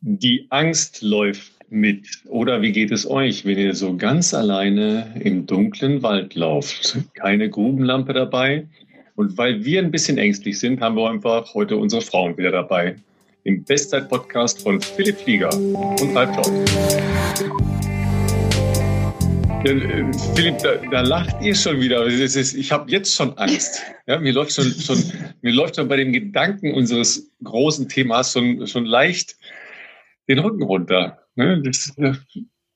Die Angst läuft mit. Oder wie geht es euch, wenn ihr so ganz alleine im dunklen Wald lauft? Keine Grubenlampe dabei? Und weil wir ein bisschen ängstlich sind, haben wir einfach heute unsere Frauen wieder dabei. Im Bestzeit-Podcast von Philipp Flieger und Ralf Klaus. Äh, Philipp, da, da, lacht ihr schon wieder. Ist, ich habe jetzt schon Angst. Ja, mir, läuft schon, schon, mir läuft schon bei dem Gedanken unseres großen Themas schon, schon leicht den Rücken runter. Ne? Äh,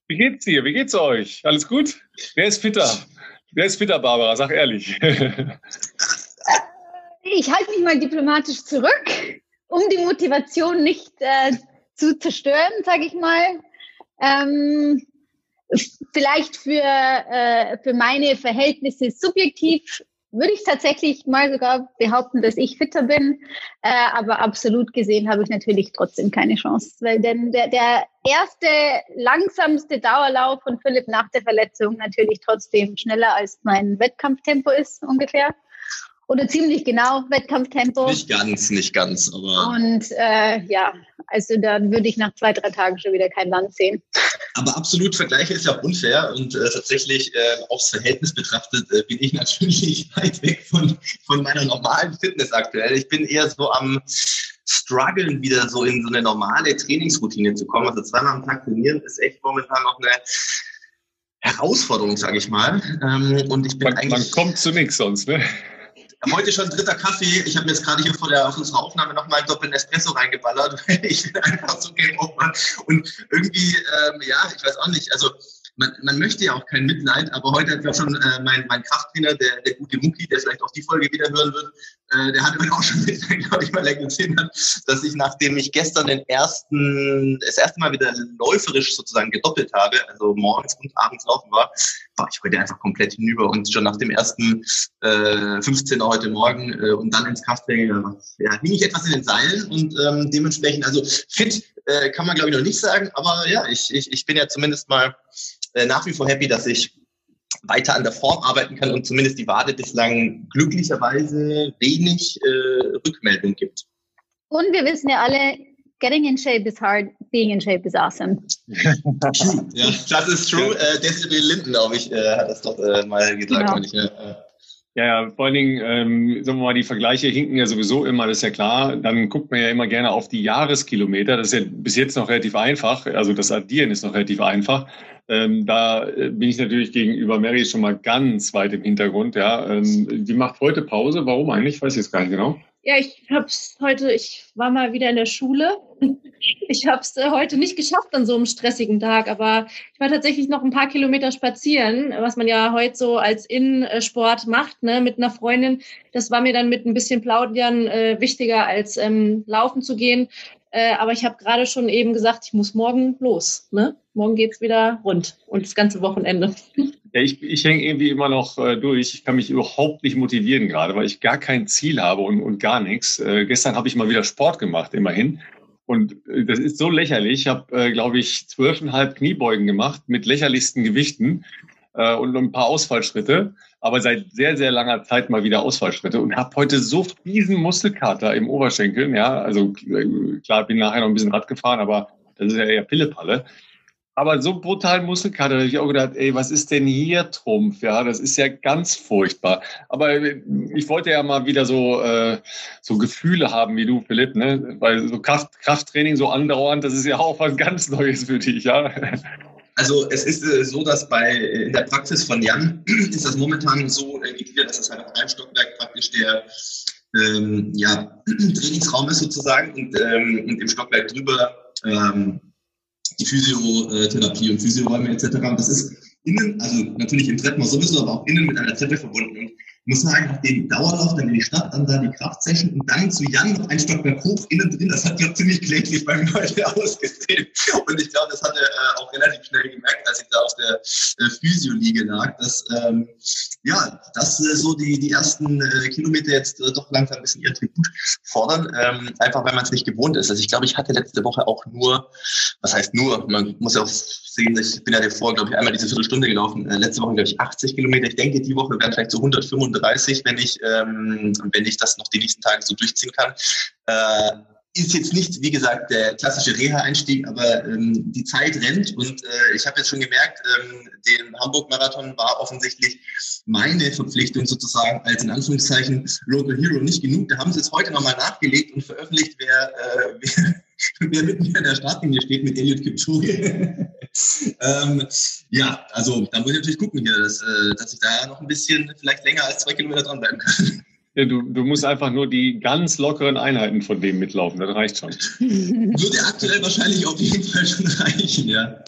wie geht's dir? Wie geht's euch? Alles gut? Wer ist fitter? Wer ist fitter, Barbara? Sag ehrlich. Ich halte mich mal diplomatisch zurück, um die Motivation nicht äh, zu zerstören, sage ich mal. Ähm, vielleicht für, äh, für meine Verhältnisse subjektiv würde ich tatsächlich mal sogar behaupten, dass ich fitter bin. Äh, aber absolut gesehen habe ich natürlich trotzdem keine Chance. Weil denn der, der erste langsamste Dauerlauf von Philipp nach der Verletzung natürlich trotzdem schneller als mein Wettkampftempo ist ungefähr oder ziemlich genau Wettkampftempo. Nicht ganz, nicht ganz, aber. Und äh, ja, also dann würde ich nach zwei, drei Tagen schon wieder kein Land sehen. Aber absolut Vergleiche ist ja auch unfair und äh, tatsächlich äh, aufs Verhältnis betrachtet äh, bin ich natürlich weit weg von, von meiner normalen Fitness aktuell. Ich bin eher so am struggeln, wieder so in so eine normale Trainingsroutine zu kommen. Also zweimal am Tag trainieren ist echt momentan noch eine Herausforderung, sage ich mal. Ähm, und ich bin man, eigentlich. Man kommt zu nichts sonst, ne? Heute schon dritter Kaffee. Ich habe jetzt gerade hier vor der auf unserer Aufnahme nochmal einen doppelten Espresso reingeballert. ich bin einfach so Game Over. Und irgendwie, ähm, ja, ich weiß auch nicht. Also man, man möchte ja auch kein Mitleid, aber heute hat ja schon äh, mein, mein Krafttrainer, der, der gute Muki, der vielleicht auch die Folge wieder hören wird, äh, der hat mir auch schon Mitleid, glaube ich, mal gesehen hat, dass ich, nachdem ich gestern den ersten, das erste Mal wieder läuferisch sozusagen gedoppelt habe, also morgens und abends laufen war, war ich heute einfach komplett hinüber. Und schon nach dem ersten äh, 15er heute Morgen äh, und dann ins Krafttraining, ja, hing ich etwas in den Seilen und ähm, dementsprechend, also fit äh, kann man glaube ich noch nicht sagen, aber ja, ich, ich, ich bin ja zumindest mal äh, nach wie vor happy, dass ich weiter an der Form arbeiten kann und zumindest die Wade bislang glücklicherweise wenig äh, Rückmeldung gibt. Und wir wissen ja alle, getting in shape is hard, being in shape is awesome. true, ja, das ist true. Äh, Desiree Linden, glaube ich, äh, hat das doch äh, mal gesagt. Genau. Ich, ja. Ja, vor allen Dingen, ähm, sagen wir mal, die Vergleiche hinken ja sowieso immer, das ist ja klar. Dann guckt man ja immer gerne auf die Jahreskilometer. Das ist ja bis jetzt noch relativ einfach. Also das Addieren ist noch relativ einfach. Ähm, da äh, bin ich natürlich gegenüber Mary schon mal ganz weit im Hintergrund. Ja, ähm, die macht heute Pause. Warum eigentlich? Ich weiß jetzt gar nicht genau. Ja, ich habe es heute, ich war mal wieder in der Schule. Ich habe es äh, heute nicht geschafft an so einem stressigen Tag, aber ich war tatsächlich noch ein paar Kilometer spazieren, was man ja heute so als Innensport macht, ne, mit einer Freundin. Das war mir dann mit ein bisschen Plaudern äh, wichtiger, als ähm, laufen zu gehen. Äh, aber ich habe gerade schon eben gesagt, ich muss morgen los. Ne? Morgen geht's wieder rund und das ganze Wochenende. Ja, ich, ich hänge irgendwie immer noch äh, durch. Ich kann mich überhaupt nicht motivieren gerade, weil ich gar kein Ziel habe und, und gar nichts. Äh, gestern habe ich mal wieder Sport gemacht, immerhin. Und äh, das ist so lächerlich. Ich habe, äh, glaube ich, zwölfeinhalb Kniebeugen gemacht mit lächerlichsten Gewichten äh, und ein paar Ausfallschritte. Aber seit sehr, sehr langer Zeit mal wieder Ausfallschritte und habe heute so fiesen Muskelkater im Oberschenkel. Ja, also äh, klar, bin nachher noch ein bisschen Rad gefahren, aber das ist ja eher Pillepalle. Aber so brutal Muskelkater, da habe ich auch gedacht, ey, was ist denn hier Trumpf? Ja, das ist ja ganz furchtbar. Aber ich wollte ja mal wieder so, äh, so Gefühle haben wie du, Philipp, ne? Weil so Kraft, Krafttraining so andauernd, das ist ja auch was ganz Neues für dich, ja. Also es ist äh, so, dass bei in der Praxis von Jan ist das momentan so gegliedert, dass das halt auf einem Stockwerk praktisch der ähm, ja, Trainingsraum ist sozusagen und, ähm, und im Stockwerk drüber ähm, die Physiotherapie und Physioräume etc. Das ist innen, also natürlich im Treppenhaus sowieso, aber auch innen mit einer Treppe verbunden. Und muss sagen, nach dem Dauerlauf dann in die Stadt, dann da die Kraftsession und dann zu Jan noch ein Stockwerk hoch innen drin, das hat ja ziemlich kläglich bei mir ausgesehen. Und ich glaube, das hat er äh, auch relativ schnell gemerkt, als ich da auf der äh, Physio-Liege lag, dass, ähm, ja, dass äh, so die, die ersten äh, Kilometer jetzt äh, doch langsam ein bisschen ihr Tribut fordern, ähm, einfach weil man es nicht gewohnt ist. Also ich glaube, ich hatte letzte Woche auch nur, was heißt nur, man muss ja auch sehen, ich bin ja davor, glaube ich, einmal diese Viertelstunde gelaufen, äh, letzte Woche, glaube ich, 80 Kilometer. Ich denke, die Woche werden vielleicht so 135 35, wenn ich, ähm, wenn ich das noch die nächsten Tage so durchziehen kann. Äh, ist jetzt nicht, wie gesagt, der klassische Reha-Einstieg, aber ähm, die Zeit rennt und äh, ich habe jetzt schon gemerkt, ähm, den Hamburg-Marathon war offensichtlich meine Verpflichtung sozusagen als in Anführungszeichen Local Hero nicht genug. Da haben sie es heute nochmal nachgelegt und veröffentlicht, wer, äh, wer, wer mit mir in der Startlinie steht mit Elliot Kipchoge. ähm, ja, also da muss ich natürlich gucken hier, dass, äh, dass ich da noch ein bisschen vielleicht länger als zwei Kilometer dranbleiben kann. Ja, du, du musst einfach nur die ganz lockeren Einheiten von dem mitlaufen, das reicht schon. Würde aktuell wahrscheinlich auf jeden Fall schon reichen, ja.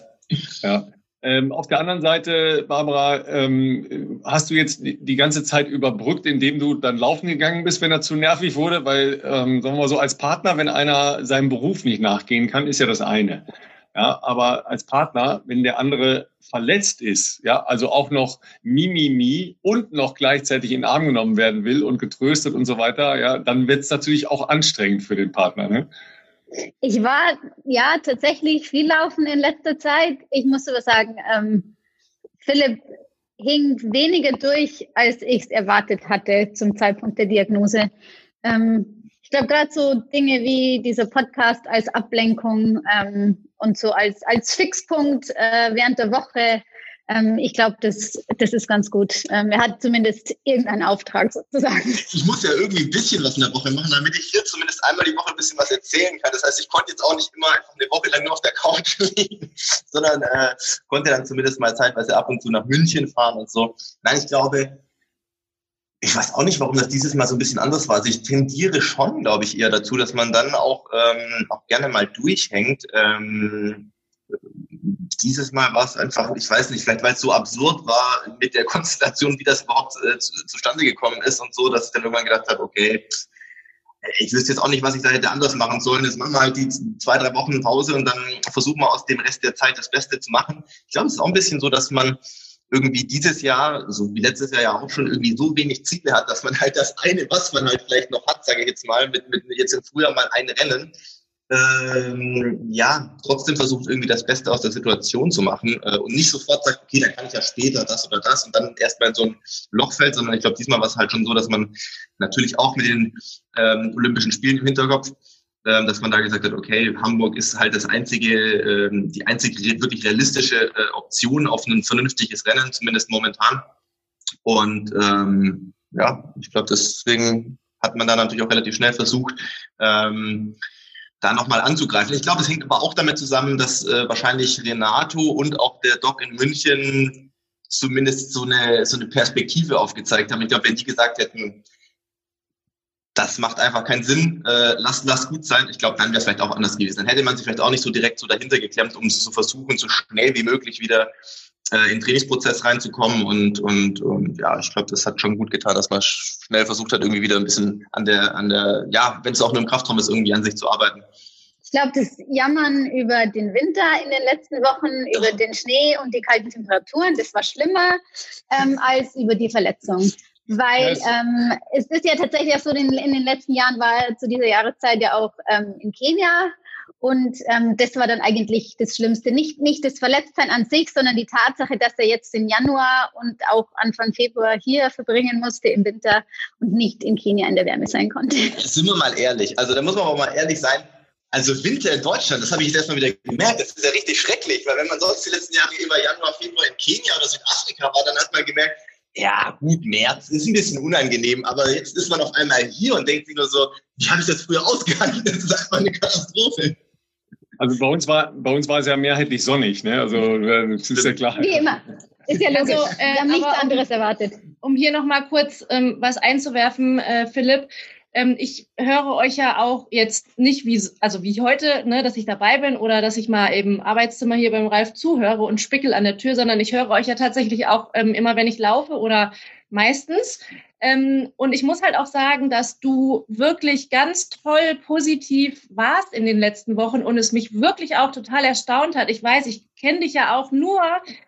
Ja. Ähm, auf der anderen Seite, Barbara, ähm, hast du jetzt die ganze Zeit überbrückt, indem du dann laufen gegangen bist, wenn er zu nervig wurde? Weil, ähm, sagen wir mal so, als Partner, wenn einer seinem Beruf nicht nachgehen kann, ist ja das eine. Ja, aber als Partner, wenn der andere verletzt ist, ja, also auch noch Mimimi und noch gleichzeitig in den Arm genommen werden will und getröstet und so weiter, ja, dann wird es natürlich auch anstrengend für den Partner. Ne? Ich war ja tatsächlich viel laufen in letzter Zeit. Ich muss aber sagen, ähm, Philipp hing weniger durch, als ich es erwartet hatte zum Zeitpunkt der Diagnose. Ähm, glaube, gerade so Dinge wie dieser Podcast als Ablenkung ähm, und so als, als Fixpunkt äh, während der Woche ähm, ich glaube, das, das ist ganz gut. Ähm, er hat zumindest irgendeinen Auftrag sozusagen. Ich muss ja irgendwie ein bisschen was in der Woche machen, damit ich hier zumindest einmal die Woche ein bisschen was erzählen kann. Das heißt, ich konnte jetzt auch nicht immer einfach eine Woche lang nur auf der Couch liegen, sondern äh, konnte dann zumindest mal zeitweise ab und zu nach München fahren und so. Nein, ich glaube, ich weiß auch nicht, warum das dieses Mal so ein bisschen anders war. Also ich tendiere schon, glaube ich, eher dazu, dass man dann auch, ähm, auch gerne mal durchhängt. Ähm, dieses Mal war es einfach, ich weiß nicht, vielleicht weil es so absurd war mit der Konstellation, wie das überhaupt äh, zu, zustande gekommen ist und so, dass ich dann irgendwann gedacht habe, okay, ich wüsste jetzt auch nicht, was ich da hätte anders machen sollen. Jetzt machen wir halt die zwei, drei Wochen Pause und dann versuchen wir aus dem Rest der Zeit das Beste zu machen. Ich glaube, es ist auch ein bisschen so, dass man irgendwie dieses Jahr, so wie letztes Jahr ja auch schon irgendwie so wenig Ziele hat, dass man halt das eine, was man halt vielleicht noch hat, sage ich jetzt mal, mit, mit jetzt im Frühjahr mal ein Rennen, ähm, ja, trotzdem versucht irgendwie das Beste aus der Situation zu machen äh, und nicht sofort sagt, okay, dann kann ich ja später das oder das und dann erstmal in so ein Loch fällt, sondern ich glaube, diesmal war es halt schon so, dass man natürlich auch mit den ähm, Olympischen Spielen im Hinterkopf, dass man da gesagt hat, okay, Hamburg ist halt das einzige, ähm, die einzige wirklich realistische äh, Option auf ein vernünftiges Rennen, zumindest momentan. Und ähm, ja, ich glaube, deswegen hat man da natürlich auch relativ schnell versucht, ähm, da nochmal anzugreifen. Ich glaube, es hängt aber auch damit zusammen, dass äh, wahrscheinlich Renato und auch der Doc in München zumindest so eine, so eine Perspektive aufgezeigt haben. Ich glaube, wenn die gesagt hätten, das macht einfach keinen Sinn, äh, lass, lass gut sein, ich glaube, dann wäre es vielleicht auch anders gewesen. Dann hätte man sich vielleicht auch nicht so direkt so dahinter geklemmt, um zu versuchen, so schnell wie möglich wieder äh, in den Trainingsprozess reinzukommen. Und, und, und ja, ich glaube, das hat schon gut getan, dass man schnell versucht hat, irgendwie wieder ein bisschen an der, an der, ja, wenn es auch nur im Kraftraum ist, irgendwie an sich zu arbeiten. Ich glaube, das Jammern über den Winter in den letzten Wochen, über den Schnee und die kalten Temperaturen, das war schlimmer ähm, als über die Verletzung. Weil ähm, es ist ja tatsächlich auch so, in, in den letzten Jahren war zu dieser Jahreszeit ja auch ähm, in Kenia und ähm, das war dann eigentlich das Schlimmste. Nicht, nicht das Verletztsein an sich, sondern die Tatsache, dass er jetzt im Januar und auch Anfang Februar hier verbringen musste im Winter und nicht in Kenia in der Wärme sein konnte. Sind wir mal ehrlich. Also da muss man aber mal ehrlich sein. Also Winter in Deutschland, das habe ich jetzt erstmal wieder gemerkt, das ist ja richtig schrecklich, weil wenn man sonst die letzten Jahre immer Januar, Februar in Kenia oder Südafrika war, dann hat man gemerkt, ja, gut, März ist ein bisschen unangenehm, aber jetzt ist man auf einmal hier und denkt sich nur so, wie habe ich das früher ausgehalten? Das ist einfach eine Katastrophe. Also bei uns war, bei uns war es ja mehrheitlich sonnig, ne? Also äh, das ist ja klar. Wie immer. Ist ja logisch. Also, äh, Wir haben nichts anderes erwartet. Um hier nochmal kurz ähm, was einzuwerfen, äh, Philipp. Ähm, ich höre euch ja auch jetzt nicht wie, also wie heute, ne, dass ich dabei bin oder dass ich mal eben Arbeitszimmer hier beim Ralf zuhöre und spickel an der Tür, sondern ich höre euch ja tatsächlich auch ähm, immer, wenn ich laufe oder meistens. Ähm, und ich muss halt auch sagen, dass du wirklich ganz toll positiv warst in den letzten Wochen und es mich wirklich auch total erstaunt hat. Ich weiß, ich kenne dich ja auch nur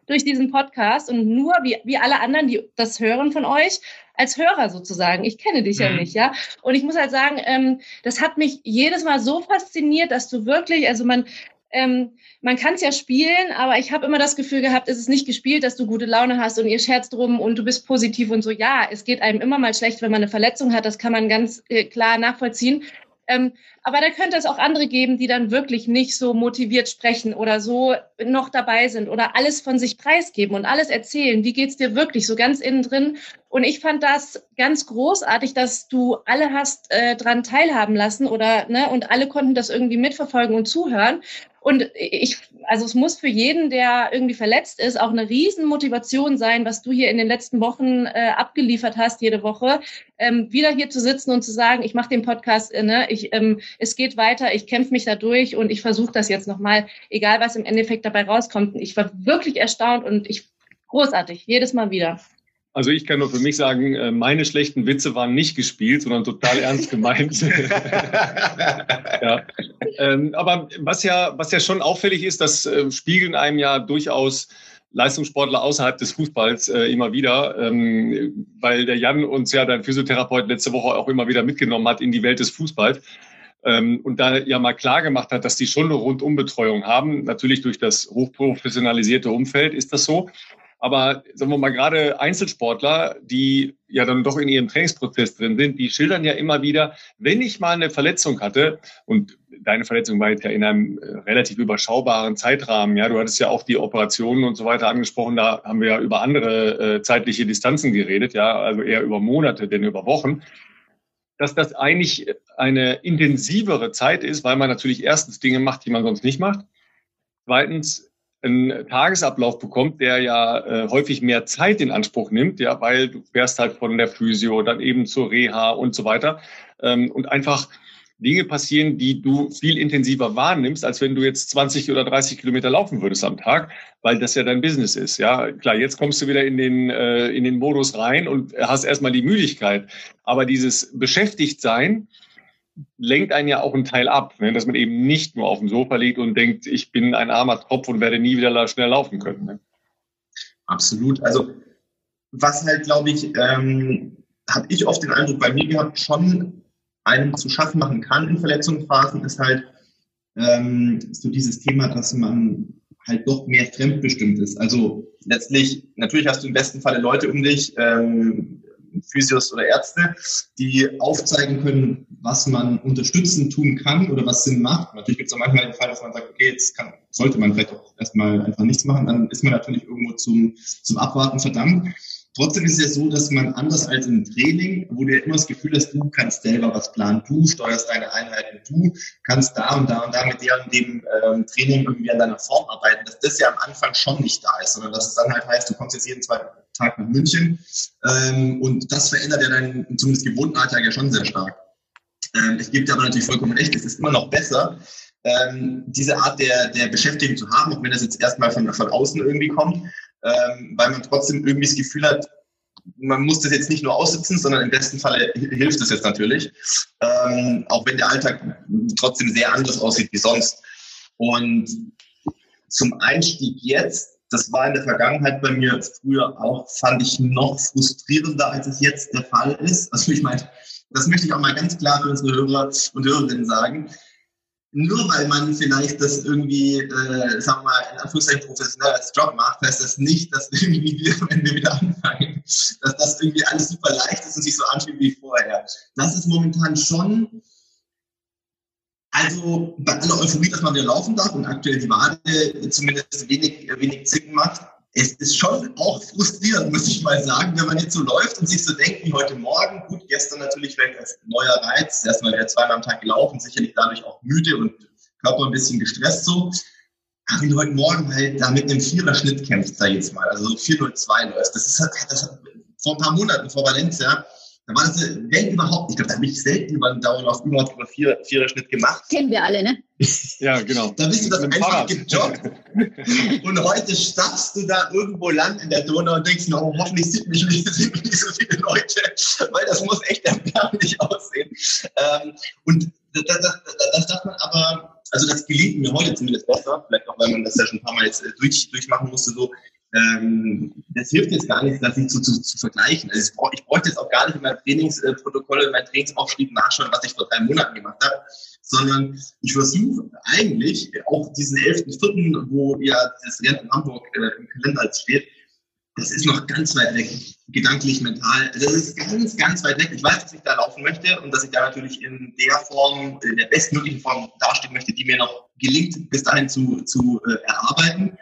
durch diesen Podcast und nur wie, wie alle anderen, die das hören von euch, als Hörer sozusagen. Ich kenne dich mhm. ja nicht, ja. Und ich muss halt sagen, ähm, das hat mich jedes Mal so fasziniert, dass du wirklich, also man, ähm, man kann es ja spielen, aber ich habe immer das Gefühl gehabt, es ist nicht gespielt, dass du gute Laune hast und ihr scherzt drum und du bist positiv und so. Ja, es geht einem immer mal schlecht, wenn man eine Verletzung hat, das kann man ganz äh, klar nachvollziehen. Ähm, aber da könnte es auch andere geben, die dann wirklich nicht so motiviert sprechen oder so noch dabei sind oder alles von sich preisgeben und alles erzählen. Wie geht's dir wirklich so ganz innen drin? Und ich fand das ganz großartig, dass du alle hast äh, dran teilhaben lassen oder ne und alle konnten das irgendwie mitverfolgen und zuhören. Und ich, also es muss für jeden, der irgendwie verletzt ist, auch eine Riesenmotivation sein, was du hier in den letzten Wochen äh, abgeliefert hast, jede Woche, ähm, wieder hier zu sitzen und zu sagen, ich mache den Podcast, äh, ne, ich, ähm, es geht weiter, ich kämpfe mich da durch und ich versuche das jetzt nochmal, egal was im Endeffekt dabei rauskommt. Ich war wirklich erstaunt und ich großartig, jedes Mal wieder. Also ich kann nur für mich sagen, äh, meine schlechten Witze waren nicht gespielt, sondern total ernst gemeint. ja. Ähm, aber was ja, was ja schon auffällig ist, das äh, spiegeln einem ja durchaus Leistungssportler außerhalb des Fußballs äh, immer wieder, ähm, weil der Jan uns ja, dein Physiotherapeut, letzte Woche auch immer wieder mitgenommen hat in die Welt des Fußballs ähm, und da ja mal klar gemacht hat, dass die schon eine Rundumbetreuung haben. Natürlich durch das hochprofessionalisierte Umfeld ist das so. Aber sagen wir mal, gerade Einzelsportler, die ja dann doch in ihrem Trainingsprozess drin sind, die schildern ja immer wieder, wenn ich mal eine Verletzung hatte, und deine Verletzung war jetzt ja in einem äh, relativ überschaubaren Zeitrahmen, ja, du hattest ja auch die Operationen und so weiter angesprochen, da haben wir ja über andere äh, zeitliche Distanzen geredet, ja, also eher über Monate, denn über Wochen dass das eigentlich eine intensivere Zeit ist, weil man natürlich erstens Dinge macht, die man sonst nicht macht. Zweitens einen Tagesablauf bekommt, der ja äh, häufig mehr Zeit in Anspruch nimmt, ja, weil du fährst halt von der Physio, dann eben zur Reha und so weiter ähm, und einfach Dinge passieren, die du viel intensiver wahrnimmst, als wenn du jetzt 20 oder 30 Kilometer laufen würdest am Tag, weil das ja dein Business ist. Ja, klar, jetzt kommst du wieder in den, äh, in den Modus rein und hast erstmal die Müdigkeit. Aber dieses Beschäftigtsein, lenkt einen ja auch ein Teil ab, ne? dass man eben nicht nur auf dem Sofa liegt und denkt, ich bin ein armer Tropf und werde nie wieder schnell laufen können. Ne? Absolut. Also was halt, glaube ich, ähm, habe ich oft den Eindruck bei mir gehabt, schon einem zu schaffen machen kann in Verletzungsphasen, ist halt ähm, so dieses Thema, dass man halt doch mehr fremdbestimmt ist. Also letztlich, natürlich hast du im besten Falle Leute um dich, ähm, Physios oder Ärzte, die aufzeigen können, was man unterstützend tun kann oder was Sinn macht. Natürlich gibt es auch manchmal den Fall, dass man sagt, okay, jetzt kann, sollte man vielleicht auch erstmal einfach nichts machen, dann ist man natürlich irgendwo zum, zum Abwarten verdammt. Trotzdem ist es ja so, dass man anders als im Training, wo du ja immer das Gefühl hast, du kannst selber was planen, du steuerst deine Einheiten, du kannst da und da und da mit der und dem ähm, Training irgendwie an deiner Form arbeiten, dass das ja am Anfang schon nicht da ist, sondern dass es dann halt heißt, du kommst jetzt jeden zweiten Tag nach München ähm, und das verändert ja deinen zumindest gewohnten Alltag ja schon sehr stark. Ähm, es gibt aber natürlich vollkommen recht, es ist immer noch besser, ähm, diese Art der, der Beschäftigung zu haben, auch wenn das jetzt erstmal von, von außen irgendwie kommt ähm, weil man trotzdem irgendwie das Gefühl hat, man muss das jetzt nicht nur aussitzen, sondern im besten Falle hilft es jetzt natürlich, ähm, auch wenn der Alltag trotzdem sehr anders aussieht wie sonst. Und zum Einstieg jetzt, das war in der Vergangenheit bei mir früher auch, fand ich noch frustrierender, als es jetzt der Fall ist. Also ich meine, das möchte ich auch mal ganz klar für unsere Hörer und Hörerinnen sagen nur weil man vielleicht das irgendwie, äh, sagen wir mal, in Anführungszeichen professionell als Job macht, heißt das nicht, dass irgendwie wir, wenn wir wieder anfangen, dass das irgendwie alles super leicht ist und sich so anfühlt wie vorher. Das ist momentan schon, also bei aller Euphorie, dass man wieder laufen darf und aktuell die Wade zumindest wenig, wenig Zicken macht, es ist schon auch frustrierend, muss ich mal sagen, wenn man jetzt so läuft und sich so denkt wie heute Morgen. Gut, gestern natürlich vielleicht als neuer Reiz, erstmal wieder zweimal am Tag gelaufen, sicherlich dadurch auch müde und Körper ein bisschen gestresst so. Aber wenn du heute Morgen halt da mit einem Vierer-Schnitt sag ich jetzt mal, also so 402 läufst, das ist halt, das hat vor ein paar Monaten vor Valencia, da war das eine Welt überhaupt nicht. Ich glaube, da habe ich selten über einen Dauerlauf überhaupt über vier, vierer Schnitt gemacht. Kennen wir alle, ne? ja, genau. da bist du das einfach Fahrrad. gejoggt. und heute stapfst du da irgendwo lang in der Donau und denkst, oh, hoffentlich sieht mich nicht, sieht nicht so viele Leute, weil das muss echt erbärmlich aussehen. Ähm, und das, das, das, das darf man aber, also das gelingt mir heute zumindest besser, vielleicht auch, weil man das ja schon ein paar Mal jetzt äh, durch, durchmachen musste, so ähm, das hilft jetzt gar nicht, das nicht zu, zu, zu vergleichen. Also ich, bräuchte jetzt auch gar nicht in meinem Trainingsprotokoll, in meinem Trainingsaufschrieb nachschauen, was ich vor drei Monaten gemacht habe, sondern ich versuche eigentlich auch diesen 11.4., wo ja das Rennen in Hamburg äh, im Kalender steht, das ist noch ganz weit weg, gedanklich, mental. Also das ist ganz, ganz weit weg. Ich weiß, dass ich da laufen möchte und dass ich da natürlich in der Form, in der bestmöglichen Form dastehen möchte, die mir noch gelingt, bis dahin zu, zu äh, erarbeiten.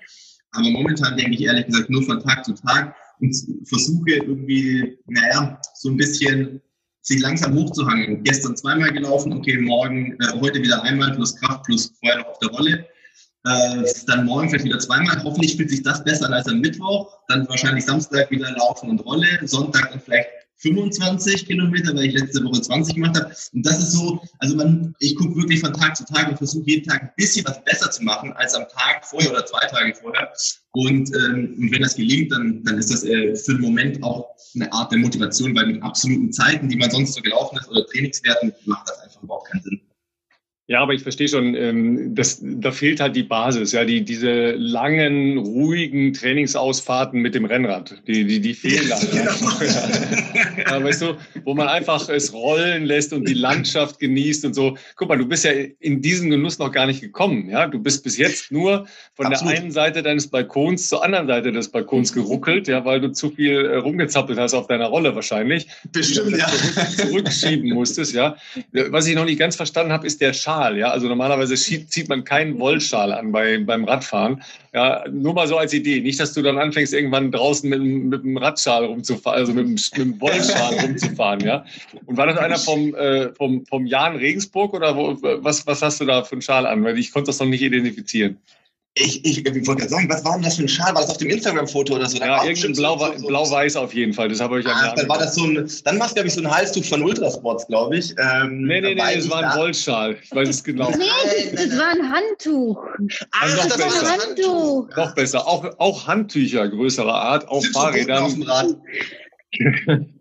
Aber momentan denke ich ehrlich gesagt nur von Tag zu Tag und versuche irgendwie, naja, so ein bisschen sich langsam hochzuhangen. Gestern zweimal gelaufen, okay, morgen, äh, heute wieder einmal plus Kraft plus vorher noch auf der Rolle. Äh, dann morgen vielleicht wieder zweimal. Hoffentlich fühlt sich das besser als am Mittwoch. Dann wahrscheinlich Samstag wieder Laufen und Rolle. Sonntag dann vielleicht 25 Kilometer, weil ich letzte Woche 20 gemacht habe. Und das ist so, also man, ich gucke wirklich von Tag zu Tag und versuche jeden Tag ein bisschen was besser zu machen als am Tag vorher oder zwei Tage vorher. Und, ähm, und wenn das gelingt, dann, dann ist das äh, für den Moment auch eine Art der Motivation, weil mit absoluten Zeiten, die man sonst so gelaufen ist oder Trainingswerten, macht das einfach überhaupt keinen Sinn. Ja, aber ich verstehe schon, ähm, das, da fehlt halt die Basis, ja, die, diese langen, ruhigen Trainingsausfahrten mit dem Rennrad, die, die, die fehlen da. Genau. Ja. ja, weißt du, wo man einfach es rollen lässt und die Landschaft genießt und so. Guck mal, du bist ja in diesen Genuss noch gar nicht gekommen, ja. Du bist bis jetzt nur von Absolut. der einen Seite deines Balkons zur anderen Seite des Balkons geruckelt, ja, weil du zu viel äh, rumgezappelt hast auf deiner Rolle wahrscheinlich. Bestimmt, ja. Zurück, zurückschieben musstest, ja. Was ich noch nicht ganz verstanden habe, ist der Schal Schal. Ja, also normalerweise zieht man keinen Wollschal an bei, beim Radfahren. Ja, nur mal so als Idee. Nicht, dass du dann anfängst, irgendwann draußen mit, mit einem Radschal rumzufahren, also mit, mit einem Wollschal rumzufahren. Ja. Und war das einer vom, äh, vom, vom Jan Regensburg oder wo, was, was hast du da für einen Schal an? Weil ich konnte das noch nicht identifizieren. Ich, ich, ich wollte gerade sagen, was war denn das für ein Schal? War das auf dem Instagram-Foto oder so? Da ja, irgendein Blau-Weiß so, Blau auf jeden Fall. Das habe ich ah, Dann war das so ein, dann war es, glaube ich, so ein Halstuch von Ultrasports, glaube ich. Ähm, nee, nee, nee, es war ein Wollschal. Ich weiß es genau. Nee, das war ein Handtuch. Ach, also das war ein Handtuch. Noch besser. Auch, auch Handtücher größerer Art auf Fahrrädern. Auf dem Rad.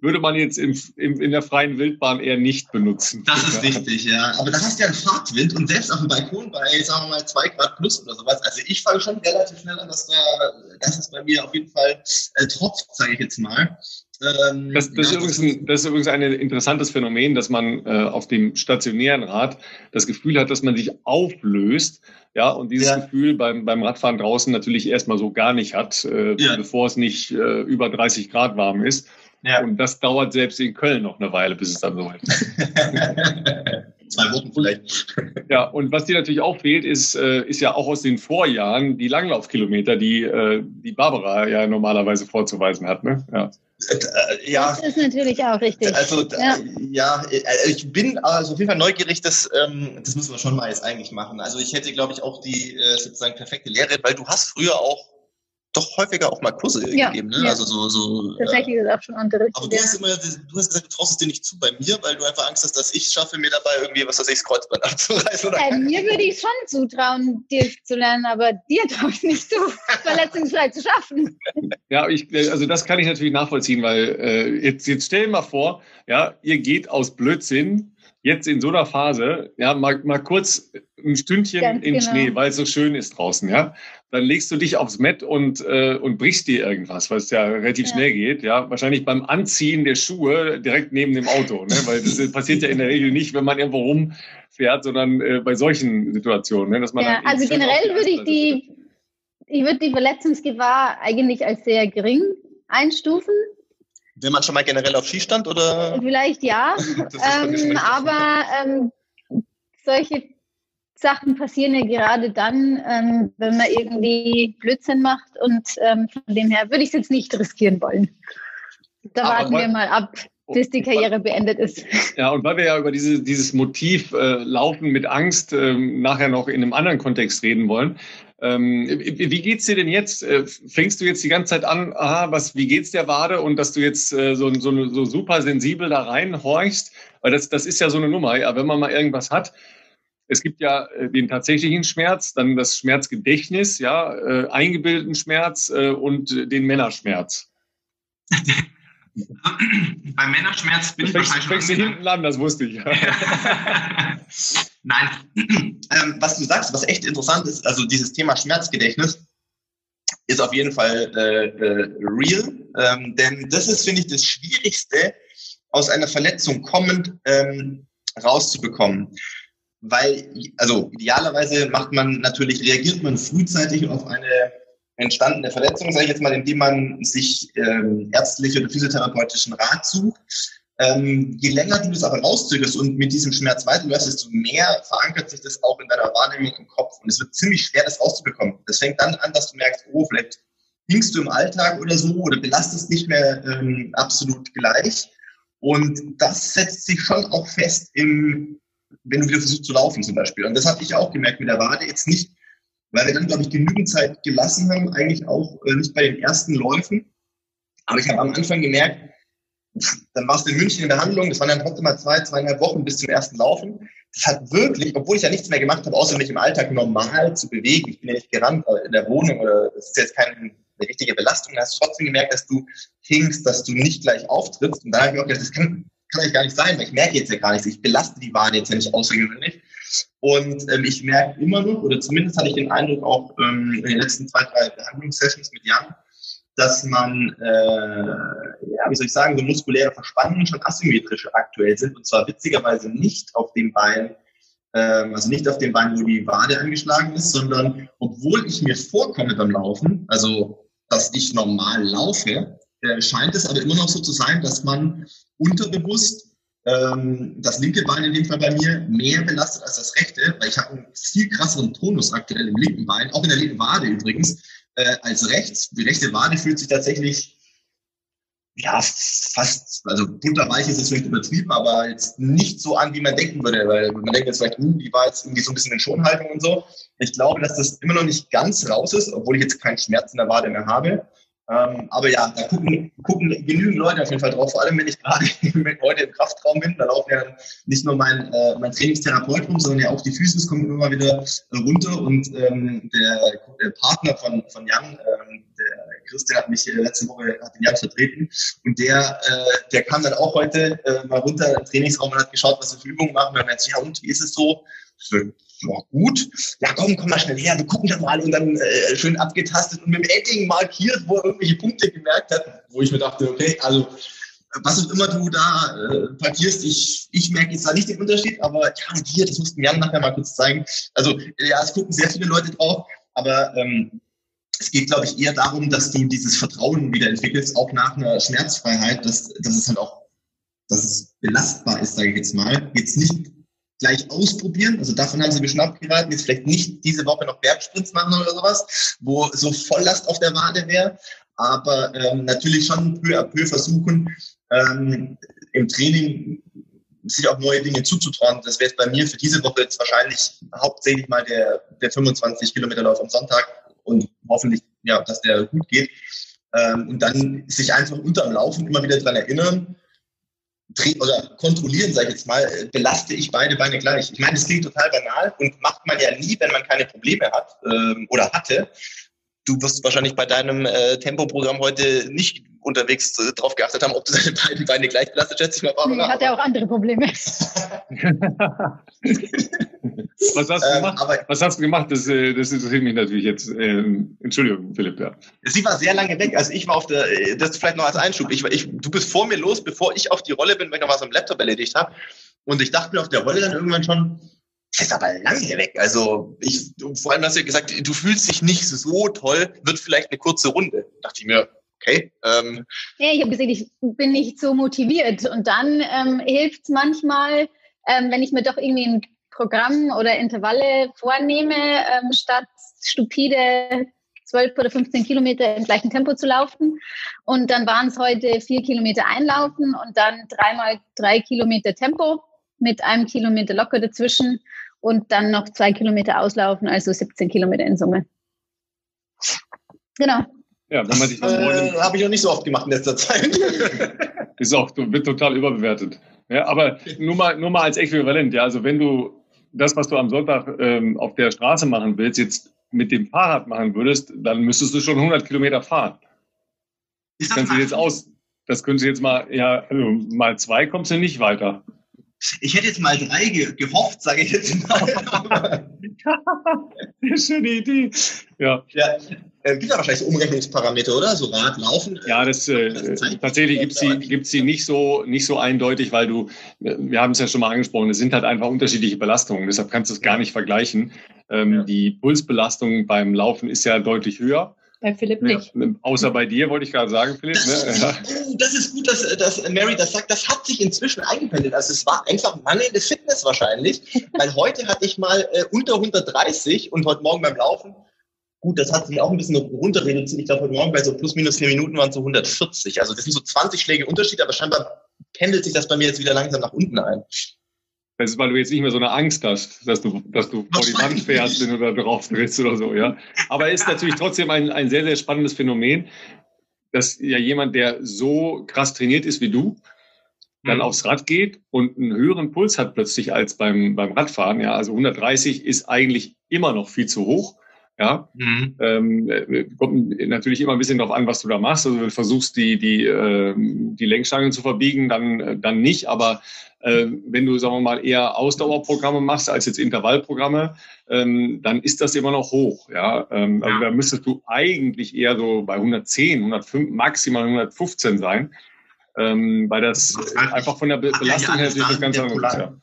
würde man jetzt im, im, in der freien Wildbahn eher nicht benutzen. Das ist richtig, ja. Aber da hast du ja einen Fahrtwind und selbst auf dem Balkon bei, sagen wir mal, zwei Grad plus oder sowas. Also ich fange schon relativ schnell an, dass da, das ist bei mir auf jeden Fall äh, tropft, sage ich jetzt mal. Ähm, das, das, ja, ist übrigens ein, das ist übrigens ein interessantes Phänomen, dass man äh, auf dem stationären Rad das Gefühl hat, dass man sich auflöst. Ja, und dieses ja. Gefühl beim, beim Radfahren draußen natürlich erstmal so gar nicht hat, äh, ja. bevor es nicht äh, über 30 Grad warm ist. Ja. Und das dauert selbst in Köln noch eine Weile, bis es dann so ist. Zwei Wochen vielleicht. Ja, und was dir natürlich auch fehlt, ist, äh, ist ja auch aus den Vorjahren die Langlaufkilometer, die, äh, die Barbara ja normalerweise vorzuweisen hat. Ne? Ja. Äh, ja. Das ist natürlich auch richtig. Also ja, ja ich bin also auf jeden Fall neugierig, das, ähm, das müssen wir schon mal jetzt eigentlich machen. Also ich hätte, glaube ich, auch die äh, sozusagen perfekte Lehre, weil du hast früher auch doch häufiger auch mal Kurse ja, gegeben, ne? Ja. Also so, so. Tatsächlich äh, ist auch schon unterrichtet. Aber du hast immer, du hast gesagt, du traust es dir nicht zu bei mir, weil du einfach Angst hast, dass ich schaffe, mir dabei irgendwie, was weiß ich, das Kreuzband abzureißen. Oder? Äh, mir würde ich schon zutrauen, dir zu lernen, aber dir traue ich nicht zu, verletzungsfrei zu schaffen. Ja, ich, also das kann ich natürlich nachvollziehen, weil äh, jetzt, jetzt stell dir mal vor, ja, ihr geht aus Blödsinn jetzt in so einer Phase, ja, mal, mal kurz ein Stündchen Ganz in genau. Schnee, weil es so schön ist draußen, ja. Dann legst du dich aufs Met und, äh, und brichst dir irgendwas, weil es ja relativ ja. schnell geht, ja. Wahrscheinlich beim Anziehen der Schuhe direkt neben dem Auto, ne? Weil das passiert ja in der Regel nicht, wenn man irgendwo rumfährt, sondern äh, bei solchen Situationen, ne? Dass man ja, also generell würde ich die, ich würde die Verletzungsgefahr eigentlich als sehr gering einstufen. Wenn man schon mal generell auf Ski stand oder? Vielleicht ja, ähm, aber ähm, solche Sachen passieren ja gerade dann, ähm, wenn man irgendwie Blödsinn macht und ähm, von dem her würde ich es jetzt nicht riskieren wollen. Da aber warten wir mal ab, bis die Karriere beendet ist. Ja, und weil wir ja über diese, dieses Motiv äh, Laufen mit Angst äh, nachher noch in einem anderen Kontext reden wollen, ähm, wie geht's dir denn jetzt? Äh, fängst du jetzt die ganze Zeit an, aha, was, wie geht's der Wade und dass du jetzt äh, so, so, so super sensibel da reinhorchst? Weil das, das ist ja so eine Nummer, ja, wenn man mal irgendwas hat. Es gibt ja äh, den tatsächlichen Schmerz, dann das Schmerzgedächtnis, ja, äh, eingebildeten Schmerz äh, und den Männerschmerz. Beim Männerschmerz bin ich wahrscheinlich schon. Du hinten an, das wusste ich. Nein, ähm, was du sagst, was echt interessant ist, also dieses Thema Schmerzgedächtnis ist auf jeden Fall äh, äh, real, ähm, denn das ist, finde ich, das Schwierigste, aus einer Verletzung kommend ähm, rauszubekommen. Weil, also idealerweise macht man natürlich, reagiert man frühzeitig auf eine entstandene Verletzung, sage ich jetzt mal, indem man sich ähm, ärztliche oder physiotherapeutischen Rat sucht. Ähm, je länger du das aber rauszögerst und mit diesem Schmerz weiterläufst, desto mehr verankert sich das auch in deiner Wahrnehmung im Kopf. Und es wird ziemlich schwer, das rauszubekommen. Das fängt dann an, dass du merkst, oh, vielleicht hinkst du im Alltag oder so oder belastest nicht mehr ähm, absolut gleich. Und das setzt sich schon auch fest im, wenn du wieder versuchst zu laufen zum Beispiel. Und das habe ich auch gemerkt mit der Wade. Jetzt nicht, weil wir dann, glaube ich, genügend Zeit gelassen haben, eigentlich auch äh, nicht bei den ersten Läufen. Aber ich habe am Anfang gemerkt, dann warst du in München in Behandlung, das waren dann trotzdem mal zwei, zweieinhalb Wochen bis zum ersten Laufen. Das hat wirklich, obwohl ich ja nichts mehr gemacht habe, außer mich im Alltag normal zu bewegen. Ich bin ja nicht gerannt in der Wohnung oder das ist jetzt keine richtige Belastung. Da hast du trotzdem gemerkt, dass du hinkst, dass du nicht gleich auftrittst. Und da habe ich auch gedacht, das kann, kann eigentlich gar nicht sein, weil ich merke jetzt ja gar nichts. Ich belaste die Wade jetzt ja nicht außergewöhnlich. Und ähm, ich merke immer noch, oder zumindest hatte ich den Eindruck auch ähm, in den letzten zwei, drei Behandlungssessions mit Jan, dass man, äh, ja, wie soll ich sagen, so muskuläre Verspannungen schon asymmetrisch aktuell sind. Und zwar witzigerweise nicht auf dem Bein, ähm, also nicht auf dem Bein, wo die Wade angeschlagen ist, sondern obwohl ich mir vorkomme beim Laufen, also dass ich normal laufe, äh, scheint es aber immer noch so zu sein, dass man unterbewusst ähm, das linke Bein in dem Fall bei mir mehr belastet als das rechte, weil ich habe einen viel krasseren Tonus aktuell im linken Bein, auch in der linken Wade übrigens äh, als rechts. Die rechte Wade fühlt sich tatsächlich ja fast, also bunterweich ist es vielleicht übertrieben, aber jetzt nicht so an, wie man denken würde, weil man denkt jetzt vielleicht, uh, die war jetzt irgendwie so ein bisschen in Schonhaltung und so. Ich glaube, dass das immer noch nicht ganz raus ist, obwohl ich jetzt keinen Schmerz in der Wade mehr habe. Ähm, aber ja, da gucken, gucken genügend Leute auf jeden Fall drauf, vor allem wenn ich gerade heute im Kraftraum bin. Da laufen ja nicht nur mein, äh, mein Trainingstherapeut rum, sondern ja auch die Physis kommen immer wieder äh, runter. Und ähm, der, der Partner von, von Jan, ähm, der Christian hat mich äh, letzte Woche hat den Jan vertreten. Und der, äh, der kam dann auch heute äh, mal runter im Trainingsraum und hat geschaut, was wir für Übungen machen. Und dann meinte, ja, und wie ist es so? Ja, gut, ja komm, komm mal schnell her, wir gucken da mal und dann äh, schön abgetastet und mit dem Edding markiert, wo er irgendwelche Punkte gemerkt hat, wo ich mir dachte, okay, also was auch immer du da äh, parkierst, ich, ich merke jetzt da nicht den Unterschied, aber ja, hier, das mussten Jan nachher mal kurz zeigen. Also ja, es gucken sehr viele Leute drauf, aber ähm, es geht, glaube ich, eher darum, dass du dieses Vertrauen wieder entwickelst, auch nach einer Schmerzfreiheit, dass, dass es halt auch, dass es belastbar ist, sage ich jetzt mal. Jetzt nicht gleich ausprobieren. Also davon haben sie mir schon abgeraten. Jetzt vielleicht nicht diese Woche noch Bergsprints machen oder sowas, wo so Volllast auf der Wade wäre. Aber ähm, natürlich schon peu à peu versuchen, ähm, im Training sich auch neue Dinge zuzutrauen. Das wäre jetzt bei mir für diese Woche jetzt wahrscheinlich hauptsächlich mal der, der 25 Kilometer Lauf am Sonntag und hoffentlich, ja, dass der gut geht. Ähm, und dann sich einfach unterm Laufen immer wieder dran erinnern, oder kontrollieren, sage ich jetzt mal, belaste ich beide Beine gleich. Ich meine, das klingt total banal und macht man ja nie, wenn man keine Probleme hat ähm, oder hatte. Du wirst wahrscheinlich bei deinem äh, Tempoprogramm heute nicht unterwegs darauf geachtet haben, ob du deine beiden Beine gleich belastet, schätze ich mal. Barbara. Nee, hat ja auch andere Probleme. Was hast du ähm, gemacht? aber, Was hast du gemacht? Das, äh, das interessiert mich natürlich jetzt. Ähm, Entschuldigung, Philipp, ja. Sie war sehr lange weg. Also ich war auf der, äh, das vielleicht noch als Einschub. Ich, ich, du bist vor mir los, bevor ich auf die Rolle bin, weil ich noch was am Laptop erledigt habe. Und ich dachte mir auf der Rolle dann irgendwann schon, das ist aber lange weg. Also ich, vor allem hast du ja gesagt, du fühlst dich nicht so toll, wird vielleicht eine kurze Runde. Da dachte ich mir, okay. Ähm, ja, ich habe gesehen, ich bin nicht so motiviert. Und dann ähm, hilft es manchmal, ähm, wenn ich mir doch irgendwie ein Programm oder Intervalle vornehme, ähm, statt stupide 12 oder 15 Kilometer im gleichen Tempo zu laufen. Und dann waren es heute vier Kilometer einlaufen und dann dreimal drei Kilometer Tempo mit einem Kilometer locker dazwischen und dann noch zwei Kilometer auslaufen, also 17 Kilometer in Summe. Genau. Ja, wenn man sich das äh, Habe ich noch nicht so oft gemacht in letzter Zeit. ist auch, wird total überbewertet. Ja, aber nur mal, nur mal als Äquivalent. Ja, also wenn du das, was du am Sonntag ähm, auf der Straße machen willst, jetzt mit dem Fahrrad machen würdest, dann müsstest du schon 100 Kilometer fahren. Das kannst du jetzt aus, das können Sie jetzt mal, ja, also mal zwei kommst du nicht weiter. Ich hätte jetzt mal drei ge gehofft, sage ich jetzt mal. Schöne Idee. Ja. ja. Äh, gibt ja wahrscheinlich so Umrechnungsparameter, oder? So Rad, Laufen? Ja, das, äh, tatsächlich gibt sie, gibt sie nicht so, nicht so eindeutig, weil du, wir haben es ja schon mal angesprochen, es sind halt einfach unterschiedliche Belastungen. Deshalb kannst du es gar nicht vergleichen. Ähm, ja. Die Pulsbelastung beim Laufen ist ja deutlich höher. Bei Philipp nicht. Ja, außer bei dir, wollte ich gerade sagen, Philipp. Das, ne? ja. das ist gut, dass, dass Mary das sagt. Das hat sich inzwischen eingependelt. Also es war einfach mangelnde Fitness wahrscheinlich. Weil heute hatte ich mal äh, unter 130 und heute Morgen beim Laufen, gut, das hat sich auch ein bisschen runter reduziert. Ich glaube, heute Morgen bei so plus minus vier Minuten waren es so 140. Also das sind so 20 Schläge Unterschied, aber scheinbar pendelt sich das bei mir jetzt wieder langsam nach unten ein. Das ist, weil du jetzt nicht mehr so eine Angst hast, dass du, dass du vor die Wand fährst, wenn du da drauf trittst oder so, ja. Aber es ist natürlich trotzdem ein, ein sehr, sehr spannendes Phänomen, dass ja jemand, der so krass trainiert ist wie du, dann mhm. aufs Rad geht und einen höheren Puls hat plötzlich als beim, beim Radfahren. Ja, also 130 ist eigentlich immer noch viel zu hoch. Ja, mhm. ähm, kommt natürlich immer ein bisschen darauf an, was du da machst. Also du versuchst die die äh, die Lenkstangen zu verbiegen, dann dann nicht. Aber äh, wenn du, sagen wir mal, eher Ausdauerprogramme machst als jetzt Intervallprogramme, ähm, dann ist das immer noch hoch. Ja? Ähm, also da müsstest du eigentlich eher so bei 110, 105, maximal 115 sein, ähm, weil das einfach von der Belastung her sich das Ganze anders. Ja.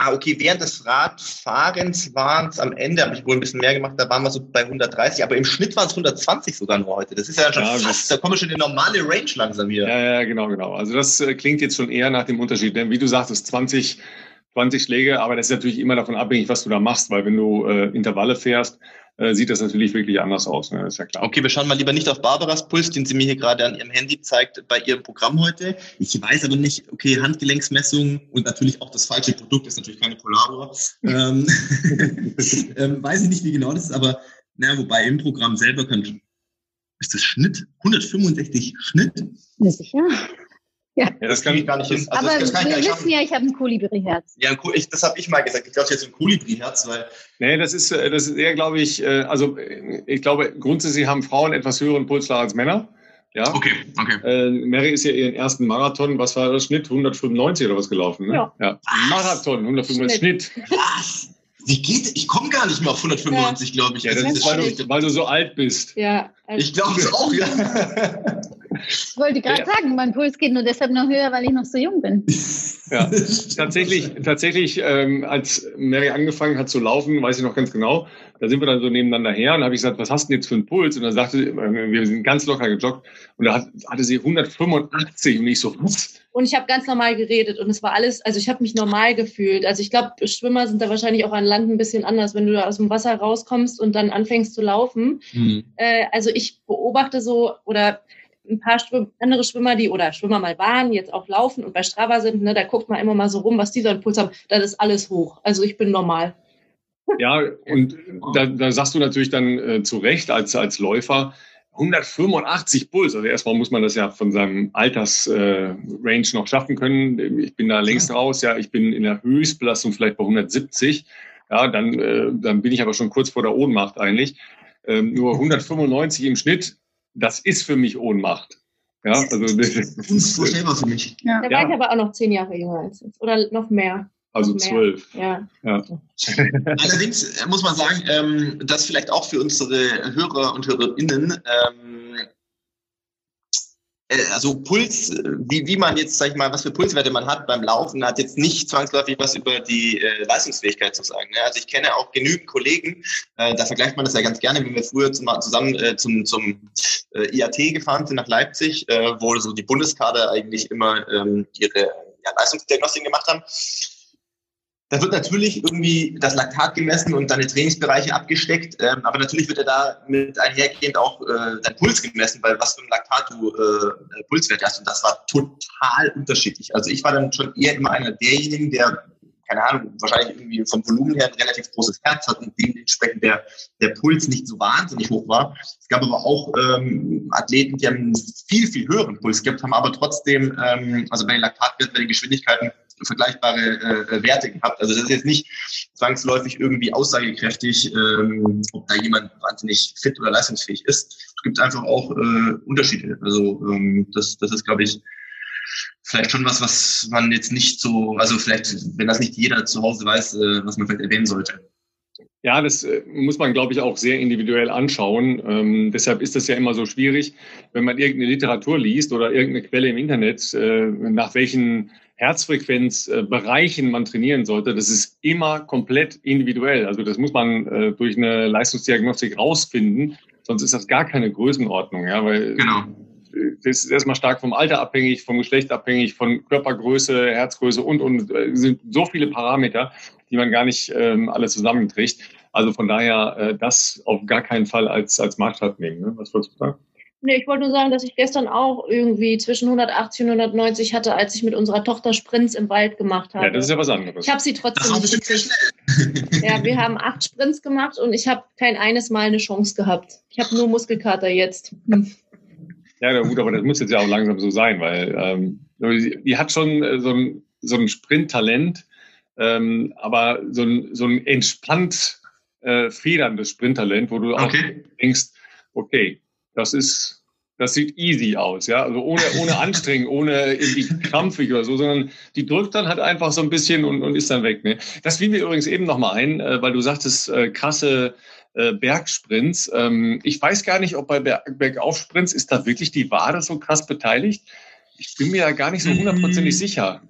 Ah, okay, während des Radfahrens waren es am Ende, habe ich wohl ein bisschen mehr gemacht, da waren wir so bei 130, aber im Schnitt waren es 120 sogar nur heute. Das ist ja schon ja, fast, da kommen wir schon in die normale Range langsam wieder. Ja, ja, genau, genau. Also das äh, klingt jetzt schon eher nach dem Unterschied, denn wie du sagtest, 20, 20 Schläge, aber das ist natürlich immer davon abhängig, was du da machst, weil wenn du äh, Intervalle fährst, äh, sieht das natürlich wirklich anders aus. Ne? ist ja klar. Okay, wir schauen mal lieber nicht auf Barbaras Puls, den sie mir hier gerade an ihrem Handy zeigt bei ihrem Programm heute. Ich weiß aber nicht, okay, Handgelenksmessung und natürlich auch das falsche Produkt ist natürlich keine Polaro. ähm, ähm, weiß ich nicht, wie genau das ist, aber naja, wobei im Programm selber kann, ist das Schnitt 165 Schnitt? Ja, sicher. Ja, ja das kann ich gar nicht hin. Also Aber das, das wir wissen schaffen. ja, ich habe ein Kolibri-Herz. Ja, ich, das habe ich mal gesagt. Ich glaube, jetzt ein Kolibri-Herz, weil. Nee, das ist, äh, das ist eher, glaube ich, äh, also ich glaube, grundsätzlich haben Frauen etwas höheren Pulsschlag als Männer. Ja. Okay, okay. Äh, Mary ist ja ihren ersten Marathon, was war der Schnitt? 195 oder was gelaufen, ne? Ja. ja. Marathon, 195 Schnitt. Schnitt. Was? Wie geht? Ich komme gar nicht mehr auf 195, ja. glaube ich. Ja, das, das ist, weil du, weil du, so alt bist. Ja. Also ich glaube es auch, ja. Ich wollte gerade ja. sagen, mein Puls geht nur deshalb noch höher, weil ich noch so jung bin. Ja, tatsächlich, tatsächlich, ähm, als Mary angefangen hat zu laufen, weiß ich noch ganz genau, da sind wir dann so nebeneinander her und habe ich gesagt, was hast du denn jetzt für einen Puls? Und dann sagte sie, äh, wir sind ganz locker gejoggt und da hat, hatte sie 185 und ich so, was? Und ich habe ganz normal geredet und es war alles, also ich habe mich normal gefühlt. Also ich glaube, Schwimmer sind da wahrscheinlich auch an Land ein bisschen anders, wenn du da aus dem Wasser rauskommst und dann anfängst zu laufen. Mhm. Äh, also ich beobachte so oder ein paar Schwimm andere Schwimmer, die oder Schwimmer mal waren, jetzt auch laufen und bei Strava sind, ne, da guckt man immer mal so rum, was die so einen Puls haben. Das ist alles hoch. Also ich bin normal. Ja, und da, da sagst du natürlich dann äh, zu Recht als, als Läufer, 185 Puls. Also erstmal muss man das ja von seinem Altersrange äh, noch schaffen können. Ich bin da längst raus. Ja, ich bin in der Höchstbelastung vielleicht bei 170. Ja, dann, äh, dann bin ich aber schon kurz vor der Ohnmacht eigentlich. Ähm, nur 195 im Schnitt das ist für mich Ohnmacht. Ja, also das ist unvorstellbar für mich. Ja. Da war ja. ich aber auch noch zehn Jahre jünger als jetzt. Oder noch mehr. Also zwölf. Ja. ja. Allerdings muss man sagen, ähm, dass vielleicht auch für unsere Hörer und Hörerinnen ähm, äh, also Puls, wie, wie man jetzt, sag ich mal, was für Pulswerte man hat beim Laufen, hat jetzt nicht zwangsläufig was über die äh, Leistungsfähigkeit zu sagen. Ne? Also ich kenne auch genügend Kollegen, äh, da vergleicht man das ja ganz gerne, wenn wir früher zum, zusammen äh, zum, zum äh, IAT gefahren sind nach Leipzig, äh, wo so die Bundeskader eigentlich immer ähm, ihre ja, Leistungsdiagnostik gemacht haben da wird natürlich irgendwie das Laktat gemessen und deine Trainingsbereiche abgesteckt, ähm, aber natürlich wird er da mit einhergehend auch äh, dein Puls gemessen, weil was für ein Laktat du äh, Pulswert hast und das war total unterschiedlich. Also ich war dann schon eher immer einer derjenigen, der keine Ahnung, wahrscheinlich irgendwie vom Volumen her ein relativ großes Herz hat und dementsprechend der, der Puls nicht so wahnsinnig hoch war. Es gab aber auch ähm, Athleten, die haben einen viel, viel höheren Puls gehabt, haben aber trotzdem, ähm, also bei den Laktatwerten, bei den Geschwindigkeiten, vergleichbare äh, Werte gehabt. Also das ist jetzt nicht zwangsläufig irgendwie aussagekräftig, ähm, ob da jemand wahnsinnig fit oder leistungsfähig ist. Es gibt einfach auch äh, Unterschiede. Also ähm, das, das ist, glaube ich, vielleicht schon was, was man jetzt nicht so, also vielleicht, wenn das nicht jeder zu Hause weiß, äh, was man vielleicht erwähnen sollte. Ja, das äh, muss man, glaube ich, auch sehr individuell anschauen. Ähm, deshalb ist das ja immer so schwierig, wenn man irgendeine Literatur liest oder irgendeine Quelle im Internet, äh, nach welchen Herzfrequenzbereichen man trainieren sollte. Das ist immer komplett individuell. Also das muss man äh, durch eine Leistungsdiagnostik rausfinden. sonst ist das gar keine Größenordnung, ja, weil Genau. Das ist erstmal stark vom Alter abhängig, vom Geschlecht abhängig, von Körpergröße, Herzgröße und, und äh, sind so viele Parameter, die man gar nicht ähm, alle zusammenkriegt. Also von daher äh, das auf gar keinen Fall als, als Maßstab nehmen. Ne? Was wolltest du sagen? Nee, ich wollte nur sagen, dass ich gestern auch irgendwie zwischen 180 und 190 hatte, als ich mit unserer Tochter Sprints im Wald gemacht habe. Ja, das ist ja was anderes. ich habe sie Das trotzdem war nicht gekriegt. Ja, wir haben acht Sprints gemacht und ich habe kein eines Mal eine Chance gehabt. Ich habe nur Muskelkater jetzt. Hm. Ja, na gut, aber das muss jetzt ja auch langsam so sein, weil ähm, die, die hat schon äh, so ein, so ein Sprinttalent, ähm, aber so ein, so ein entspannt äh, federndes Sprinttalent, wo du auch Okay. denkst, okay, das ist, das sieht easy aus, ja, also ohne, ohne Anstrengung, ohne irgendwie krampfig oder so, sondern die drückt dann halt einfach so ein bisschen und, und ist dann weg. Ne? Das fiel mir übrigens eben nochmal ein, äh, weil du sagtest, äh, krasse äh, Bergsprints. Ähm, ich weiß gar nicht, ob bei Ber Bergaufsprints ist da wirklich die Wade so krass beteiligt. Ich bin mir da gar nicht so hundertprozentig Mm. sicher.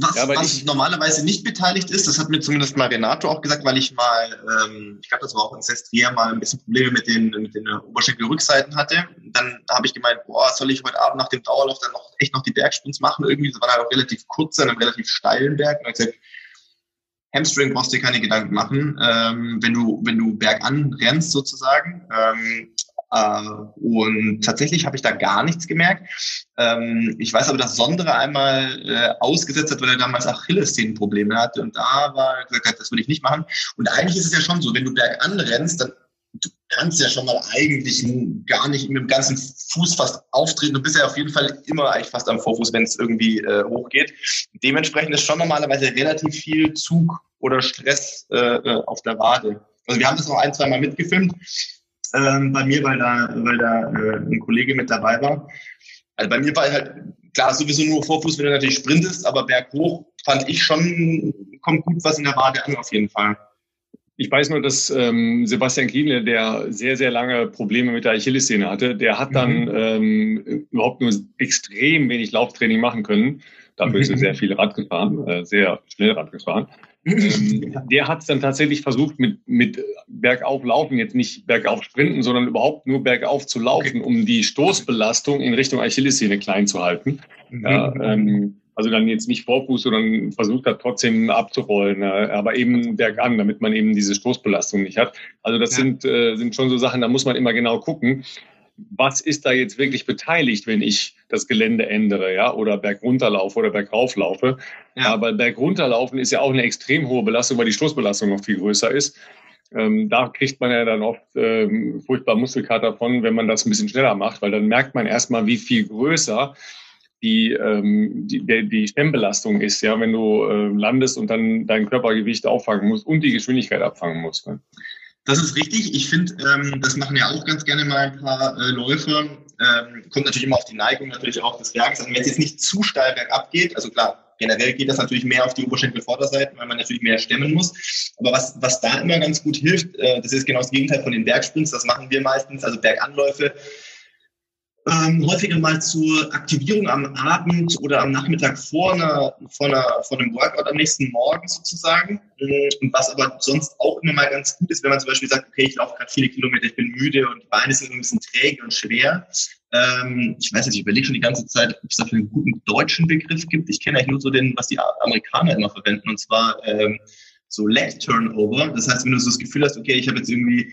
Was, Ja, weil was ich- normalerweise nicht beteiligt ist, das hat mir zumindest mal Renato auch gesagt, weil ich mal, ähm, ich glaube, das war auch in Sestria, mal ein bisschen Probleme mit den, mit den Oberschenkelrückseiten hatte. Dann habe ich gemeint, boah, soll ich heute Abend nach dem Dauerlauf dann noch echt noch die Bergsprints machen? Irgendwie, das war halt auch relativ kurz an einem relativ steilen Berg. Und dann hab ich gesagt, Hamstring brauchst du dir keine Gedanken machen, ähm, wenn du wenn du bergan rennst sozusagen. Ähm, äh, und tatsächlich habe ich da gar nichts gemerkt. Ähm, ich weiß aber, dass Sondere einmal äh, ausgesetzt hat, weil er damals Achillessehnenprobleme hatte. Und da war gesagt, hat, das würde ich nicht machen. Und eigentlich ist es ja schon so, wenn du bergan rennst, dann du kannst ja schon mal eigentlich gar nicht mit dem ganzen Fuß fast auftreten. Du bist ja auf jeden Fall immer eigentlich fast am Vorfuß, wenn es irgendwie äh, hochgeht. Dementsprechend ist schon normalerweise relativ viel Zug oder Stress äh, äh, auf der Wade. Also wir haben das noch ein, zwei Mal mitgefilmt ähm, bei mir, weil da, weil da äh, ein Kollege mit dabei war. Also bei mir war halt klar sowieso nur Vorfuß, wenn du natürlich sprintest, aber berghoch fand ich schon, kommt gut was in der Wade an auf jeden Fall. Ich weiß nur, dass ähm, Sebastian Kienle, der sehr, sehr lange Probleme mit der Achillessehne hatte, der hat dann Mhm. ähm, überhaupt nur extrem wenig Lauftraining machen können. Dafür ist er sehr viel Rad gefahren, äh, sehr schnell Rad gefahren. Ähm, der hat es dann tatsächlich versucht, mit, mit bergauf laufen, jetzt nicht bergauf sprinten, sondern überhaupt nur bergauf zu laufen, um die Stoßbelastung in Richtung Achillessehne klein zu halten. Ja, Mhm. ähm, also dann jetzt nicht Vorfuß, sondern versucht hat trotzdem abzurollen, äh, aber eben bergan, damit man eben diese Stoßbelastung nicht hat. Also das Ja. sind, äh, sind schon so Sachen, da muss man immer genau gucken, was ist da jetzt wirklich beteiligt, wenn ich das Gelände ändere, ja, oder bergunterlaufe oder bergauflaufe. Ja. Ja. Aber bergunterlaufen ist ja auch eine extrem hohe Belastung, weil die Stoßbelastung noch viel größer ist. Ähm, da kriegt man ja dann oft ähm, furchtbar Muskelkater von, wenn man das ein bisschen schneller macht, weil dann merkt man erstmal, wie viel größer die, ähm, die, die Stemmbelastung ist, ja, wenn du äh, landest und dann dein Körpergewicht auffangen musst und die Geschwindigkeit abfangen musst. Ne? Das ist richtig. Ich finde, ähm, das machen ja auch ganz gerne mal ein paar äh, Läufer. Ähm, kommt natürlich immer auf die Neigung natürlich auch des Berges an. Wenn es jetzt nicht zu steil bergab geht, also klar, generell geht das natürlich mehr auf die Oberschenkelvorderseite, weil man natürlich mehr stemmen muss. Aber was, was da immer ganz gut hilft, äh, das ist genau das Gegenteil von den Bergsprints, das machen wir meistens, also Berganläufe, ähm, häufiger mal zur Aktivierung am Abend oder am Nachmittag vor, einer, vor, einer, vor einem Workout am nächsten Morgen sozusagen. Und was aber sonst auch immer mal ganz gut ist, wenn man zum Beispiel sagt, okay, ich laufe gerade viele Kilometer, ich bin müde und die Beine sind ein bisschen träge und schwer. Ähm, ich weiß nicht, ich überlege schon die ganze Zeit, ob es dafür einen guten deutschen Begriff gibt. Ich kenne eigentlich nur so den, was die Amerikaner immer verwenden, und zwar ähm, so Leg Turnover. Das heißt, wenn du so das Gefühl hast, okay, ich habe jetzt irgendwie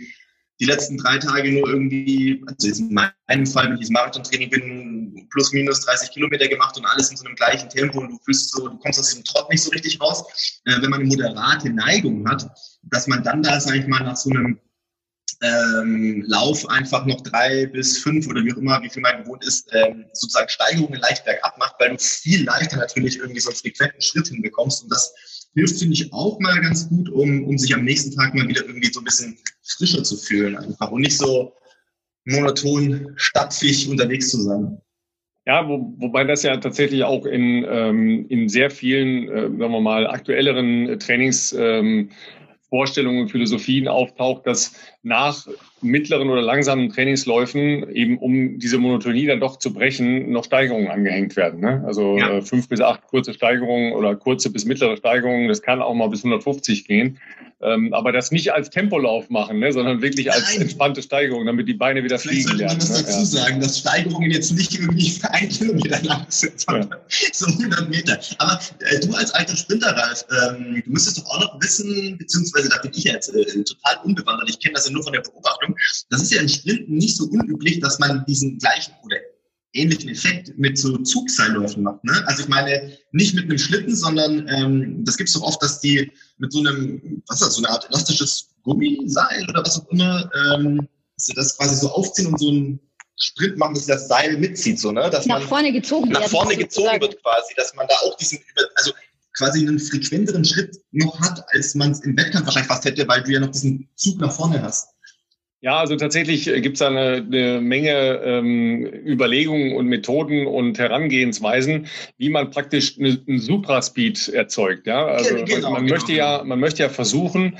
die letzten drei Tage nur irgendwie, also jetzt in meinem Fall, ich ins Marathontraining bin, plus minus 30 Kilometer gemacht und alles in so einem gleichen Tempo und du fühlst so, du kommst aus diesem Trott nicht so richtig raus. Äh, wenn man eine moderate Neigung hat, dass man dann da, sage ich mal, nach so einem ähm, Lauf einfach noch drei bis fünf oder wie auch immer, wie viel man gewohnt ist, ähm, sozusagen Steigerungen leicht bergab macht, weil du viel leichter natürlich irgendwie so einen frequenten Schritt hinbekommst und das hilft, finde ich, auch mal ganz gut, um, um sich am nächsten Tag mal wieder irgendwie so ein bisschen frischer zu fühlen einfach und nicht so monoton, stapfig unterwegs zu sein. Ja, wo, wobei das ja tatsächlich auch in, ähm, in sehr vielen, äh, sagen wir mal, aktuelleren Trainings ähm, Philosophien auftaucht, dass nach mittleren oder langsamen Trainingsläufen eben um diese Monotonie dann doch zu brechen, noch Steigerungen angehängt werden. Ne? Also ja. äh, fünf bis acht kurze Steigerungen oder kurze bis mittlere Steigerungen, das kann auch mal bis 150 gehen. Ähm, aber das nicht als Tempolauf machen, ne, sondern wirklich als Nein. entspannte Steigerung, damit die Beine wieder Vielleicht fliegen lernen. Ich muss ne? dazu sagen, dass Steigerungen jetzt nicht irgendwie für ein Kilometer lang sind, sondern ja. so 100 Meter. Aber äh, du als alter Sprinter, Ralf, ähm, du müsstest doch auch noch wissen, beziehungsweise da bin ich jetzt äh, total unbewandert, ich kenne das ja nur von der Beobachtung, das ist ja in Sprinten nicht so unüblich, dass man diesen gleichen oder ähnlichen Effekt mit so Zugseilläufen macht. Ne? Also ich meine, nicht mit einem Schlitten, sondern ähm, das gibt es doch oft, dass die mit so einem, was ist das, so eine Art elastisches Gummiseil oder was auch immer, ähm, dass sie das quasi so aufziehen und so ein Sprint machen, dass das Seil mitzieht, so, ne? Dass nach man vorne gezogen wird. Nach vorne gezogen wird quasi, dass man da auch diesen, also quasi einen frequenteren Schritt noch hat, als man es im Wettkampf wahrscheinlich fast hätte, weil du ja noch diesen Zug nach vorne hast. Ja, also tatsächlich äh, gibt es da eine, eine Menge ähm, Überlegungen und Methoden und Herangehensweisen, wie man praktisch eine, einen Supraspeed erzeugt. Ja, also genau, man, genau. möchte ja, man möchte ja versuchen,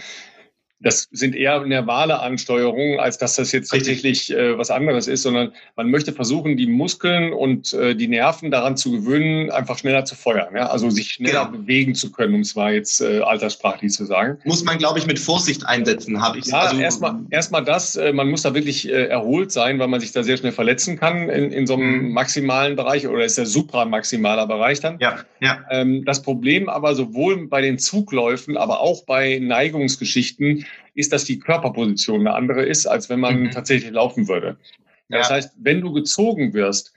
das sind eher nervale Ansteuerungen, als dass das jetzt tatsächlich äh, was anderes ist, sondern man möchte versuchen, die Muskeln und äh, die Nerven daran zu gewöhnen, einfach schneller zu feuern. Ja? Also sich schneller genau. bewegen zu können, um es mal jetzt äh, alterssprachlich zu sagen. Muss man, glaube ich, mit Vorsicht einsetzen, habe ich Ja, also, erstmal erstmal das, äh, man muss da wirklich äh, erholt sein, weil man sich da sehr schnell verletzen kann in, in so einem mhm. maximalen Bereich oder ist der supramaximaler Bereich dann. Ja, ja. Ähm, das Problem aber sowohl bei den Zugläufen, aber auch bei Neigungsgeschichten, ist, dass die Körperposition eine andere ist, als wenn man mhm. tatsächlich laufen würde. Ja. Das heißt, wenn du gezogen wirst,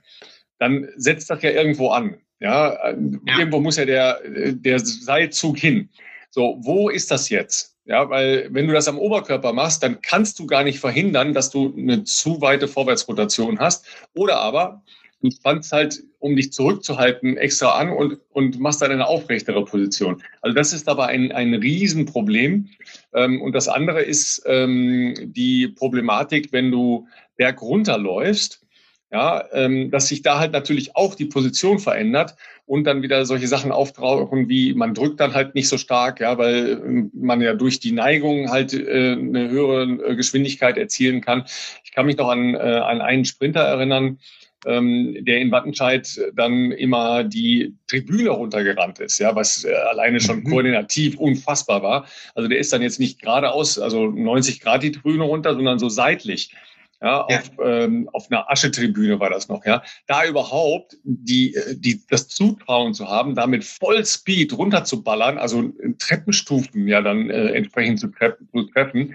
dann setzt das ja irgendwo an. Ja, ja. irgendwo muss ja der, der Seilzug hin. So, wo ist das jetzt? Ja, weil wenn du das am Oberkörper machst, dann kannst du gar nicht verhindern, dass du eine zu weite Vorwärtsrotation hast. Oder aber du spannst halt, um dich zurückzuhalten, extra an und, und machst dann eine aufrechtere Position. Also das ist aber ein, ein Riesenproblem. Ähm, und das andere ist ähm, die Problematik, wenn du berg runterläufst, ja, ähm, dass sich da halt natürlich auch die Position verändert und dann wieder solche Sachen auftauchen, wie man drückt dann halt nicht so stark, ja, weil ähm, man ja durch die Neigung halt äh, eine höhere äh, Geschwindigkeit erzielen kann. Ich kann mich noch an, äh, an einen Sprinter erinnern, ähm, der in Wattenscheid dann immer die Tribüne runtergerannt ist, ja, was äh, alleine schon mhm. koordinativ unfassbar war. Also der ist dann jetzt nicht geradeaus, also 90 Grad die Tribüne runter, sondern so seitlich. Ja, ja. Auf, ähm, auf einer Aschetribüne war das noch, ja. Da überhaupt die, äh, die, das Zutrauen zu haben, da mit Vollspeed runterzuballern, also Treppenstufen ja dann äh, entsprechend zu, treffen, zu treffen,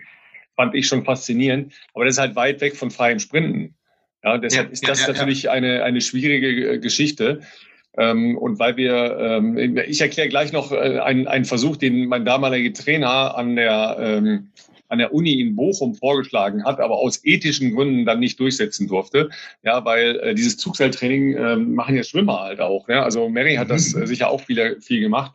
fand ich schon faszinierend. Aber das ist halt weit weg von freien Sprinten. Ja, deshalb ja, ist das ja, natürlich ja. Eine, eine schwierige äh, Geschichte. Ähm, und weil wir, ähm, ich erkläre gleich noch äh, einen, einen Versuch, den mein damaliger Trainer an der, ähm, an der Uni in Bochum vorgeschlagen hat, aber aus ethischen Gründen dann nicht durchsetzen durfte. Ja, weil äh, dieses Zugseiltraining äh, machen ja Schwimmer halt auch. Ja? Also Mary hat das äh, sicher auch viel, viel gemacht.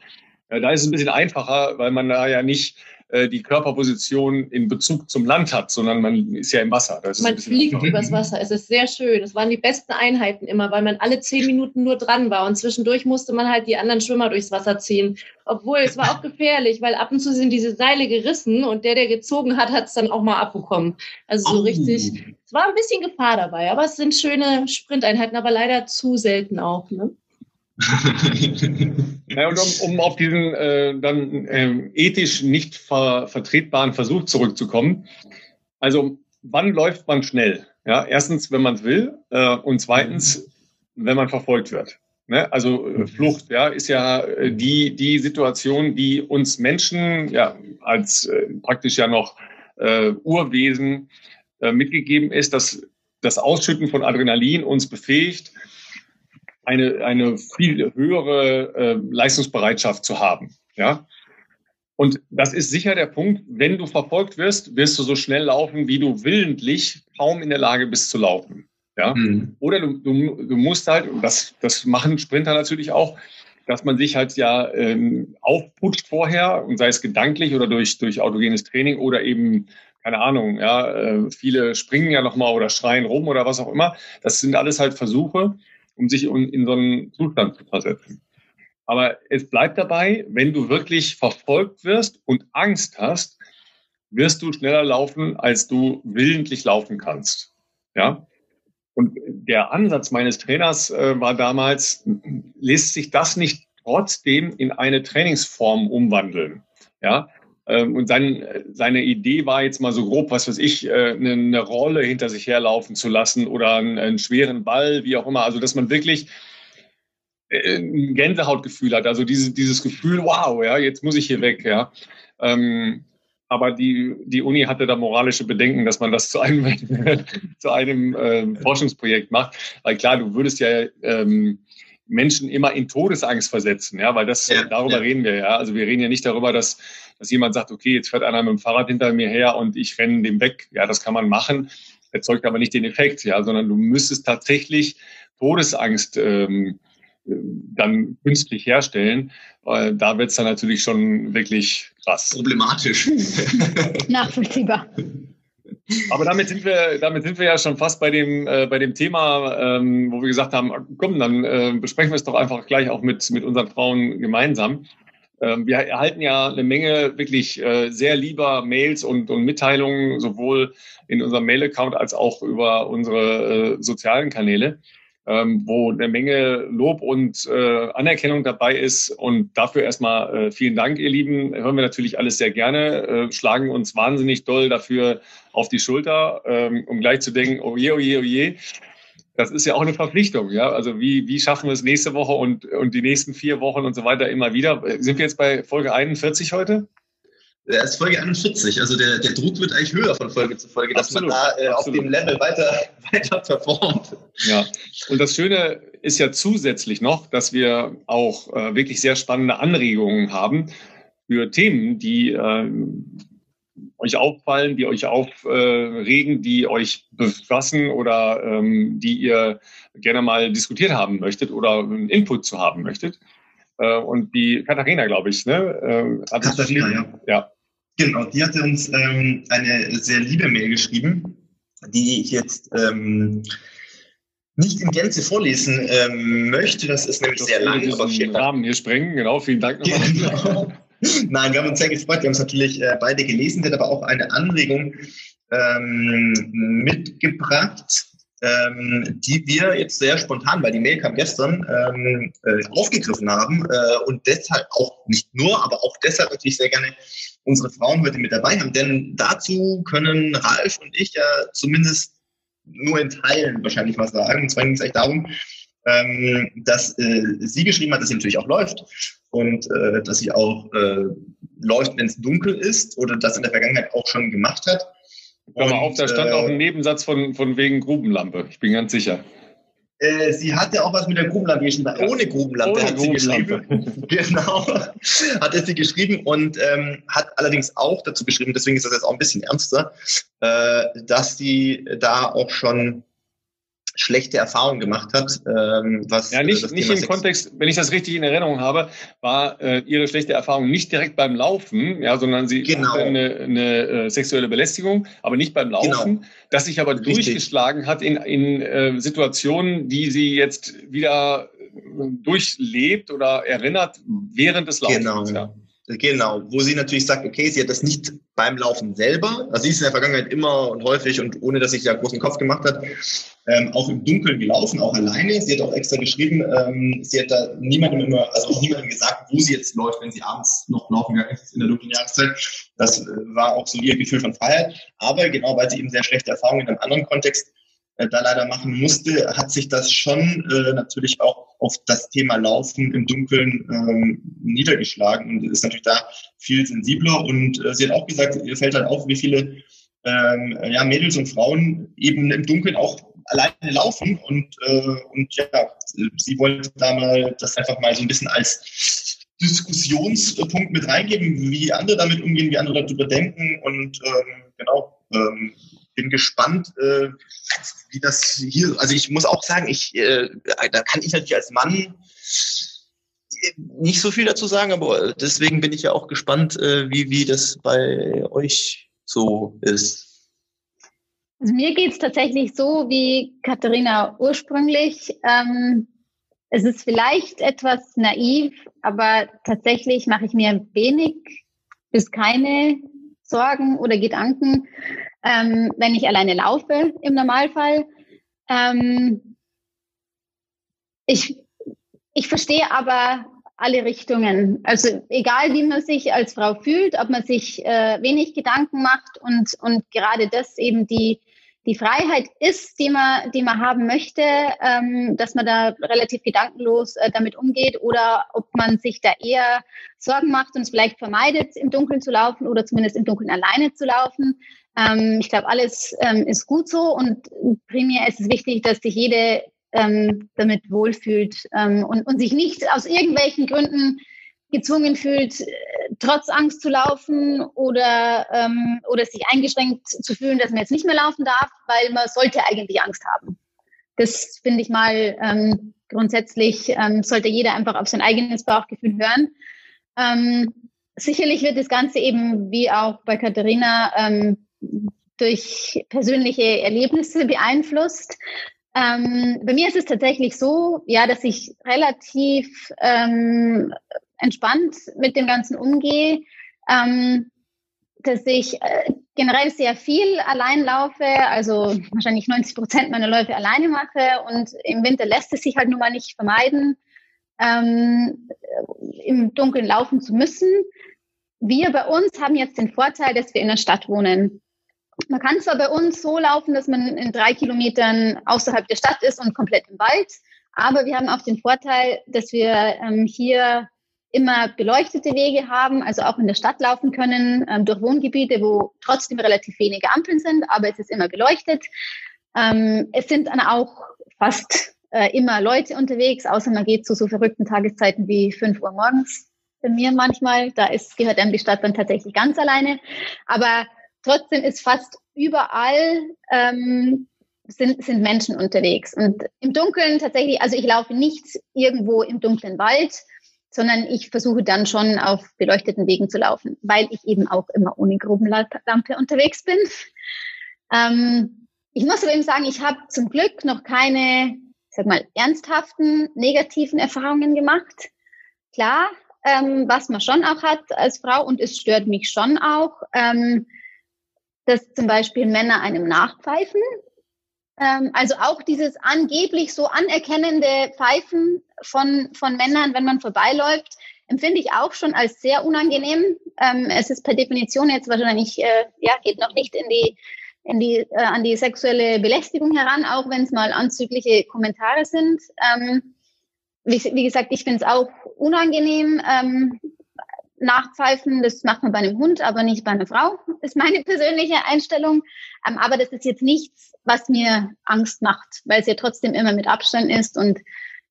Äh, da ist es ein bisschen einfacher, weil man da ja nicht äh, die Körperposition in Bezug zum Land hat, sondern man ist ja im Wasser. man fliegt übers Wasser. Es ist sehr schön. Es waren die besten Einheiten immer, weil man alle zehn Minuten nur dran war und zwischendurch musste man halt die anderen Schwimmer durchs Wasser ziehen. Obwohl es war auch gefährlich, weil ab und zu sind diese Seile gerissen und der, der gezogen hat, hat es dann auch mal abbekommen. Also so oh. richtig. Es war ein bisschen Gefahr dabei, aber es sind schöne Sprinteinheiten, aber leider zu selten auch. Ne? ja, und um, um, auf diesen äh, dann äh, ethisch nicht ver vertretbaren Versuch zurückzukommen. Also, wann läuft man schnell? Ja, erstens, wenn man es will, äh, und zweitens, wenn man verfolgt wird. Ne? Also äh, Flucht, ja, ist ja äh, die die Situation, die uns Menschen ja als äh, praktisch ja noch äh, Urwesen äh, mitgegeben ist, dass das Ausschütten von Adrenalin uns befähigt, eine, eine viel höhere äh, Leistungsbereitschaft zu haben. Ja. Und das ist sicher der Punkt, wenn du verfolgt wirst, wirst du so schnell laufen, wie du willentlich kaum in der Lage bist zu laufen. Ja? Mhm. Oder du, du, du musst halt, und das, das machen Sprinter natürlich auch, dass man sich halt ja ähm, aufputscht vorher und sei es gedanklich oder durch, durch autogenes Training oder eben, keine Ahnung, ja, äh, viele springen ja nochmal oder schreien rum oder was auch immer. Das sind alles halt Versuche, um sich in so einen Zustand zu versetzen. Aber es bleibt dabei, wenn du wirklich verfolgt wirst und Angst hast, wirst du schneller laufen, als du willentlich laufen kannst. Ja. Und der Ansatz meines Trainers äh, war damals, lässt sich das nicht trotzdem in eine Trainingsform umwandeln? Ja. Ähm, und sein, seine Idee war jetzt mal so grob, was weiß ich, äh, eine, eine Rolle hinter sich herlaufen zu lassen oder einen, einen schweren Ball, wie auch immer. Also, dass man wirklich äh, ein Gänsehautgefühl hat. Also dieses, dieses Gefühl, wow, ja, jetzt muss ich hier weg, ja. Ähm, aber die, die Uni hatte da moralische Bedenken, dass man das zu einem, zu einem äh, Forschungsprojekt macht. Weil klar, du würdest ja ähm, Menschen immer in Todesangst versetzen, ja, weil das, ja, darüber ja. reden wir ja. Also wir reden ja nicht darüber, dass, dass jemand sagt, okay, jetzt fährt einer mit dem Fahrrad hinter mir her und ich renne dem weg. Ja, das kann man machen, erzeugt aber nicht den Effekt, ja, sondern du müsstest tatsächlich Todesangst ähm, dann künstlich herstellen. Äh, da wird es dann natürlich schon wirklich krass. Problematisch. Nachvollziehbar. Aber damit sind wir, damit sind wir ja schon fast bei dem, äh, bei dem Thema, ähm, wo wir gesagt haben, komm, dann äh, besprechen wir es doch einfach gleich auch mit, mit unseren Frauen gemeinsam. Ähm, wir erhalten ja eine Menge wirklich äh, sehr lieber Mails und, und Mitteilungen, sowohl in unserem Mail-Account als auch über unsere äh, sozialen Kanäle ähm, wo eine Menge Lob und äh, Anerkennung dabei ist. Und dafür erstmal vielen Dank, ihr Lieben. Hören wir natürlich alles sehr gerne, schlagen uns wahnsinnig doll dafür auf die Schulter, ähm, um gleich zu denken, oh je, oh je, oh je. Das ist ja auch eine Verpflichtung, ja. Also wie, wie schaffen wir es nächste Woche und, und die nächsten vier Wochen und so weiter immer wieder? Sind wir jetzt bei Folge 41 heute? Er ist Folge 41, also der, der Druck wird eigentlich höher von Folge zu Folge, dass absolut, man da äh, auf dem Level weiter, weiter performt. Ja, und das Schöne ist ja zusätzlich noch, dass wir auch äh, wirklich sehr spannende Anregungen haben für Themen, die äh, euch auffallen, die euch aufregen, die euch befassen oder ähm, die ihr gerne mal diskutiert haben möchtet oder einen Input zu haben möchtet. Äh, und die Katharina, glaube ich, ne? Äh, hat Katharina, ja. ja. Genau, die hatte uns ähm, eine sehr liebe Mail geschrieben, die ich jetzt ähm, nicht in Gänze vorlesen ähm, möchte. Das ist nämlich das sehr lang. Den Rahmen hier sprengen, genau. Vielen Dank nochmal. Genau. Nein, wir haben uns sehr gefreut. Wir haben es natürlich äh, beide gelesen, hat aber auch eine Anregung ähm, mitgebracht ähm, die wir jetzt sehr spontan, weil die Mail kam gestern, ähm, äh, aufgegriffen haben äh, und deshalb auch nicht nur, aber auch deshalb natürlich sehr gerne unsere Frauen heute mit dabei haben. Denn dazu können Ralf und ich ja zumindest nur in Teilen wahrscheinlich was sagen. Und zwar ging es eigentlich darum, ähm, dass äh, sie geschrieben hat, dass sie natürlich auch läuft und äh, dass sie auch äh, läuft, wenn es dunkel ist oder das in der Vergangenheit auch schon gemacht hat. Hör mal auf, da stand äh, auch ein Nebensatz von, von wegen Grubenlampe. Ich bin ganz sicher. Äh, sie hatte auch was mit der Grubenlampe geschrieben. Ja. Ohne Grubenlampe Ohne hat Grubenlampe. sie geschrieben. genau. hat sie geschrieben und ähm, hat allerdings auch dazu geschrieben, deswegen ist das jetzt auch ein bisschen ernster, äh, dass sie da auch schon schlechte Erfahrungen gemacht hat. Ähm, was ja, nicht, nicht im Kontext, wenn ich das richtig in Erinnerung habe, war äh, ihre schlechte Erfahrung nicht direkt beim Laufen, ja, sondern sie genau. hatte eine, eine äh, sexuelle Belästigung, aber nicht beim Laufen, genau. das sich aber richtig. durchgeschlagen hat in, in äh, Situationen, die sie jetzt wieder äh, durchlebt oder erinnert während des Laufens. Genau. Ja. Genau, wo sie natürlich sagt, okay, sie hat das nicht beim Laufen selber, also sie ist in der Vergangenheit immer und häufig und ohne dass sich da großen Kopf gemacht hat, ähm, auch im Dunkeln gelaufen, auch alleine. Sie hat auch extra geschrieben, ähm, sie hat da niemandem immer, also auch niemandem gesagt, wo sie jetzt läuft, wenn sie abends noch laufen gegangen ist in der dunklen Jahreszeit. Das äh, war auch so ihr Gefühl von Freiheit. Aber genau, weil sie eben sehr schlechte Erfahrungen in einem anderen Kontext äh, da leider machen musste, hat sich das schon äh, natürlich auch auf das Thema Laufen im Dunkeln ähm, niedergeschlagen und ist natürlich da viel sensibler. Und äh, sie hat auch gesagt, ihr fällt halt auf, wie viele ähm, ja, Mädels und Frauen eben im Dunkeln auch alleine laufen und, äh, und ja, sie wollte da mal das einfach mal so ein bisschen als Diskussionspunkt mit reingeben, wie andere damit umgehen, wie andere darüber denken und ähm, genau, ähm, bin gespannt, äh, wie das hier, also ich muss auch sagen, ich, äh, da kann ich natürlich als Mann nicht so viel dazu sagen, aber deswegen bin ich ja auch gespannt, äh, wie, wie das bei euch so ist. Also mir geht es tatsächlich so wie Katharina ursprünglich. Ähm, es ist vielleicht etwas naiv, aber tatsächlich mache ich mir wenig bis keine Sorgen oder Gedanken, ähm, wenn ich alleine laufe im Normalfall. Ähm, ich, ich verstehe aber alle Richtungen. Also egal, wie man sich als Frau fühlt, ob man sich äh, wenig Gedanken macht und, und gerade das eben die, die Freiheit ist, die man, die man haben möchte, ähm, dass man da relativ gedankenlos äh, damit umgeht oder ob man sich da eher Sorgen macht und es vielleicht vermeidet, im Dunkeln zu laufen oder zumindest im Dunkeln alleine zu laufen. Ähm, ich glaube, alles ähm, ist gut so und primär ist es wichtig, dass sich jede ähm, damit wohlfühlt ähm, und, und sich nicht aus irgendwelchen Gründen gezwungen fühlt, äh, trotz Angst zu laufen oder, ähm, oder sich eingeschränkt zu fühlen, dass man jetzt nicht mehr laufen darf, weil man sollte eigentlich Angst haben. Das finde ich mal ähm, grundsätzlich, ähm, sollte jeder einfach auf sein eigenes Bauchgefühl hören. Ähm, sicherlich wird das Ganze eben, wie auch bei Katharina, ähm, durch persönliche Erlebnisse beeinflusst. Ähm, bei mir ist es tatsächlich so, ja, dass ich relativ ähm, entspannt mit dem Ganzen umgehe, ähm, dass ich äh, generell sehr viel allein laufe, also wahrscheinlich 90 Prozent meiner Läufe alleine mache und im Winter lässt es sich halt nun mal nicht vermeiden, ähm, im Dunkeln laufen zu müssen. Wir bei uns haben jetzt den Vorteil, dass wir in der Stadt wohnen. Man kann zwar bei uns so laufen, dass man in drei Kilometern außerhalb der Stadt ist und komplett im Wald, aber wir haben auch den Vorteil, dass wir ähm, hier immer beleuchtete Wege haben, also auch in der Stadt laufen können, ähm, durch Wohngebiete, wo trotzdem relativ wenige Ampeln sind, aber es ist immer beleuchtet. Ähm, es sind dann auch fast äh, immer Leute unterwegs, außer man geht zu so verrückten Tageszeiten wie 5 Uhr morgens bei mir manchmal. Da ist, gehört einem die Stadt dann tatsächlich ganz alleine. Aber trotzdem ist fast überall ähm, sind, sind Menschen unterwegs. Und im Dunkeln tatsächlich, also ich laufe nicht irgendwo im dunklen Wald, sondern ich versuche dann schon auf beleuchteten Wegen zu laufen, weil ich eben auch immer ohne Grubenlampe unterwegs bin. Ähm, ich muss aber eben sagen, ich habe zum Glück noch keine, sag mal, ernsthaften negativen Erfahrungen gemacht. Klar, ähm, was man schon auch hat als Frau und es stört mich schon auch, ähm, dass zum Beispiel Männer einem nachpfeifen. Ähm, also auch dieses angeblich so anerkennende Pfeifen von, von Männern, wenn man vorbeiläuft, empfinde ich auch schon als sehr unangenehm. Ähm, es ist per Definition jetzt wahrscheinlich, äh, ja, geht noch nicht in die, in die, äh, an die sexuelle Belästigung heran, auch wenn es mal anzügliche Kommentare sind. Ähm, wie, wie, gesagt, ich finde es auch unangenehm. Ähm, Nachpfeifen, das macht man bei einem Hund, aber nicht bei einer Frau, ist meine persönliche Einstellung. Ähm, aber das ist jetzt nichts, was mir Angst macht, weil es ja trotzdem immer mit Abstand ist. Und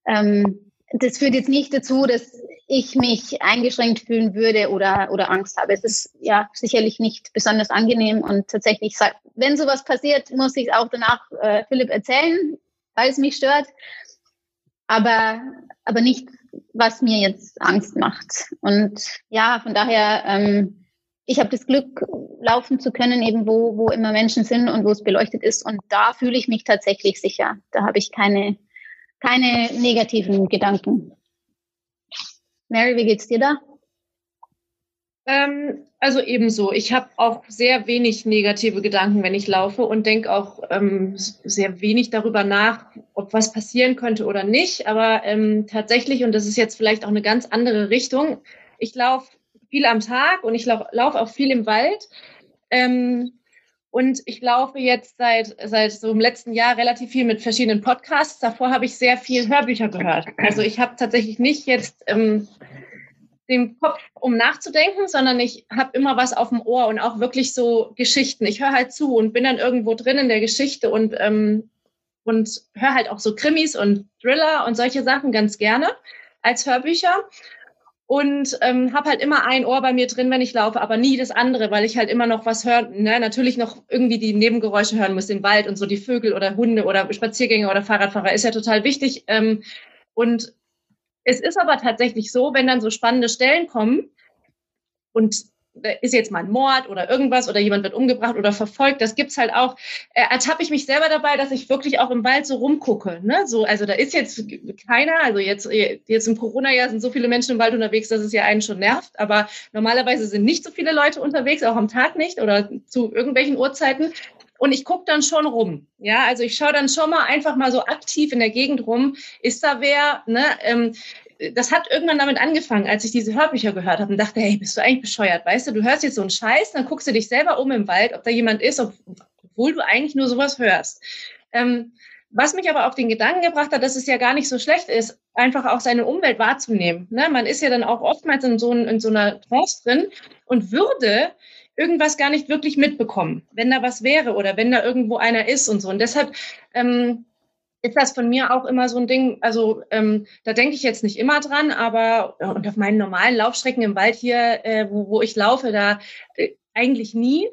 ähm, das führt jetzt nicht dazu, dass ich mich eingeschränkt fühlen würde oder, oder Angst habe. Es ist ja sicherlich nicht besonders angenehm und tatsächlich, wenn sowas passiert, muss ich es auch danach äh, Philipp erzählen, weil es mich stört. Aber, aber nicht was mir jetzt Angst macht. Und ja, von daher, ähm, ich habe das Glück, laufen zu können, eben wo, wo immer Menschen sind und wo es beleuchtet ist. Und da fühle ich mich tatsächlich sicher. Da habe ich keine, keine negativen Gedanken. Mary, wie geht's dir da? Ähm, also ebenso. Ich habe auch sehr wenig negative Gedanken, wenn ich laufe und denke auch ähm, sehr wenig darüber nach, ob was passieren könnte oder nicht. Aber ähm, tatsächlich, und das ist jetzt vielleicht auch eine ganz andere Richtung, ich laufe viel am Tag und ich laufe lauf auch viel im Wald. Ähm, und ich laufe jetzt seit, seit so im letzten Jahr relativ viel mit verschiedenen Podcasts. Davor habe ich sehr viel Hörbücher gehört. Also ich habe tatsächlich nicht jetzt ähm, den Kopf, um nachzudenken, sondern ich habe immer was auf dem Ohr und auch wirklich so Geschichten. Ich höre halt zu und bin dann irgendwo drin in der Geschichte und, ähm, und höre halt auch so Krimis und Thriller und solche Sachen ganz gerne als Hörbücher. Und ähm, habe halt immer ein Ohr bei mir drin, wenn ich laufe, aber nie das andere, weil ich halt immer noch was höre, ne? natürlich noch irgendwie die Nebengeräusche hören muss, den Wald und so die Vögel oder Hunde oder Spaziergänger oder Fahrradfahrer, ist ja total wichtig. Ähm, und es ist aber tatsächlich so, wenn dann so spannende Stellen kommen und da ist jetzt mal ein Mord oder irgendwas oder jemand wird umgebracht oder verfolgt, das gibt's halt auch, äh, ertappe ich mich selber dabei, dass ich wirklich auch im Wald so rumgucke. Ne? So, also da ist jetzt keiner, also jetzt, jetzt im Corona-Jahr sind so viele Menschen im Wald unterwegs, dass es ja einen schon nervt, aber normalerweise sind nicht so viele Leute unterwegs, auch am Tag nicht oder zu irgendwelchen Uhrzeiten. Und ich gucke dann schon rum. Ja, also ich schaue dann schon mal einfach mal so aktiv in der Gegend rum. Ist da wer? Ne? Ähm, das hat irgendwann damit angefangen, als ich diese Hörbücher gehört habe und dachte, hey, bist du eigentlich bescheuert? Weißt du, du hörst jetzt so einen Scheiß, dann guckst du dich selber um im Wald, ob da jemand ist, obwohl du eigentlich nur sowas hörst. Ähm, was mich aber auf den Gedanken gebracht hat, dass es ja gar nicht so schlecht ist, einfach auch seine Umwelt wahrzunehmen. Ne? Man ist ja dann auch oftmals in so, in so einer Trance drin und würde irgendwas gar nicht wirklich mitbekommen, wenn da was wäre oder wenn da irgendwo einer ist und so. Und deshalb ähm, ist das von mir auch immer so ein Ding, also ähm, da denke ich jetzt nicht immer dran, aber und auf meinen normalen Laufstrecken im Wald hier, äh, wo, wo ich laufe, da äh, eigentlich nie.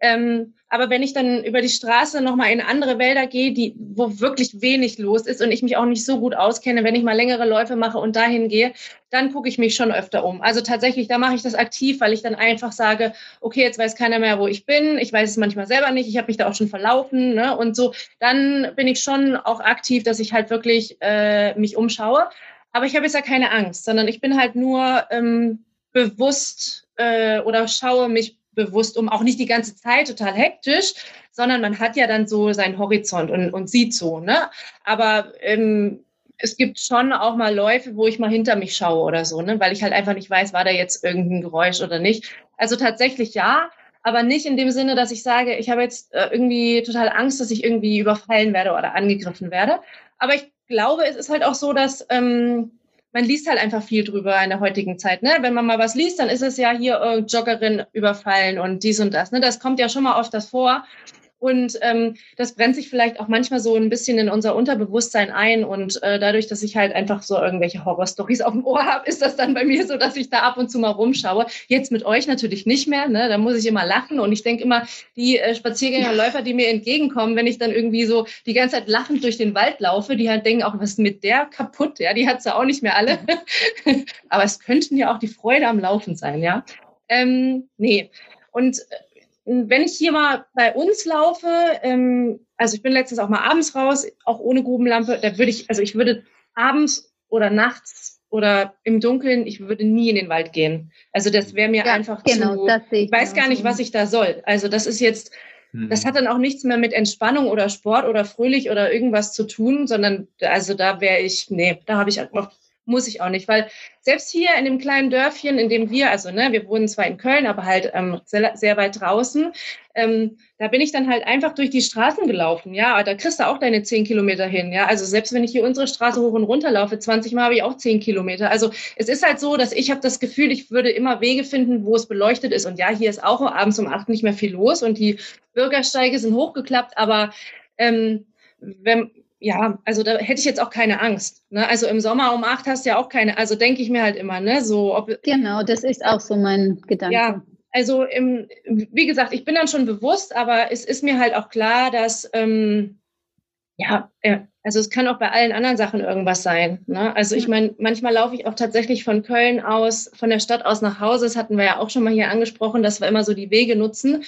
Ähm, aber wenn ich dann über die Straße nochmal in andere Wälder gehe, die, wo wirklich wenig los ist und ich mich auch nicht so gut auskenne, wenn ich mal längere Läufe mache und dahin gehe, dann gucke ich mich schon öfter um. Also tatsächlich, da mache ich das aktiv, weil ich dann einfach sage, okay, jetzt weiß keiner mehr, wo ich bin. Ich weiß es manchmal selber nicht. Ich habe mich da auch schon verlaufen. Ne? Und so, dann bin ich schon auch aktiv, dass ich halt wirklich äh, mich umschaue. Aber ich habe jetzt ja keine Angst, sondern ich bin halt nur ähm, bewusst äh, oder schaue mich bewusst um, auch nicht die ganze Zeit total hektisch, sondern man hat ja dann so seinen Horizont und, und sieht so. Ne? Aber ähm, es gibt schon auch mal Läufe, wo ich mal hinter mich schaue oder so, ne? weil ich halt einfach nicht weiß, war da jetzt irgendein Geräusch oder nicht. Also tatsächlich ja, aber nicht in dem Sinne, dass ich sage, ich habe jetzt äh, irgendwie total Angst, dass ich irgendwie überfallen werde oder angegriffen werde. Aber ich glaube, es ist halt auch so, dass ähm, man liest halt einfach viel drüber in der heutigen Zeit. Ne? Wenn man mal was liest, dann ist es ja hier äh, Joggerin überfallen und dies und das. Ne? Das kommt ja schon mal oft das vor. Und ähm, das brennt sich vielleicht auch manchmal so ein bisschen in unser Unterbewusstsein ein. Und äh, dadurch, dass ich halt einfach so irgendwelche Horrorstories auf dem Ohr habe, ist das dann bei mir so, dass ich da ab und zu mal rumschaue. Jetzt mit euch natürlich nicht mehr. Ne? Da muss ich immer lachen. Und ich denke immer, die äh, Spaziergängerläufer, die mir entgegenkommen, wenn ich dann irgendwie so die ganze Zeit lachend durch den Wald laufe, die halt denken, auch was ist mit der kaputt? Ja, die hat ja auch nicht mehr alle. Aber es könnten ja auch die Freude am Laufen sein, ja. Ähm, nee. Und äh, wenn ich hier mal bei uns laufe, ähm, also ich bin letztens auch mal abends raus, auch ohne Grubenlampe, da würde ich, also ich würde abends oder nachts oder im Dunkeln, ich würde nie in den Wald gehen. Also das wäre mir ja, einfach genau, zu, ich, ich weiß gar nicht, was ich da soll. Also das ist jetzt, hm. das hat dann auch nichts mehr mit Entspannung oder Sport oder fröhlich oder irgendwas zu tun, sondern also da wäre ich, nee, da habe ich einfach muss ich auch nicht, weil selbst hier in dem kleinen Dörfchen, in dem wir, also ne, wir wohnen zwar in Köln, aber halt ähm, sehr, sehr weit draußen, ähm, da bin ich dann halt einfach durch die Straßen gelaufen, ja, da kriegst du auch deine zehn Kilometer hin, ja, also selbst wenn ich hier unsere Straße hoch und runter laufe, 20 Mal habe ich auch zehn Kilometer, also es ist halt so, dass ich habe das Gefühl, ich würde immer Wege finden, wo es beleuchtet ist. Und ja, hier ist auch abends um acht nicht mehr viel los und die Bürgersteige sind hochgeklappt, aber ähm, wenn, ja, also da hätte ich jetzt auch keine Angst. Ne? Also im Sommer um acht hast du ja auch keine, also denke ich mir halt immer, ne, so ob. Genau, das ist auch so mein Gedanke. Ja, also im, wie gesagt, ich bin dann schon bewusst, aber es ist mir halt auch klar, dass ähm, ja, also es kann auch bei allen anderen Sachen irgendwas sein. Ne? Also ich meine, manchmal laufe ich auch tatsächlich von Köln aus, von der Stadt aus nach Hause. Das hatten wir ja auch schon mal hier angesprochen, dass wir immer so die Wege nutzen.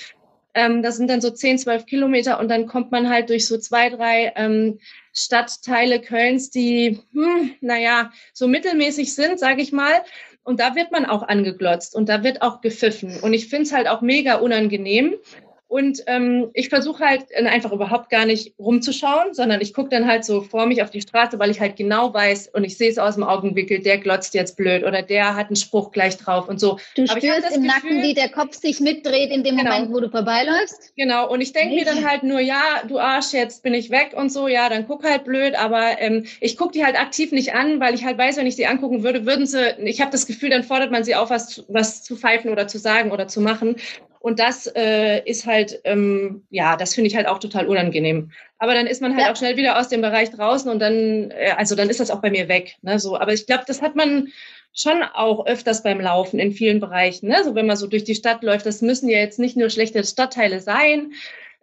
Ähm, das sind dann so 10, 12 Kilometer und dann kommt man halt durch so zwei, drei ähm, Stadtteile Kölns, die, hm, naja, so mittelmäßig sind, sage ich mal. Und da wird man auch angeglotzt und da wird auch gepfiffen. Und ich finde es halt auch mega unangenehm. Und ähm, ich versuche halt äh, einfach überhaupt gar nicht rumzuschauen, sondern ich gucke dann halt so vor mich auf die Straße, weil ich halt genau weiß und ich sehe es aus dem Augenwinkel, der glotzt jetzt blöd oder der hat einen Spruch gleich drauf und so. Du Aber spürst im Gefühl, Nacken, wie der Kopf sich mitdreht in dem genau. Moment, wo du vorbeiläufst? Genau, und ich denke mir dann halt nur, ja, du Arsch, jetzt bin ich weg und so, ja, dann guck halt blöd, aber ähm, ich gucke die halt aktiv nicht an, weil ich halt weiß, wenn ich sie angucken würde, würden sie, ich habe das Gefühl, dann fordert man sie auf, was, was zu pfeifen oder zu sagen oder zu machen. Und das äh, ist halt, ähm, ja, das finde ich halt auch total unangenehm. Aber dann ist man halt ja. auch schnell wieder aus dem Bereich draußen und dann, äh, also dann ist das auch bei mir weg. Ne? So, aber ich glaube, das hat man schon auch öfters beim Laufen in vielen Bereichen. Ne? So wenn man so durch die Stadt läuft, das müssen ja jetzt nicht nur schlechte Stadtteile sein.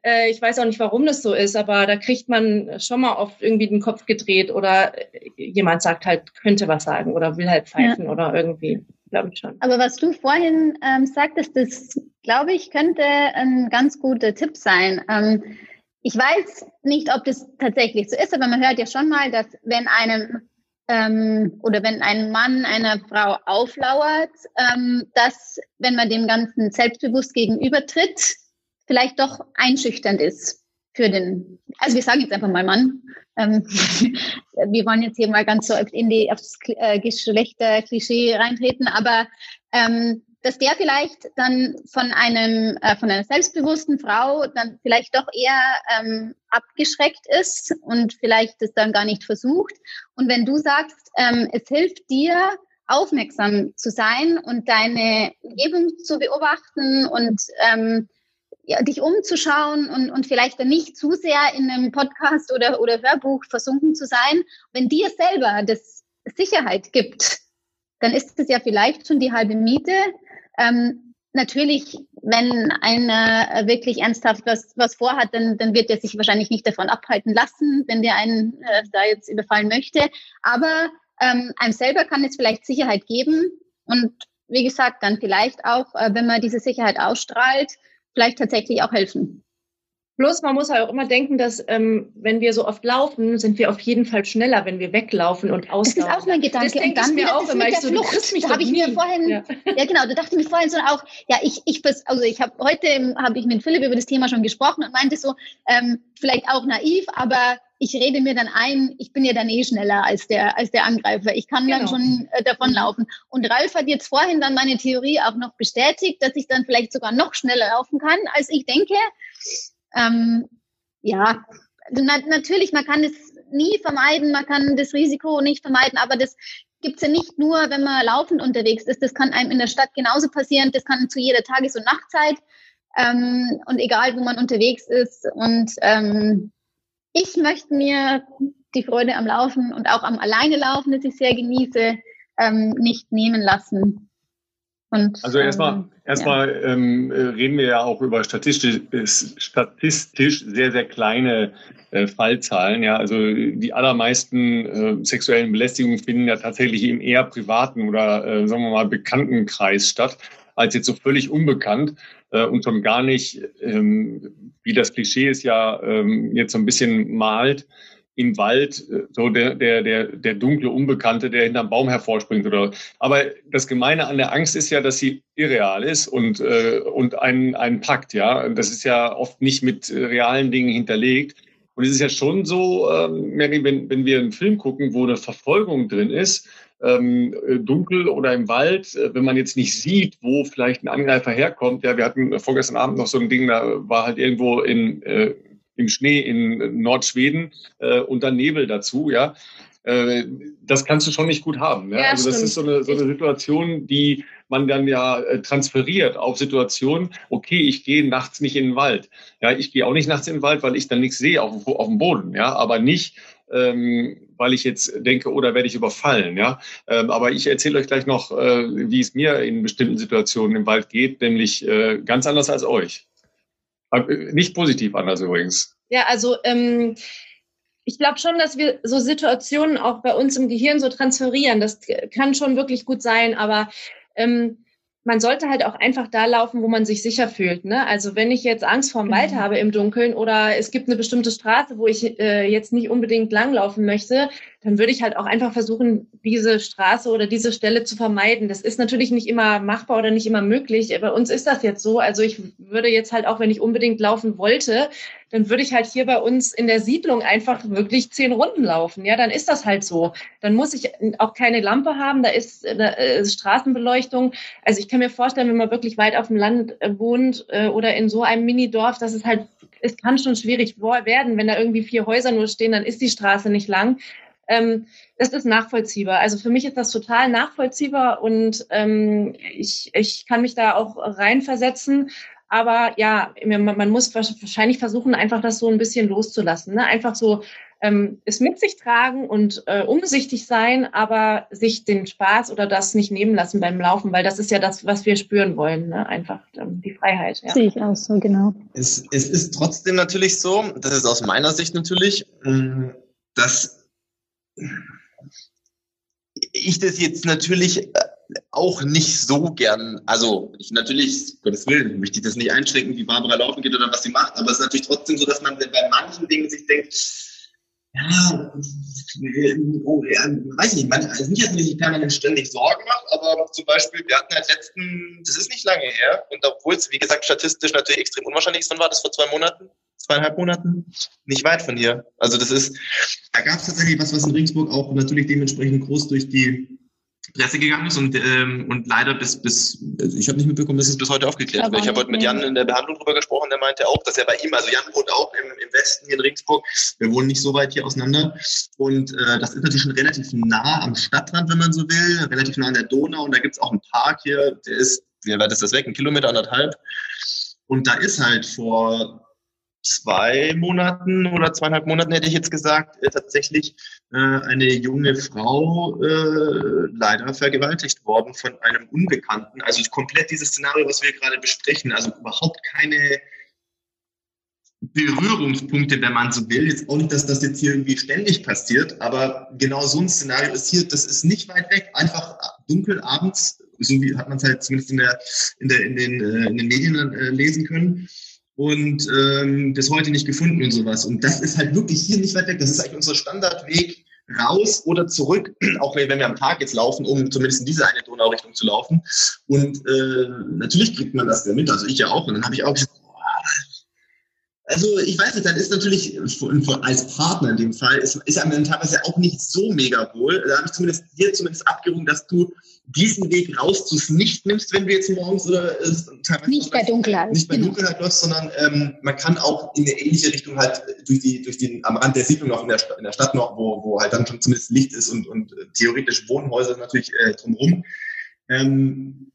Äh, ich weiß auch nicht, warum das so ist, aber da kriegt man schon mal oft irgendwie den Kopf gedreht oder jemand sagt halt, könnte was sagen oder will halt pfeifen ja. oder irgendwie glaube ich schon. Aber was du vorhin ähm, sagtest, das glaube ich, könnte ein ganz guter Tipp sein. Ähm, ich weiß nicht, ob das tatsächlich so ist, aber man hört ja schon mal, dass wenn einem ähm, oder wenn ein Mann einer Frau auflauert, ähm, dass wenn man dem Ganzen selbstbewusst gegenübertritt, vielleicht doch einschüchternd ist für den, also wir sagen jetzt einfach mal Mann. Ähm, wir wollen jetzt hier mal ganz so in die aufs äh, Geschlechterklischee reintreten, aber ähm, dass der vielleicht dann von einem äh, von einer selbstbewussten Frau dann vielleicht doch eher ähm, abgeschreckt ist und vielleicht es dann gar nicht versucht. Und wenn du sagst, ähm, es hilft dir, aufmerksam zu sein und deine Umgebung zu beobachten und ähm, ja, dich umzuschauen und, und vielleicht dann nicht zu sehr in einem Podcast oder, oder Hörbuch versunken zu sein, wenn dir selber das Sicherheit gibt, dann ist es ja vielleicht schon die halbe Miete, ähm, natürlich, wenn einer wirklich ernsthaft was, was vorhat, dann, dann wird er sich wahrscheinlich nicht davon abhalten lassen, wenn der einen äh, da jetzt überfallen möchte. Aber ähm, einem selber kann es vielleicht Sicherheit geben. Und wie gesagt, dann vielleicht auch, äh, wenn man diese Sicherheit ausstrahlt, vielleicht tatsächlich auch helfen. Plus, man muss halt auch immer denken, dass ähm, wenn wir so oft laufen, sind wir auf jeden Fall schneller, wenn wir weglaufen und auslaufen. Das ist auch mein Gedanke. Das denke ich mir auch immer. Ich so, Flucht. mich da habe ich mir vorhin, ja. ja. genau, da dachte ich mir vorhin so auch, ja, ich, ich, also ich habe heute habe ich mit Philipp über das Thema schon gesprochen und meinte so, ähm, vielleicht auch naiv, aber ich rede mir dann ein, ich bin ja dann eh schneller als der, als der Angreifer. Ich kann genau. dann schon äh, davonlaufen. Und Ralf hat jetzt vorhin dann meine Theorie auch noch bestätigt, dass ich dann vielleicht sogar noch schneller laufen kann, als ich denke. Ähm, ja, also na, natürlich, man kann es nie vermeiden, man kann das Risiko nicht vermeiden, aber das gibt es ja nicht nur, wenn man laufend unterwegs ist. Das kann einem in der Stadt genauso passieren, das kann zu jeder Tages- und Nachtzeit ähm, und egal, wo man unterwegs ist. Und ähm, ich möchte mir die Freude am Laufen und auch am Alleine laufen, das ich sehr genieße, ähm, nicht nehmen lassen. Und, also erstmal, ähm, erstmal ja. ähm, reden wir ja auch über statistisch, statistisch sehr, sehr kleine äh, Fallzahlen. Ja, also die allermeisten äh, sexuellen Belästigungen finden ja tatsächlich im eher privaten oder äh, sagen wir mal bekannten Kreis statt, als jetzt so völlig unbekannt äh, und schon gar nicht, ähm, wie das Klischee es ja ähm, jetzt so ein bisschen malt, im Wald äh, so der, der, der, der dunkle Unbekannte, der hinterm Baum hervorspringt oder. Aber das Gemeine an der Angst ist ja, dass sie irreal ist und, äh, und ein, ein Pakt, ja. Das ist ja oft nicht mit realen Dingen hinterlegt. Und es ist ja schon so, ähm, wenn, wenn wir einen Film gucken, wo eine Verfolgung drin ist, ähm, dunkel oder im Wald, äh, wenn man jetzt nicht sieht, wo vielleicht ein Angreifer herkommt. Ja, wir hatten vorgestern Abend noch so ein Ding, da war halt irgendwo in, äh, im Schnee in Nordschweden äh, und dann Nebel dazu, ja. Äh, das kannst du schon nicht gut haben. Ja? ja also das stimmt. ist so eine, so eine Situation, die man dann ja äh, transferiert auf Situationen, okay, ich gehe nachts nicht in den Wald. Ja, ich gehe auch nicht nachts in den Wald, weil ich dann nichts sehe auf, auf dem Boden, ja, aber nicht, ähm, weil ich jetzt denke, oder oh, werde ich überfallen, ja. Ähm, aber ich erzähle euch gleich noch, äh, wie es mir in bestimmten Situationen im Wald geht, nämlich äh, ganz anders als euch. Nicht positiv anders übrigens. Ja, also ähm, ich glaube schon, dass wir so Situationen auch bei uns im Gehirn so transferieren. Das kann schon wirklich gut sein, aber ähm, man sollte halt auch einfach da laufen, wo man sich sicher fühlt. Ne? Also wenn ich jetzt Angst vorm Wald mhm. habe im Dunkeln oder es gibt eine bestimmte Straße, wo ich äh, jetzt nicht unbedingt langlaufen möchte, dann würde ich halt auch einfach versuchen, diese Straße oder diese Stelle zu vermeiden. Das ist natürlich nicht immer machbar oder nicht immer möglich. Bei uns ist das jetzt so. Also ich würde jetzt halt auch, wenn ich unbedingt laufen wollte, dann würde ich halt hier bei uns in der Siedlung einfach wirklich zehn Runden laufen. Ja, dann ist das halt so. Dann muss ich auch keine Lampe haben, da ist, da ist Straßenbeleuchtung. Also ich kann mir vorstellen, wenn man wirklich weit auf dem Land äh, wohnt äh, oder in so einem Minidorf, dass es halt, es kann schon schwierig werden, wenn da irgendwie vier Häuser nur stehen, dann ist die Straße nicht lang. Ähm, das ist nachvollziehbar. Also für mich ist das total nachvollziehbar und ähm, ich, ich kann mich da auch reinversetzen. Aber ja, man muss wahrscheinlich versuchen, einfach das so ein bisschen loszulassen. Ne? Einfach so ähm, es mit sich tragen und äh, umsichtig sein, aber sich den Spaß oder das nicht nehmen lassen beim Laufen, weil das ist ja das, was wir spüren wollen. Ne? Einfach ähm, die Freiheit. Ja. Sehe ich auch so, genau. Es, es ist trotzdem natürlich so, das ist aus meiner Sicht natürlich, mm, dass ich das jetzt natürlich auch nicht so gern, also ich natürlich, Gottes Willen, möchte ich das nicht einschränken, wie Barbara laufen geht oder was sie macht, aber es ist natürlich trotzdem so, dass man bei manchen Dingen sich denkt, ja, weiß nicht, man, also nicht, dass man sich permanent ständig Sorgen macht, aber zum Beispiel, wir hatten halt letzten, das ist nicht lange her, und obwohl es, wie gesagt, statistisch natürlich extrem unwahrscheinlich ist, wann war das vor zwei Monaten? Zweieinhalb Monaten? Nicht weit von hier. Also das ist, da gab es tatsächlich was, was in Regensburg auch natürlich dementsprechend groß durch die Presse gegangen ist und, ähm, und leider bis, bis also ich habe nicht mitbekommen, dass es bis heute aufgeklärt wird. Ich habe heute mit Jan in der Behandlung drüber gesprochen, der meinte auch, dass er bei ihm, also Jan wohnt auch im, im Westen hier in Regensburg, wir wohnen nicht so weit hier auseinander. Und äh, das ist natürlich schon relativ nah am Stadtrand, wenn man so will, relativ nah an der Donau. Und da gibt's auch einen Park hier, der ist, wie weit ist das weg, ein Kilometer, anderthalb. Und da ist halt vor zwei Monaten oder zweieinhalb Monaten hätte ich jetzt gesagt, äh, tatsächlich äh, eine junge Frau äh, leider vergewaltigt worden von einem Unbekannten. Also komplett dieses Szenario, was wir gerade besprechen, also überhaupt keine Berührungspunkte, wenn man so will. Jetzt auch nicht, dass das jetzt hier irgendwie ständig passiert, aber genau so ein Szenario ist hier, das ist nicht weit weg. Einfach dunkel abends, so wie hat man es halt zumindest in, der, in, der, in, den, äh, in den Medien äh, lesen können und ähm, bis heute nicht gefunden und sowas. Und das ist halt wirklich hier nicht weit weg. Das ist eigentlich unser Standardweg raus oder zurück, auch wenn wir am Tag jetzt laufen, um zumindest in diese eine Donau-Richtung zu laufen. Und äh, natürlich kriegt man das ja mit, also ich ja auch. Und dann habe ich auch gesagt, also ich weiß nicht, dann ist natürlich als Partner in dem Fall, ist, ist einem teilweise auch nicht so mega wohl. Da habe ich zumindest dir zumindest abgerungen, dass du diesen Weg raus zu nicht nimmst, wenn du jetzt morgens oder äh, teilweise nicht bei Dunkelheit nicht bei genau. Dunkelheit läufst, sondern ähm, man kann auch in eine ähnliche Richtung halt durch die durch den am Rand der Siedlung noch in der, in der Stadt noch, wo, wo halt dann schon zumindest Licht ist und, und äh, theoretisch Wohnhäuser natürlich äh, drumherum. Ähm,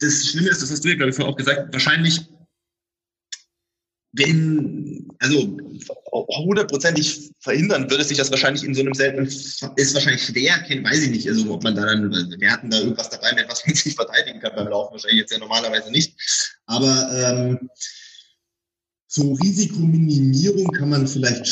das Schlimme ist, das hast du ja glaube ich vorher auch gesagt, wahrscheinlich wenn, also hundertprozentig verhindern würde sich das wahrscheinlich in so einem seltenen, ist wahrscheinlich schwer, kennen, weiß ich nicht, also ob man da dann, wir hatten da irgendwas dabei, mit was man sich verteidigen kann beim Laufen, wahrscheinlich jetzt ja normalerweise nicht, aber ähm, so Risikominimierung kann man vielleicht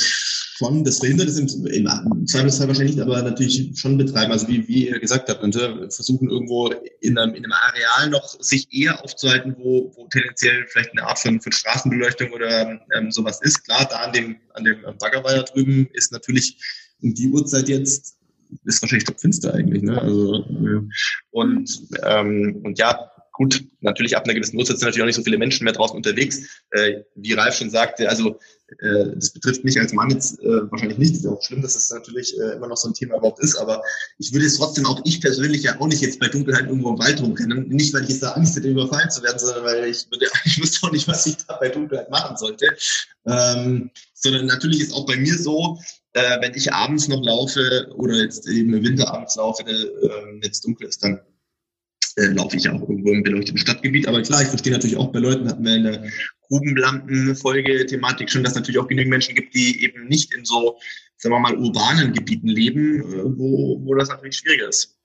schon, das verhindert es im, im Zweifelsfall wahrscheinlich nicht, aber natürlich schon betreiben. Also wie, wie ihr gesagt habt, ne, versuchen irgendwo in einem, in einem Areal noch sich eher aufzuhalten, wo, wo tendenziell vielleicht eine Art von, von Straßenbeleuchtung oder ähm, sowas ist. Klar, da an dem, an dem Baggerweiher drüben ist natürlich um die Uhrzeit jetzt ist wahrscheinlich finster eigentlich, ne? Also, und, ähm, und ja, Gut, natürlich ab einer gewissen Uhrzeit sind natürlich auch nicht so viele Menschen mehr draußen unterwegs. Äh, wie Ralf schon sagte, also äh, das betrifft mich als Mann jetzt äh, wahrscheinlich nicht. Das ist auch schlimm, dass das natürlich äh, immer noch so ein Thema überhaupt ist. Aber ich würde es trotzdem auch ich persönlich ja auch nicht jetzt bei Dunkelheit irgendwo im Wald rumrennen. Nicht, weil ich jetzt da Angst hätte, überfallen zu werden, sondern weil ich würde, ich wüsste auch nicht, was ich da bei Dunkelheit machen sollte. Ähm, sondern natürlich ist auch bei mir so, äh, wenn ich abends noch laufe oder jetzt eben im Winter abends laufe, äh, wenn es dunkel ist, dann äh, laufe ich auch irgendwo im beleuchteten Stadtgebiet. Aber klar, ich verstehe natürlich auch bei Leuten, hatten wir in der Grubenlampen-Folge-Thematik schon, dass es natürlich auch genügend Menschen gibt, die eben nicht in so, sagen wir mal, urbanen Gebieten leben, äh, wo, wo das natürlich schwieriger ist.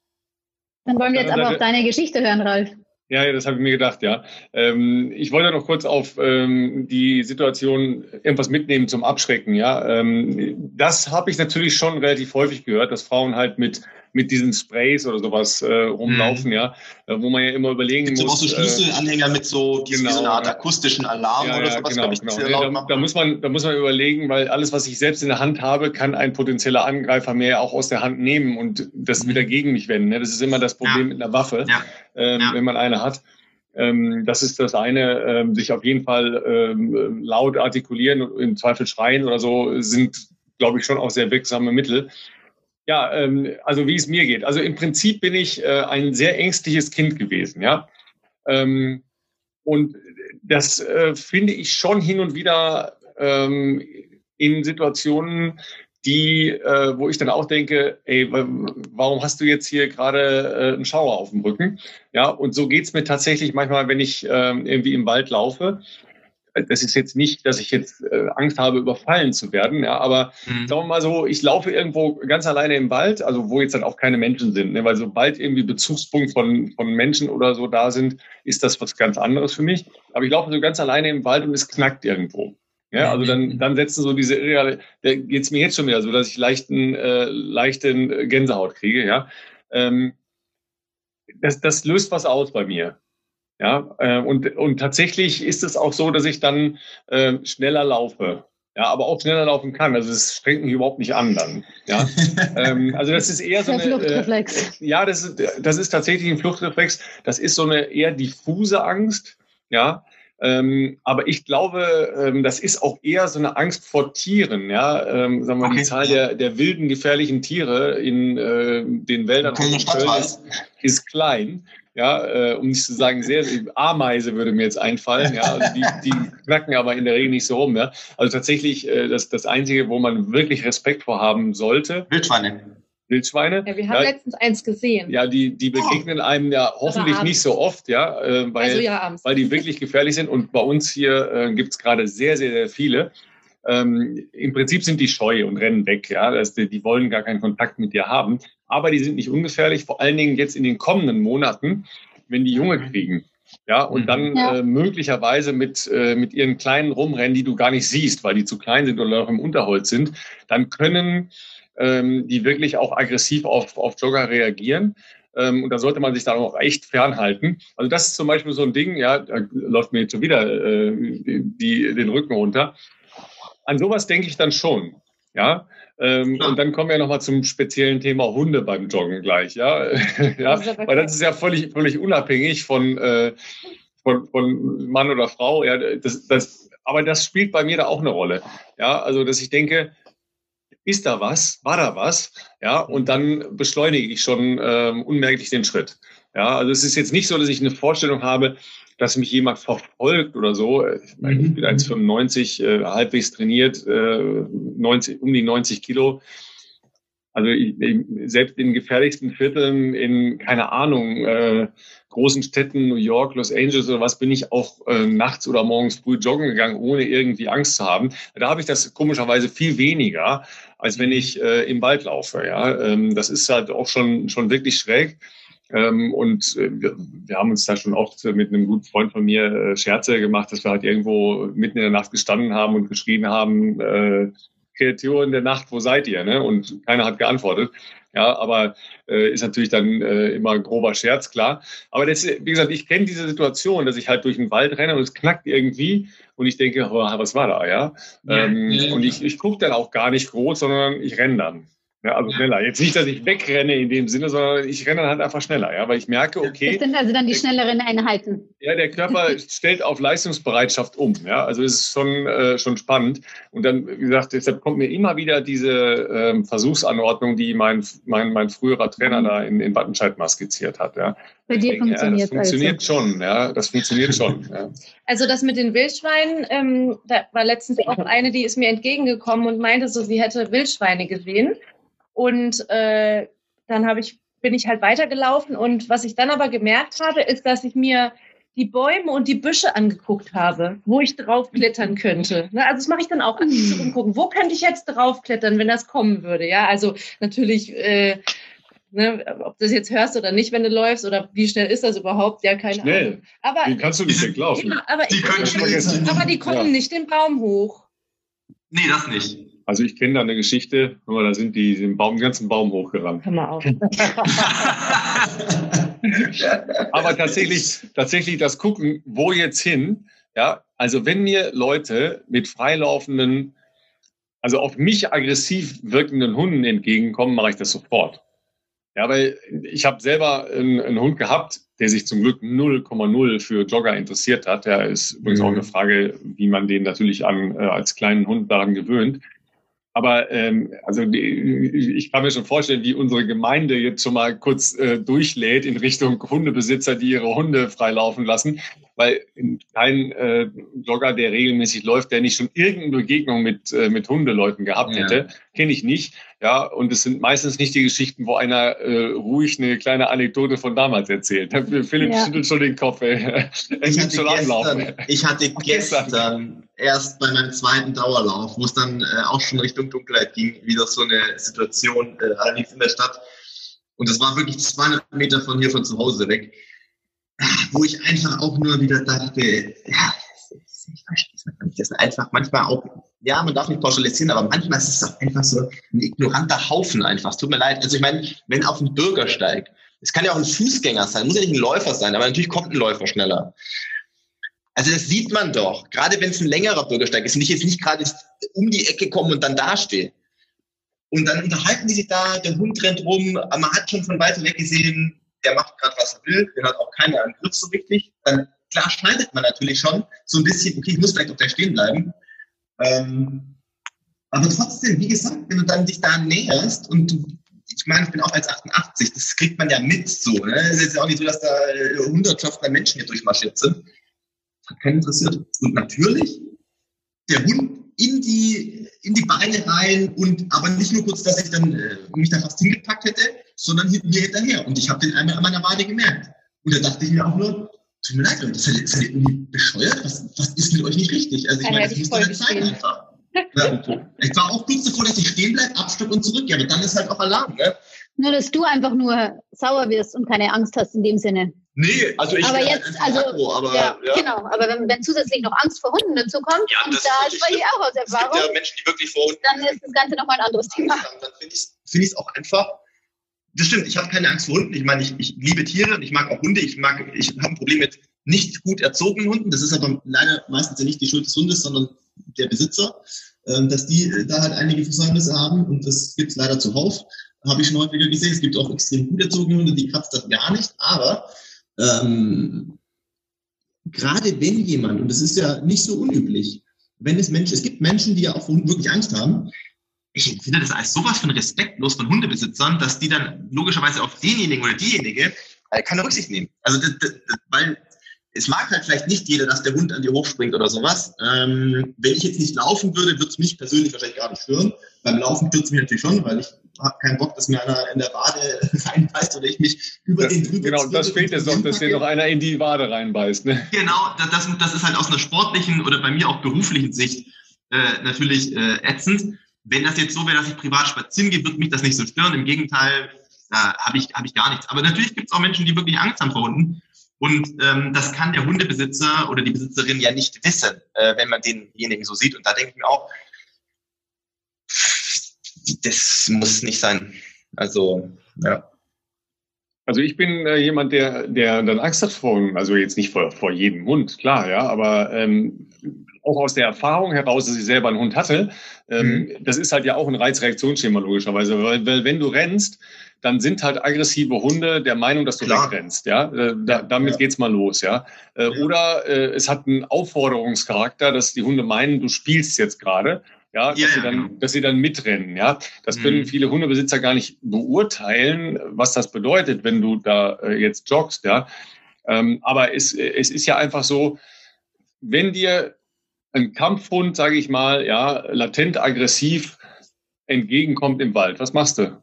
Dann wollen wir jetzt aber auch deine Geschichte hören, Ralf. Ja, das habe ich mir gedacht, ja. Ähm, ich wollte noch kurz auf ähm, die Situation irgendwas mitnehmen zum Abschrecken, ja. Ähm, das habe ich natürlich schon relativ häufig gehört, dass Frauen halt mit mit diesen Sprays oder sowas äh, rumlaufen, mhm. ja, äh, wo man ja immer überlegen Gibt's muss. Auch so Schlüsselanhänger äh, mit so, genau, so eine Art akustischen Alarm ja, oder sowas, genau, ich. Genau. Nee, da, da, muss man, da muss man überlegen, weil alles, was ich selbst in der Hand habe, kann ein potenzieller Angreifer mir auch aus der Hand nehmen und das mhm. wieder gegen mich wenden. Ne? Das ist immer das Problem ja. mit einer Waffe, ja. Ähm, wenn man eine hat. Ähm, das ist das eine, ähm, sich auf jeden Fall ähm, laut artikulieren und im Zweifel schreien oder so sind, glaube ich, schon auch sehr wirksame Mittel. Ja, ähm, also wie es mir geht. Also im Prinzip bin ich äh, ein sehr ängstliches Kind gewesen, ja. Ähm, und das äh, finde ich schon hin und wieder ähm, in Situationen, die, äh, wo ich dann auch denke, ey, warum hast du jetzt hier gerade äh, einen Schauer auf dem Rücken? Ja, und so geht's mir tatsächlich manchmal, wenn ich ähm, irgendwie im Wald laufe das ist jetzt nicht, dass ich jetzt äh, Angst habe, überfallen zu werden, ja, aber mhm. sagen wir mal so, ich laufe irgendwo ganz alleine im Wald, also wo jetzt dann auch keine Menschen sind, ne, weil sobald irgendwie Bezugspunkt von, von Menschen oder so da sind, ist das was ganz anderes für mich. Aber ich laufe so ganz alleine im Wald und es knackt irgendwo. Ja, also dann, dann setzen so diese, ja, da geht's mir jetzt schon wieder so, dass ich leichten, äh, leichten Gänsehaut kriege, ja. Ähm, das, das löst was aus bei mir. Ja, äh, und, und tatsächlich ist es auch so, dass ich dann äh, schneller laufe. Ja, aber auch schneller laufen kann. Also es strengt mich überhaupt nicht an dann. Ja, ähm, also das ist eher so Der eine. Fluchtreflex. Äh, ja, das ist, das ist tatsächlich ein Fluchtreflex. Das ist so eine eher diffuse Angst. Ja, ähm, aber ich glaube, ähm, das ist auch eher so eine Angst vor Tieren. Ja, ähm, sagen wir, Okay. die Zahl der, der wilden, gefährlichen Tiere in äh, den Wäldern von Köln ist, ist klein. Ja, äh, um nicht zu sagen, sehr, Ameise würde mir jetzt einfallen. Ja, also die, die knacken aber in der Regel nicht so rum. Ja, also tatsächlich äh, das, das Einzige, wo man wirklich Respekt vor haben sollte, Wildschweine. Wildschweine. Ja, wir haben Ja. letztens eins gesehen. Ja, die, die begegnen einem ja hoffentlich nicht so oft, ja, äh, weil, also ja, weil die wirklich gefährlich sind. Und bei uns hier äh, gibt's gerade sehr, sehr, sehr viele. Ähm, Im Prinzip sind die scheu und rennen weg. Ja, das, die, die wollen gar keinen Kontakt mit dir haben. Aber die sind nicht ungefährlich, vor allen Dingen jetzt in den kommenden Monaten, wenn die Junge kriegen. Ja, und Mhm. dann Ja. äh, möglicherweise mit, äh, mit ihren kleinen rumrennen, die du gar nicht siehst, weil die zu klein sind oder noch im Unterholz sind, dann können ähm, die wirklich auch aggressiv auf, auf Jogger reagieren. Ähm, und da sollte man sich dann auch echt fernhalten. Also das ist zum Beispiel so ein Ding, ja, da läuft mir jetzt schon wieder äh, die, den Rücken runter. An sowas denke ich dann schon. Ja, ähm, Ja. und dann kommen wir nochmal zum speziellen Thema Hunde beim Joggen gleich. Ja, ja weil das ist ja völlig, völlig unabhängig von, äh, von, von Mann oder Frau. Ja, das, das, aber das spielt bei mir da auch eine Rolle. Ja, also dass ich denke, ist da was? War da was? Ja, und dann beschleunige ich schon ähm, unmerklich den Schritt. Ja, also es ist jetzt nicht so, dass ich eine Vorstellung habe, dass mich jemand verfolgt oder so. Ich, meine, ich bin 1,95, äh, halbwegs trainiert, äh, 90, um die 90 Kilo. Also ich, ich, selbst in gefährlichsten Vierteln, in, keine Ahnung, äh, großen Städten, New York, Los Angeles oder was, bin ich auch äh, nachts oder morgens früh joggen gegangen, ohne irgendwie Angst zu haben. Da habe ich das komischerweise viel weniger, als wenn ich äh, im Wald laufe. Ja, ähm, das ist halt auch schon schon wirklich schräg. Ähm, und äh, wir, wir haben uns da schon oft mit einem guten Freund von mir äh, Scherze gemacht, dass wir halt irgendwo mitten in der Nacht gestanden haben und geschrien haben, äh, Kreaturen der Nacht, wo seid ihr? Ne? Und keiner hat geantwortet. Ja, aber äh, ist natürlich dann äh, immer ein grober Scherz, klar. Aber das, wie gesagt, ich kenne diese Situation, dass ich halt durch den Wald renne und es knackt irgendwie und ich denke, oh, was war da, ja? Ähm, Ja. Und ich, ich gucke dann auch gar nicht groß, sondern ich renne dann. Ja, also schneller. Jetzt nicht, dass ich wegrenne in dem Sinne, sondern ich renne dann halt einfach schneller, ja, weil ich merke, Das okay, sind also dann die schnelleren Einheiten. ja, der Körper stellt auf Leistungsbereitschaft um. Ja, also es ist schon, äh, schon spannend. Und dann, wie gesagt, deshalb kommt mir immer wieder diese ähm, Versuchsanordnung, die mein, mein, mein früherer Trainer da in, in Wattenscheid mal skizziert hat. Ja. Bei dir denke, ja, funktioniert das funktioniert also. schon. Ja, das funktioniert schon. Ja. Also das mit den Wildschweinen, ähm, da war letztens auch eine, die ist mir entgegengekommen und meinte so, sie hätte Wildschweine gesehen. Und äh, dann habe ich, bin ich halt weitergelaufen und was ich dann aber gemerkt habe, ist, dass ich mir die Bäume und die Büsche angeguckt habe, wo ich drauf klettern könnte. Ne, also das mache ich dann auch, aktiv so rumgucken. Wo könnte ich jetzt draufklettern, wenn das kommen würde? Ja, also natürlich, äh, ne, ob du das jetzt hörst oder nicht, wenn du läufst, oder wie schnell ist das überhaupt? Ja, keine Schnell. Ahnung. Aber Den kannst du nicht weglaufen. ja, aber, Die ich, können aber die kommen Ja. nicht den Baum hoch. Nee, das nicht. Also ich kenne da eine Geschichte, guck mal, da sind die den, Baum, den ganzen Baum hochgerannt. Hör mal auf. Aber tatsächlich, tatsächlich das Gucken, wo jetzt hin, ja, also wenn mir Leute mit freilaufenden, also auf mich aggressiv wirkenden Hunden entgegenkommen, mache ich das sofort. Ja, weil ich habe selber einen, einen Hund gehabt, der sich zum Glück 0,0 für Jogger interessiert hat. Ja, ist übrigens Mhm. auch eine Frage, wie man den natürlich an, äh, als kleinen Hund daran gewöhnt. Aber ähm, also die, ich kann mir schon vorstellen, wie unsere Gemeinde jetzt schon mal kurz äh, durchlädt in Richtung Hundebesitzer, die ihre Hunde freilaufen lassen, weil kein äh, Jogger, der regelmäßig läuft, der nicht schon irgendeine Begegnung mit äh, mit Hundeleuten gehabt Ja. hätte, kenne ich nicht. Ja, und es sind meistens nicht die Geschichten, wo einer äh, ruhig eine kleine Anekdote von damals erzählt. Philipp Ja. schüttelt schon den Kopf. Ey. Er Ich nimmt schon Anlauf. gestern, ich hatte Gestern. Erst bei meinem zweiten Dauerlauf, wo es dann äh, auch schon Richtung Dunkelheit ging, wieder so eine Situation, äh, allerdings in der Stadt. Und das war wirklich 200 Meter von hier von zu Hause weg, wo ich einfach auch nur wieder dachte, ja, ich verstehe es nicht. Das ist einfach manchmal auch, ja, man darf nicht pauschalisieren, aber manchmal ist es auch einfach so ein ignoranter Haufen einfach. Es tut mir leid. Also ich meine, wenn auf dem Bürgersteig Es kann ja auch ein Fußgänger sein, muss ja nicht ein Läufer sein, aber natürlich kommt ein Läufer schneller. Also das sieht man doch, gerade wenn es ein längerer Bürgersteig ist und ich jetzt nicht gerade um die Ecke komme und dann dastehe. Und dann unterhalten die sich da, der Hund rennt rum, man hat schon von weiter weg gesehen, der macht gerade was er will, der hat auch keiner im Griff so richtig. Dann klar schneidet man natürlich schon so ein bisschen, okay, ich muss vielleicht auf der stehen bleiben. Ähm, aber trotzdem, wie gesagt, wenn du dann dich da näherst und du, ich meine, ich bin auch als 88, das kriegt man ja mit so. Ne? Es ist jetzt auch nicht so, dass da Hundertschaften Menschen hier durchmarschiert sind. Hat keinen interessiert. Und natürlich, der Hund in die, in die Beine rein und aber nicht nur kurz, dass ich dann äh, mich da fast hingepackt hätte, sondern mir hinterher. Und ich habe den einmal an meiner Wade gemerkt. Und da dachte ich mir auch nur, tut mir leid, Leute, seid seid ihr irgendwie bescheuert? Was, was ist mit euch nicht richtig? Also ich meine, das muss man zeigen einfach. Ja. Ich war auch kurz davor, dass ich stehen bleibe, abstock und zurück. Ja, aber dann ist halt auch Alarm. Ne? Nur, dass du einfach nur sauer wirst und keine Angst hast in dem Sinne. Nee, also ich aber jetzt, also, Akku, aber, ja, ja, genau, aber wenn, wenn zusätzlich noch Angst vor Hunden dazu kommt, ja, und da spreche ich auch aus Erfahrung, es gibt ja Menschen, die wirklich vor Hunden, dann ist das Ganze nochmal ein anderes Thema. Dann, dann finde ich es find auch einfach, das stimmt, ich habe keine Angst vor Hunden, ich meine, ich, ich liebe Tiere und ich mag auch Hunde, ich mag, ich habe ein Problem mit nicht gut erzogenen Hunden, das ist aber leider meistens ja nicht die Schuld des Hundes, sondern der Besitzer, ähm, dass die äh, da halt einige Versäumnisse haben und das gibt es leider zuhauf. Habe ich schon häufiger gesehen. Es gibt auch extrem gut erzogene Hunde, die kratzt das gar nicht. Aber ähm, gerade wenn jemand, und das ist ja nicht so unüblich, wenn es Menschen, es gibt Menschen, die ja auch wirklich Angst haben. Ich finde das als sowas von respektlos von Hundebesitzern, dass die dann logischerweise auf denjenigen oder diejenige äh, keine Rücksicht nehmen. Also, das, das, weil es mag halt vielleicht nicht jeder, dass der Hund an dir hochspringt oder sowas. Ähm, wenn ich jetzt nicht laufen würde, würde es mich persönlich wahrscheinlich gar nicht stören. Beim Laufen stört es mich natürlich schon, weil ich habe keinen Bock, dass mir einer in der Wade reinbeißt oder ich mich über das, den drüber Genau, das fehlt jetzt noch, dass dir noch einer in die Wade reinbeißt. Ne? Genau, das, das ist halt aus einer sportlichen oder bei mir auch beruflichen Sicht äh, natürlich äh, ätzend. Wenn das jetzt so wäre, dass ich privat spazieren gehe, würde mich das nicht so stören. Im Gegenteil, da habe ich, hab ich gar nichts. Aber natürlich gibt es auch Menschen, die wirklich Angst haben vor Hunden. Und ähm, das kann der Hundebesitzer oder die Besitzerin ja nicht wissen, äh, wenn man denjenigen so sieht. Und da denke ich mir auch, das muss nicht sein. Also, ja. Also ich bin äh, jemand, der, der dann Angst hat vor, also jetzt nicht vor, vor jedem Hund, klar, ja, aber ähm, auch aus der Erfahrung heraus, dass ich selber einen Hund hatte, ähm, mhm. das ist halt ja auch ein Reizreaktionsschema logischerweise, weil, weil wenn du rennst, dann sind halt aggressive Hunde der Meinung, dass du Klar. wegrennst. Ja? Äh, da, damit ja. geht's mal los. Ja? Äh, ja. Oder äh, es hat einen Aufforderungscharakter, dass die Hunde meinen, du spielst jetzt gerade. Ja, dass, ja, sie dann, genau. dass sie dann mitrennen. Ja, das können mhm. viele Hundebesitzer gar nicht beurteilen, was das bedeutet, wenn du da äh, jetzt joggst. Ja, ähm, aber es, es ist ja einfach so, wenn dir ein Kampfhund, sage ich mal, ja, latent aggressiv entgegenkommt im Wald, was machst du?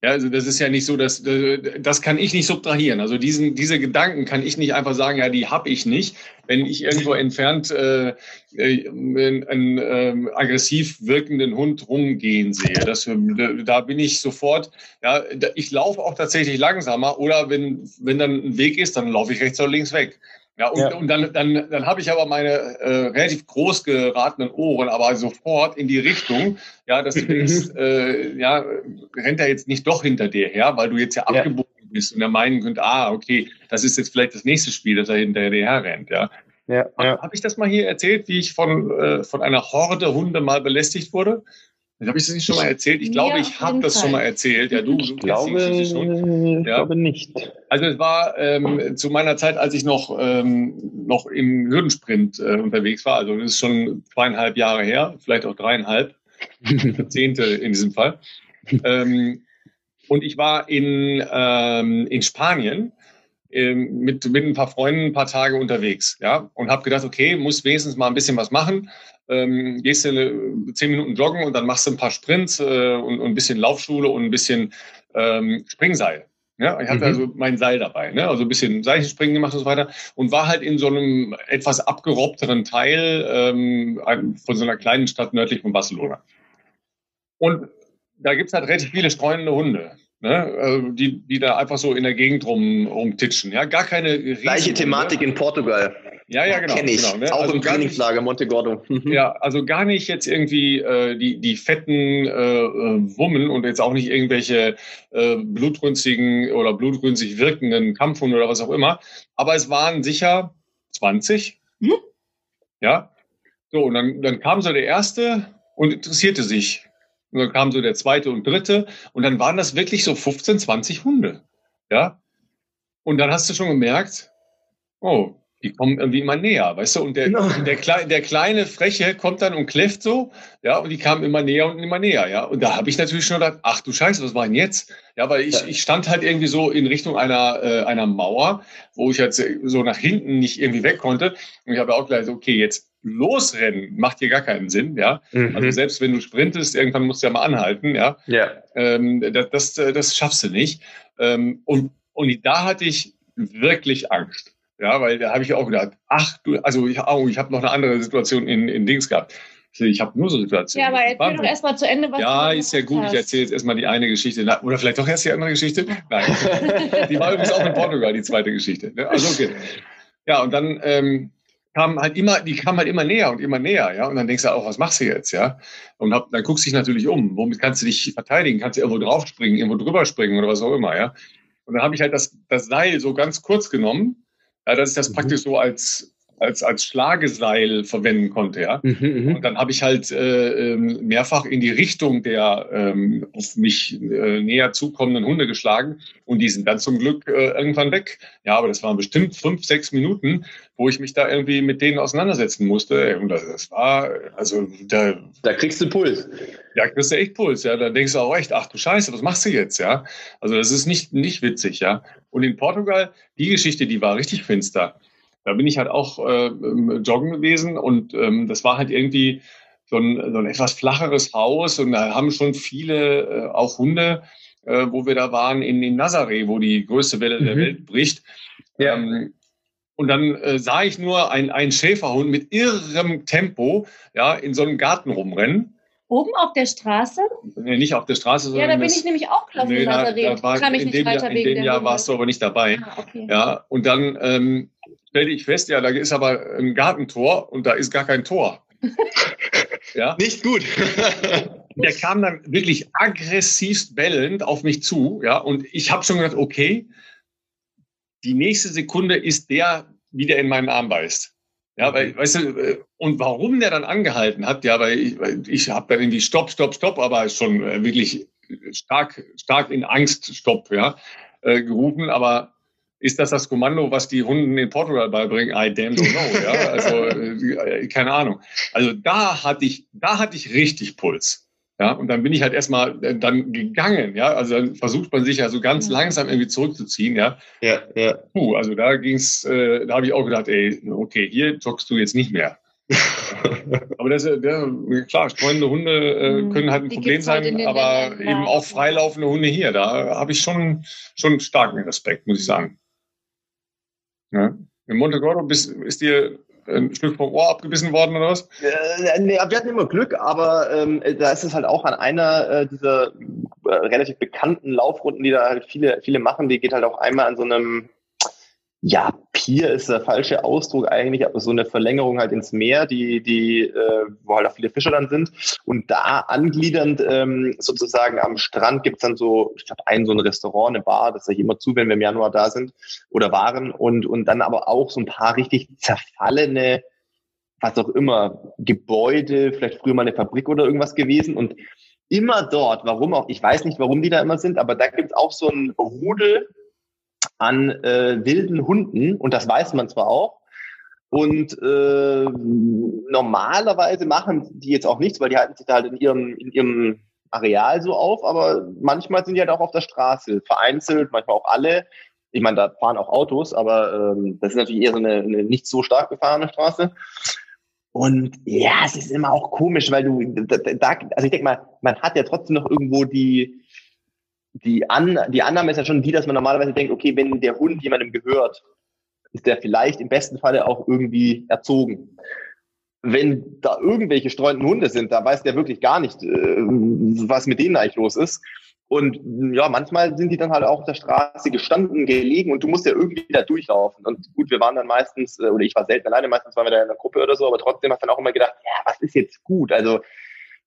Ja, also das ist ja nicht so, dass das kann ich nicht subtrahieren. Also diesen, diese Gedanken kann ich nicht einfach sagen, ja, die habe ich nicht, wenn ich irgendwo entfernt äh, äh einen äh, aggressiv wirkenden Hund rumgehen sehe. Das, da bin ich sofort, ja, ich laufe auch tatsächlich langsamer oder wenn, wenn dann ein Weg ist, dann laufe ich rechts oder links weg. Ja, und, ja. und dann, dann, dann habe ich aber meine äh, relativ groß geratenen Ohren aber sofort in die Richtung, ja, dass du denkst, äh, ja, rennt er jetzt nicht doch hinter dir her, weil du jetzt ja, ja. abgebogen bist und er meinen könnte, ah, okay, das ist jetzt vielleicht das nächste Spiel, dass er hinter dir her rennt, ja. Ja, ja. Habe ich das mal hier erzählt, wie ich von, äh, von einer Horde Hunde mal belästigt wurde? Habe ich das nicht schon mal erzählt? Ich glaube, ja, ich habe das schon mal erzählt. Ja, du, ich glaube, schon. Ja. glaube nicht. Also es war ähm, zu meiner Zeit, als ich noch ähm, noch im Hürdensprint äh, unterwegs war. Also das ist schon zweieinhalb Jahre her, vielleicht auch dreieinhalb, Jahrzehnte in diesem Fall. Ähm, und ich war in ähm, in Spanien ähm, mit, mit ein paar Freunden ein paar Tage unterwegs, ja, und habe gedacht, okay, muss wenigstens mal ein bisschen was machen ähm, gehst du eine, zehn Minuten joggen und dann machst du ein paar Sprints äh, und, und ein bisschen Laufschule und ein bisschen ähm, Springseil. Ja, ich hatte mhm. also mein Seil dabei, ne? also ein bisschen Seilspringen gemacht und so weiter und war halt in so einem etwas abgerobbteren Teil ähm, von so einer kleinen Stadt nördlich von Barcelona. Und da gibt's halt relativ viele streunende Hunde. Ne? äh, Die, die da einfach so in der Gegend rum, rumtitschen. Ja, gar keine Gleiche Riesenhunde. Thematik in Portugal. Ja, ja, genau. Kenn ich. genau ne? Auch Also im gar nicht- Trainingslager Monte Gordo. Mhm. Ja, also gar nicht jetzt irgendwie äh, die, die fetten äh, äh, Wummen und jetzt auch nicht irgendwelche äh, blutrünstigen oder blutrünstig wirkenden Kampfhunde oder was auch immer. Aber es waren sicher 20. Mhm. Ja. So, und dann, dann kam so der erste und interessierte sich. Und dann kam so der zweite und dritte. Und dann waren das wirklich so 15, 20 Hunde. Ja. Und dann hast du schon gemerkt, oh, die kommen irgendwie immer näher, weißt du? Und der, Ja. der, Klei- der kleine Freche kommt dann und kläfft so, ja, und die kamen immer näher und immer näher, ja. Und da habe ich natürlich schon gedacht, ach du Scheiße, was war denn jetzt? Ja, weil ich, ich stand halt irgendwie so in Richtung einer, äh, einer Mauer, wo ich jetzt so nach hinten nicht irgendwie weg konnte. Und ich habe auch gleich so, okay, jetzt losrennen macht hier gar keinen Sinn, ja. Also Mhm. selbst wenn du sprintest, irgendwann musst du ja mal anhalten, ja Ja. ähm, das, das, das schaffst du nicht. Ähm, und, und da hatte ich wirklich Angst. Ja, weil da habe ich auch gedacht, ach du, also ich, oh, ich habe noch eine andere Situation in, in Dings gehabt. Ich, ich habe nur so Situationen. Ja, aber erzähl doch erstmal zu Ende, was Ja, du ist ja gut. Ich hast. erzähle jetzt erstmal die eine Geschichte. Oder vielleicht doch erst die andere Geschichte? Nein. Die war übrigens auch in Portugal, die zweite Geschichte. ne? Also okay. Ja, und dann ähm, kam halt immer, die kam halt immer näher und immer näher, ja. Und dann denkst du auch, was machst du jetzt, ja? Und hab, dann guckst du dich natürlich um. Womit kannst du dich verteidigen? Kannst du irgendwo draufspringen, irgendwo drüber springen oder was auch immer, ja? Und dann habe ich halt das, das Seil so ganz kurz genommen, ja, dass ich das Mhm. praktisch so als, als, als Schlageseil verwenden konnte, ja. Mhm, mhm. Und dann habe ich halt äh, ähm, mehrfach in die Richtung der ähm, auf mich äh, näher zukommenden Hunde geschlagen und die sind dann zum Glück äh, irgendwann weg. Ja, aber das waren bestimmt fünf, sechs Minuten, wo ich mich da irgendwie mit denen auseinandersetzen musste. Und das, das war, also da, Da kriegst du Puls. da kriegst du echt Puls, ja. Da denkst du auch echt, ach du Scheiße, was machst du jetzt, ja? Also das ist nicht, nicht witzig, ja. Und in Portugal, die Geschichte, die war richtig finster. Da bin ich halt auch äh, joggen gewesen und ähm, das war halt irgendwie so ein, so ein etwas flacheres Haus und da haben schon viele äh, auch Hunde, äh, wo wir da waren in, in Nazaré, wo die größte Welle der Mhm. Welt bricht. Ja. Ähm, und dann äh, sah ich nur ein, einen Schäferhund mit irrem Tempo ja, in so einem Garten rumrennen. Oben auf der Straße? Nee, nicht auf der Straße, Ja, sondern da bin ich nämlich auch gelaufen nee, in da, Nazareth. da war, Kam ich in nicht dem, weiter Jahr, in wegen dem Jahr warst du aber nicht dabei. Ah, okay. Ja, und dann ähm, stellte ich fest, ja, da ist aber ein Gartentor und da ist gar kein Tor. ja, Nicht gut. der kam dann wirklich aggressivst bellend auf mich zu, ja, und ich habe schon gedacht, okay, die nächste Sekunde ist der, wie der in meinen Arm beißt. Ja, weil, weißt du, äh, und warum der dann angehalten hat, ja, weil ich, weil ich habe dann irgendwie Stopp, Stopp, Stopp, aber schon äh, wirklich stark, stark in Angst Stopp, ja, äh, gerufen, aber ist das das Kommando, was die Hunden in Portugal beibringen? I damn don't know, ja, also äh, keine Ahnung. Also da hatte ich, da hatte ich richtig Puls. Ja, und dann bin ich halt erstmal äh, dann gegangen, ja. Also dann versucht man sich ja so ganz Ja. langsam irgendwie zurückzuziehen, ja. ja, ja. Puh, also da ging's, äh, da habe ich auch gedacht, ey, okay, hier joggst du jetzt nicht mehr. Aber das, äh, der, klar, streunende Hunde äh, Mhm. können halt ein Die Problem halt sein, in den aber Ländern, eben ja. auch freilaufende Hunde hier, da habe ich schon, schon starken Respekt, muss ich sagen. Ja. In Monte Gordo bist, ist dir ein Stück vom Ohr abgebissen worden oder was? Äh, nee, wir hatten immer Glück, aber ähm, da ist es halt auch an einer äh, dieser äh, relativ bekannten Laufrunden, die da halt viele, viele machen, die geht halt auch einmal an so einem, ja, Pier ist der falsche Ausdruck eigentlich, aber so eine Verlängerung halt ins Meer, die, die, äh, wo halt auch viele Fischer dann sind. Und da angliedernd ähm, sozusagen am Strand gibt's dann so, ich glaube, ein so ein Restaurant, eine Bar, das ist ja immer zu, wenn wir im Januar da sind oder waren und, und dann aber auch so ein paar richtig zerfallene was auch immer, Gebäude, vielleicht früher mal eine Fabrik oder irgendwas gewesen. Und immer dort, warum auch, ich weiß nicht, warum die da immer sind, aber da gibt's auch so ein Rudel an äh, wilden Hunden und das weiß man zwar auch. Und äh, normalerweise machen die jetzt auch nichts, weil die halten sich da halt in ihrem, in ihrem Areal so auf, aber manchmal sind die halt auch auf der Straße, vereinzelt, manchmal auch alle. Ich meine, da fahren auch Autos, aber ähm, das ist natürlich eher so eine, eine nicht so stark befahrene Straße. Und ja, es ist immer auch komisch, weil du da, da also ich denke mal, man hat ja trotzdem noch irgendwo die die, An die Annahme ist ja schon die, dass man normalerweise denkt, okay, wenn der Hund jemandem gehört, ist der vielleicht im besten Falle auch irgendwie erzogen. Wenn da irgendwelche streunenden Hunde sind, da weiß der wirklich gar nicht, äh, was mit denen eigentlich los ist. Und ja, manchmal sind die dann halt auch auf der Straße gestanden, gelegen und du musst ja irgendwie da durchlaufen. Und gut, wir waren dann meistens, äh, oder ich war selten alleine, meistens waren wir da in einer Gruppe oder so, aber trotzdem hast du dann auch immer gedacht, ja, was ist jetzt gut? Also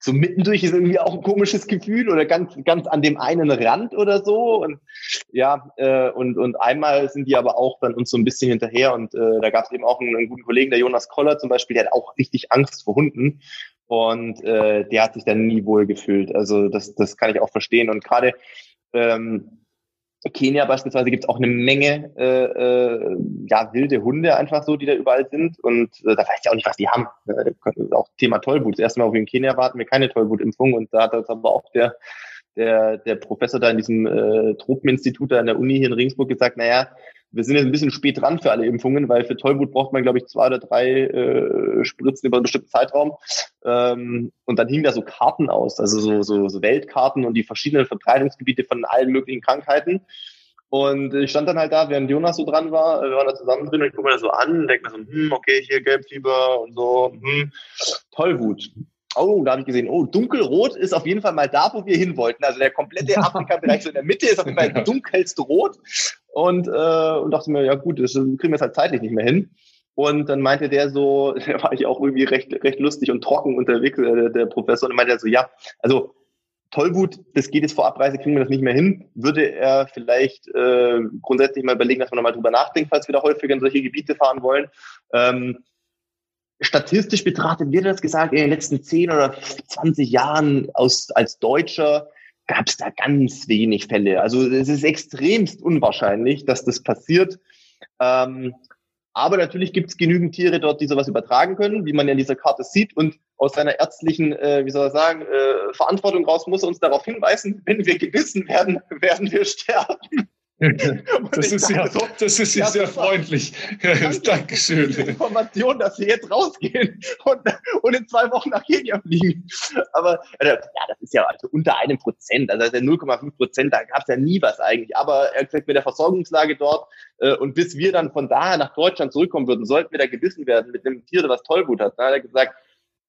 so mittendurch ist irgendwie auch ein komisches Gefühl oder ganz, ganz an dem einen Rand oder so. Und ja, äh, und, und einmal sind die aber auch dann uns so ein bisschen hinterher und äh, da gab es eben auch einen, einen, guten Kollegen, der Jonas Koller zum Beispiel, der hat auch richtig Angst vor Hunden und äh, der hat sich dann nie wohl gefühlt. Also das, das kann ich auch verstehen. Und gerade ähm, Kenia beispielsweise gibt es auch eine Menge äh, äh, ja, wilde Hunde einfach so, die da überall sind. Und äh, da weiß ich auch nicht, was die haben. Äh, auch Thema Tollwut. Das erste Mal, wo wir in Kenia warten, wir keine Tollwutimpfung. Und da hat uns aber auch der, der, der Professor da in diesem äh, Tropeninstitut da an der Uni hier in Regensburg gesagt, naja, wir sind jetzt ein bisschen spät dran für alle Impfungen, weil für Tollwut braucht man, glaube ich, zwei oder drei äh, Spritzen über einen bestimmten Zeitraum. Ähm, und dann hingen da so Karten aus, also so, so, so Weltkarten und die verschiedenen Verbreitungsgebiete von allen möglichen Krankheiten. Und ich stand dann halt da, während Jonas so dran war, wir waren da zusammen drin und ich gucke mir das so an, denke mir so, hm, okay, hier Gelbfieber und so, hm, Tollwut. Oh, da habe ich gesehen, oh, dunkelrot ist auf jeden Fall mal da, wo wir hin wollten. Also der komplette Afrika-Bereich so in der Mitte ist auf jeden Fall dunkelst rot. Und, äh, und dachte mir, ja gut, das kriegen wir jetzt halt zeitlich nicht mehr hin. Und dann meinte der so, der war ich auch irgendwie recht, recht lustig und trocken unterwegs, äh, der Professor, und meinte er so, ja, also Tollwut, das geht jetzt vor Abreise, kriegen wir das nicht mehr hin. Würde er vielleicht äh, grundsätzlich mal überlegen, dass wir nochmal drüber nachdenken, falls wir da häufiger in solche Gebiete fahren wollen. Ähm, statistisch betrachtet wird das gesagt, in den letzten 10 oder 20 Jahren aus, als Deutscher gab es da ganz wenig Fälle. Also es ist extremst unwahrscheinlich, dass das passiert. Ähm, aber natürlich gibt es genügend Tiere dort, die sowas übertragen können, wie man in dieser Karte sieht. Und aus seiner ärztlichen, äh, wie soll ich sagen, äh, Verantwortung raus muss er uns darauf hinweisen, wenn wir gebissen werden, werden wir sterben. Das ist, ja, so, das ist ja sehr freundlich. Dankeschön. Die Information, dass wir jetzt rausgehen und, und in zwei Wochen nach Kenia fliegen. Aber äh, ja, das ist ja also unter einem Prozent, also 0,5 Prozent, da gab es ja nie was eigentlich. Aber er gesagt, mit der Versorgungslage dort äh, und bis wir dann von daher nach Deutschland zurückkommen würden, sollten wir da gebissen werden mit einem Tier, das Tollwut hat. Da hat er gesagt,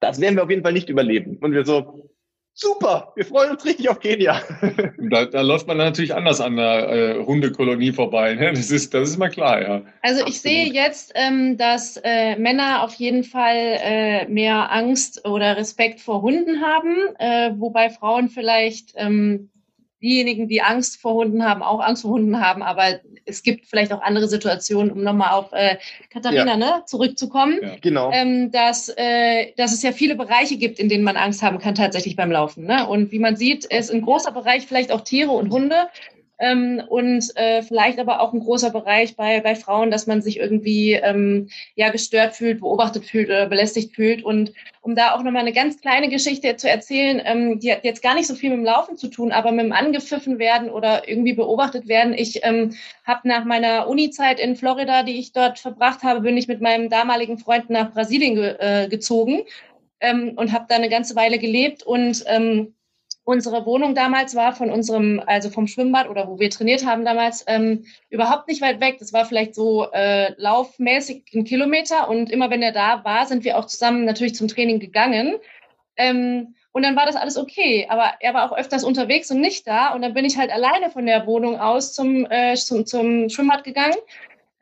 das werden wir auf jeden Fall nicht überleben. Und wir so, Super, wir freuen uns richtig auf Kenia. Da, da läuft man natürlich anders an der äh, Hundekolonie vorbei. Ne? Das, ist, das ist mal klar, ja. Also ich Absolut. sehe jetzt, ähm, dass äh, Männer auf jeden Fall äh, mehr Angst oder Respekt vor Hunden haben, äh, wobei Frauen vielleicht ähm, diejenigen, die Angst vor Hunden haben, auch Angst vor Hunden haben, aber es gibt vielleicht auch andere Situationen, um nochmal auf äh, Katharina ja. ne, zurückzukommen. Ja. Genau. Ähm, dass, äh, dass es ja viele Bereiche gibt, in denen man Angst haben kann tatsächlich beim Laufen. Ne? Und wie man sieht, ist ein großer Bereich vielleicht auch Tiere und Hunde ähm, und äh, vielleicht aber auch ein großer Bereich bei, bei Frauen, dass man sich irgendwie ähm, ja gestört fühlt, beobachtet fühlt oder belästigt fühlt. Und um da auch nochmal eine ganz kleine Geschichte zu erzählen, ähm, die hat jetzt gar nicht so viel mit dem Laufen zu tun, aber mit dem angepfiffen werden oder irgendwie beobachtet werden. Ich ähm, habe nach meiner Uni-Zeit in Florida, die ich dort verbracht habe, bin ich mit meinem damaligen Freund nach Brasilien ge äh, gezogen ähm, und habe da eine ganze Weile gelebt und ähm, Unsere Wohnung damals war von unserem, also vom Schwimmbad oder wo wir trainiert haben damals, ähm, überhaupt nicht weit weg. Das war vielleicht so äh, laufmäßig ein Kilometer und immer wenn er da war, sind wir auch zusammen natürlich zum Training gegangen. Ähm, und dann war das alles okay, aber er war auch öfters unterwegs und nicht da. Und dann bin ich halt alleine von der Wohnung aus zum, äh, zum, zum Schwimmbad gegangen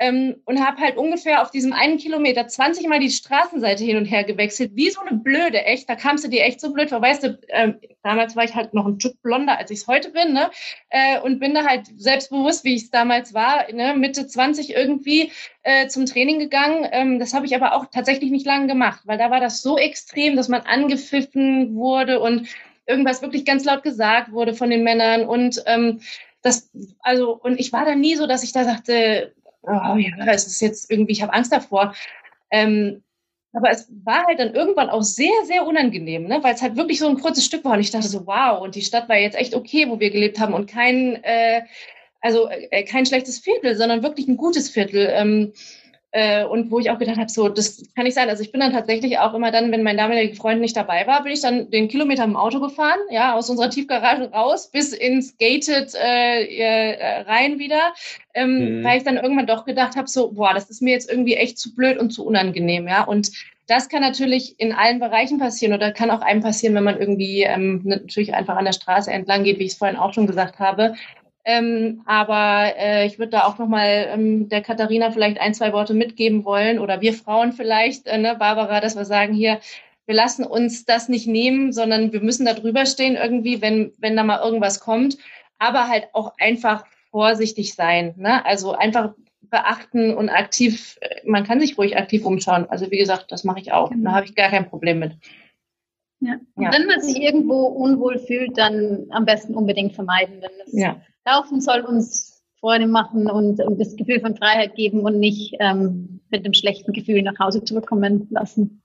ähm, und habe halt ungefähr auf diesem einen Kilometer 20 Mal die Straßenseite hin und her gewechselt, wie so eine Blöde, echt. Da kamst du dir echt so blöd vor. Weißt du, ähm, damals war ich halt noch ein Stück blonder, als ich es heute bin, ne? Äh, und bin da halt selbstbewusst, wie ich es damals war, ne? Mitte 20 irgendwie äh, zum Training gegangen. Ähm, das habe ich aber auch tatsächlich nicht lange gemacht, weil da war das so extrem, dass man angepfiffen wurde und irgendwas wirklich ganz laut gesagt wurde von den Männern und ähm, das, also, und ich war da nie so, dass ich da sagte, oh ja, es ist jetzt irgendwie, ich habe Angst davor. Ähm, aber es war halt dann irgendwann auch sehr, sehr unangenehm, ne? weil es halt wirklich so ein kurzes Stück war. Und ich dachte so, wow, und die Stadt war jetzt echt okay, wo wir gelebt haben und kein, äh, also äh, kein schlechtes Viertel, sondern wirklich ein gutes Viertel. Ähm, Äh, und wo ich auch gedacht habe, so, das kann nicht sein. Also ich bin dann tatsächlich auch immer dann, wenn mein damaliger Freund nicht dabei war, bin ich dann den Kilometer im Auto gefahren, ja, aus unserer Tiefgarage raus bis ins Gated äh, äh, rein wieder, ähm, mhm. weil ich dann irgendwann doch gedacht habe, so, boah, das ist mir jetzt irgendwie echt zu blöd und zu unangenehm, ja. Und das kann natürlich in allen Bereichen passieren oder kann auch einem passieren, wenn man irgendwie ähm, natürlich einfach an der Straße entlang geht, wie ich es vorhin auch schon gesagt habe. Ähm, aber äh, ich würde da auch nochmal ähm, der Katharina vielleicht ein, zwei Worte mitgeben wollen oder wir Frauen vielleicht, äh, ne, Barbara, dass wir sagen hier, wir lassen uns das nicht nehmen, sondern wir müssen da drüber stehen irgendwie, wenn, wenn da mal irgendwas kommt. Aber halt auch einfach vorsichtig sein. Ne? Also einfach beachten und aktiv, man kann sich ruhig aktiv umschauen. Also wie gesagt, das mache ich auch. Genau. Da habe ich gar kein Problem mit. Ja. Und ja. wenn man sich irgendwo unwohl fühlt, dann am besten unbedingt vermeiden. Denn das ja. Laufen soll uns Freude machen und, und, das Gefühl von Freiheit geben und nicht ähm, mit einem schlechten Gefühl nach Hause zurückkommen lassen.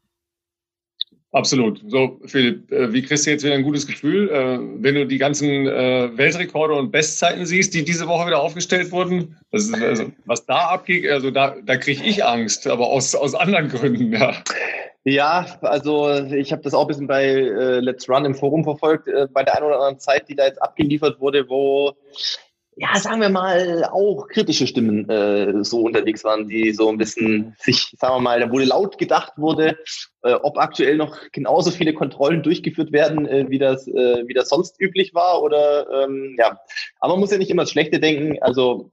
Absolut. So, Philipp, äh, wie kriegst du jetzt wieder ein gutes Gefühl, äh, wenn du die ganzen äh, Weltrekorde und Bestzeiten siehst, die diese Woche wieder aufgestellt wurden? Also, was da abgeht, also da, da kriege ich Angst, aber aus, aus anderen Gründen, ja. Ja, also ich habe das auch ein bisschen bei äh, Let's Run im Forum verfolgt, äh, bei der einen oder anderen Zeit, die da jetzt abgeliefert wurde, wo ja, sagen wir mal, auch kritische Stimmen äh, so unterwegs waren, die so ein bisschen sich, sagen wir mal, da wurde laut gedacht wurde, äh, ob aktuell noch genauso viele Kontrollen durchgeführt werden, äh, wie das äh, wie das sonst üblich war oder ähm, ja. Aber man muss ja nicht immer das Schlechte denken. Also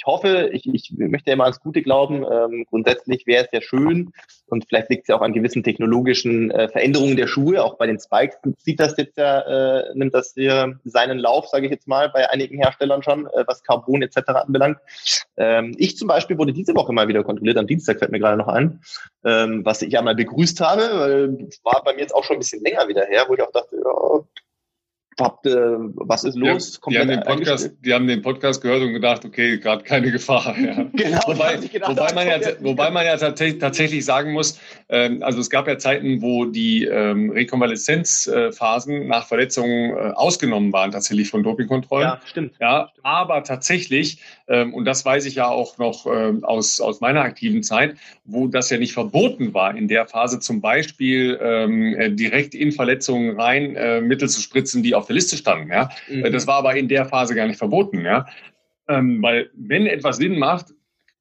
ich hoffe, ich, ich möchte ja immer ans Gute glauben. Ähm, grundsätzlich wäre es ja schön und vielleicht liegt es ja auch an gewissen technologischen äh, Veränderungen der Schuhe. Auch bei den Spikes sieht das jetzt ja, äh, nimmt das hier seinen Lauf, sage ich jetzt mal, bei einigen Herstellern schon, äh, was Carbon etc. anbelangt. Ähm, ich zum Beispiel wurde diese Woche mal wieder kontrolliert. Am Dienstag fällt mir gerade noch ein, ähm, was ich ja mal begrüßt habe, weil war bei mir jetzt auch schon ein bisschen länger wieder her, wo ich auch dachte, ja, habt, äh, was ist los? Die, die, haben den Podcast, die haben den Podcast gehört und gedacht, okay, gerade keine Gefahr. Ja. genau, wobei, gedacht, wobei, man ja, wobei man ja tatsächlich sagen muss, ähm, also es gab ja Zeiten, wo die ähm, Rekonvaleszenzphasen nach Verletzungen äh, ausgenommen waren, tatsächlich von Dopingkontrollen. Ja, stimmt. Ja, stimmt. aber tatsächlich, ähm, und das weiß ich ja auch noch ähm, aus, aus meiner aktiven Zeit, wo das ja nicht verboten war, in der Phase zum Beispiel ähm, äh, direkt in Verletzungen rein äh, Mittel zu spritzen, die auf der Liste standen. Ja? Mhm. Das war aber in der Phase gar nicht verboten. Ja? Ähm, weil wenn etwas Sinn macht,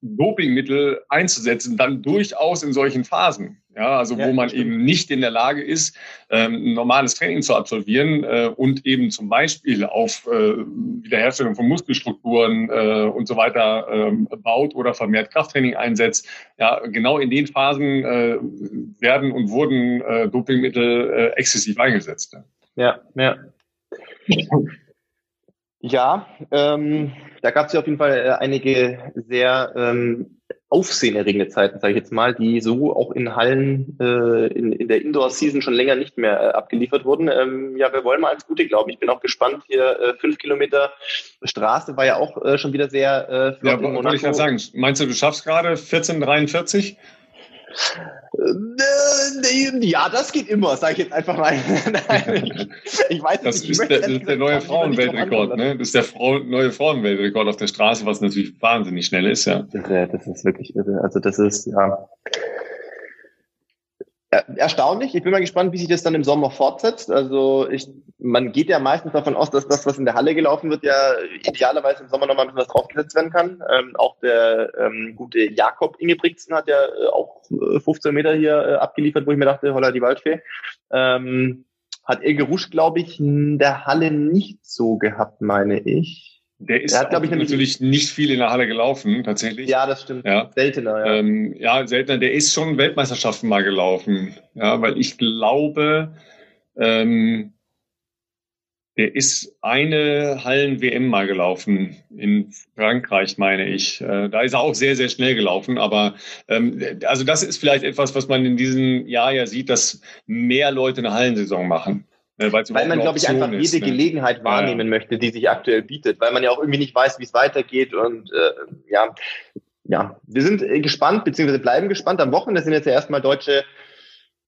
Dopingmittel einzusetzen, dann durchaus in solchen Phasen. Ja, also ja, wo man stimmt. eben nicht in der Lage ist, ähm, ein normales Training zu absolvieren äh, und eben zum Beispiel auf äh, Wiederherstellung von Muskelstrukturen äh, und so weiter ähm, baut oder vermehrt Krafttraining einsetzt. Ja, genau in den Phasen äh, werden und wurden äh, Dopingmittel äh, exzessiv eingesetzt. Ja, ja. Ja, ähm, da gab es ja auf jeden Fall äh, einige sehr ähm, aufsehenerregende Zeiten, sage ich jetzt mal, die so auch in Hallen äh, in, in der Indoor-Season schon länger nicht mehr äh, abgeliefert wurden. Ähm, ja, wir wollen mal ans Gute glauben. Ich bin auch gespannt. Hier äh, fünf Kilometer Straße war ja auch äh, schon wieder sehr äh, flott. Ja, wollte ich gerade sagen. Meinst du, du schaffst gerade 14,43? Äh, ja, das geht immer, sage ich jetzt einfach mal. ich weiß das nicht, ist der, das ist der neue Frauenweltrekord, ne? Das ist der Frau, neue Frauenweltrekord auf der Straße, was natürlich wahnsinnig schnell ist, ja. Das ist wirklich irre. Also das ist, ja erstaunlich. Ich bin mal gespannt, wie sich das dann im Sommer fortsetzt. Also ich, man geht ja meistens davon aus, dass das, was in der Halle gelaufen wird, ja idealerweise im Sommer nochmal ein bisschen was draufgesetzt werden kann. Ähm, auch der ähm, gute Jakob Ingebrigtsen hat ja äh, auch 15 äh, Meter hier äh, abgeliefert, wo ich mir dachte, holla die Waldfee. Ähm, hat Ilge Rusch, glaube ich, in der Halle nicht so gehabt, meine ich. Der ist, glaube ich, natürlich nicht viel in der Halle gelaufen, tatsächlich. Ja, das stimmt. Ja. Seltener, ja. Ähm, ja, seltener. Der ist schon Weltmeisterschaften mal gelaufen. Ja, weil ich glaube, ähm, der ist eine Hallen-WM mal gelaufen in Frankreich, meine ich. Äh, da ist er auch sehr, sehr schnell gelaufen. Aber ähm, also das ist vielleicht etwas, was man in diesem Jahr ja sieht, dass mehr Leute eine Hallensaison machen. Ne, weil man, glaube ich, einfach ist, jede ne? Gelegenheit wahrnehmen ja. möchte, die sich aktuell bietet, weil man ja auch irgendwie nicht weiß, wie es weitergeht. Und äh, ja, ja, wir sind äh, gespannt, beziehungsweise bleiben gespannt. Am Wochenende sind jetzt ja erstmal deutsche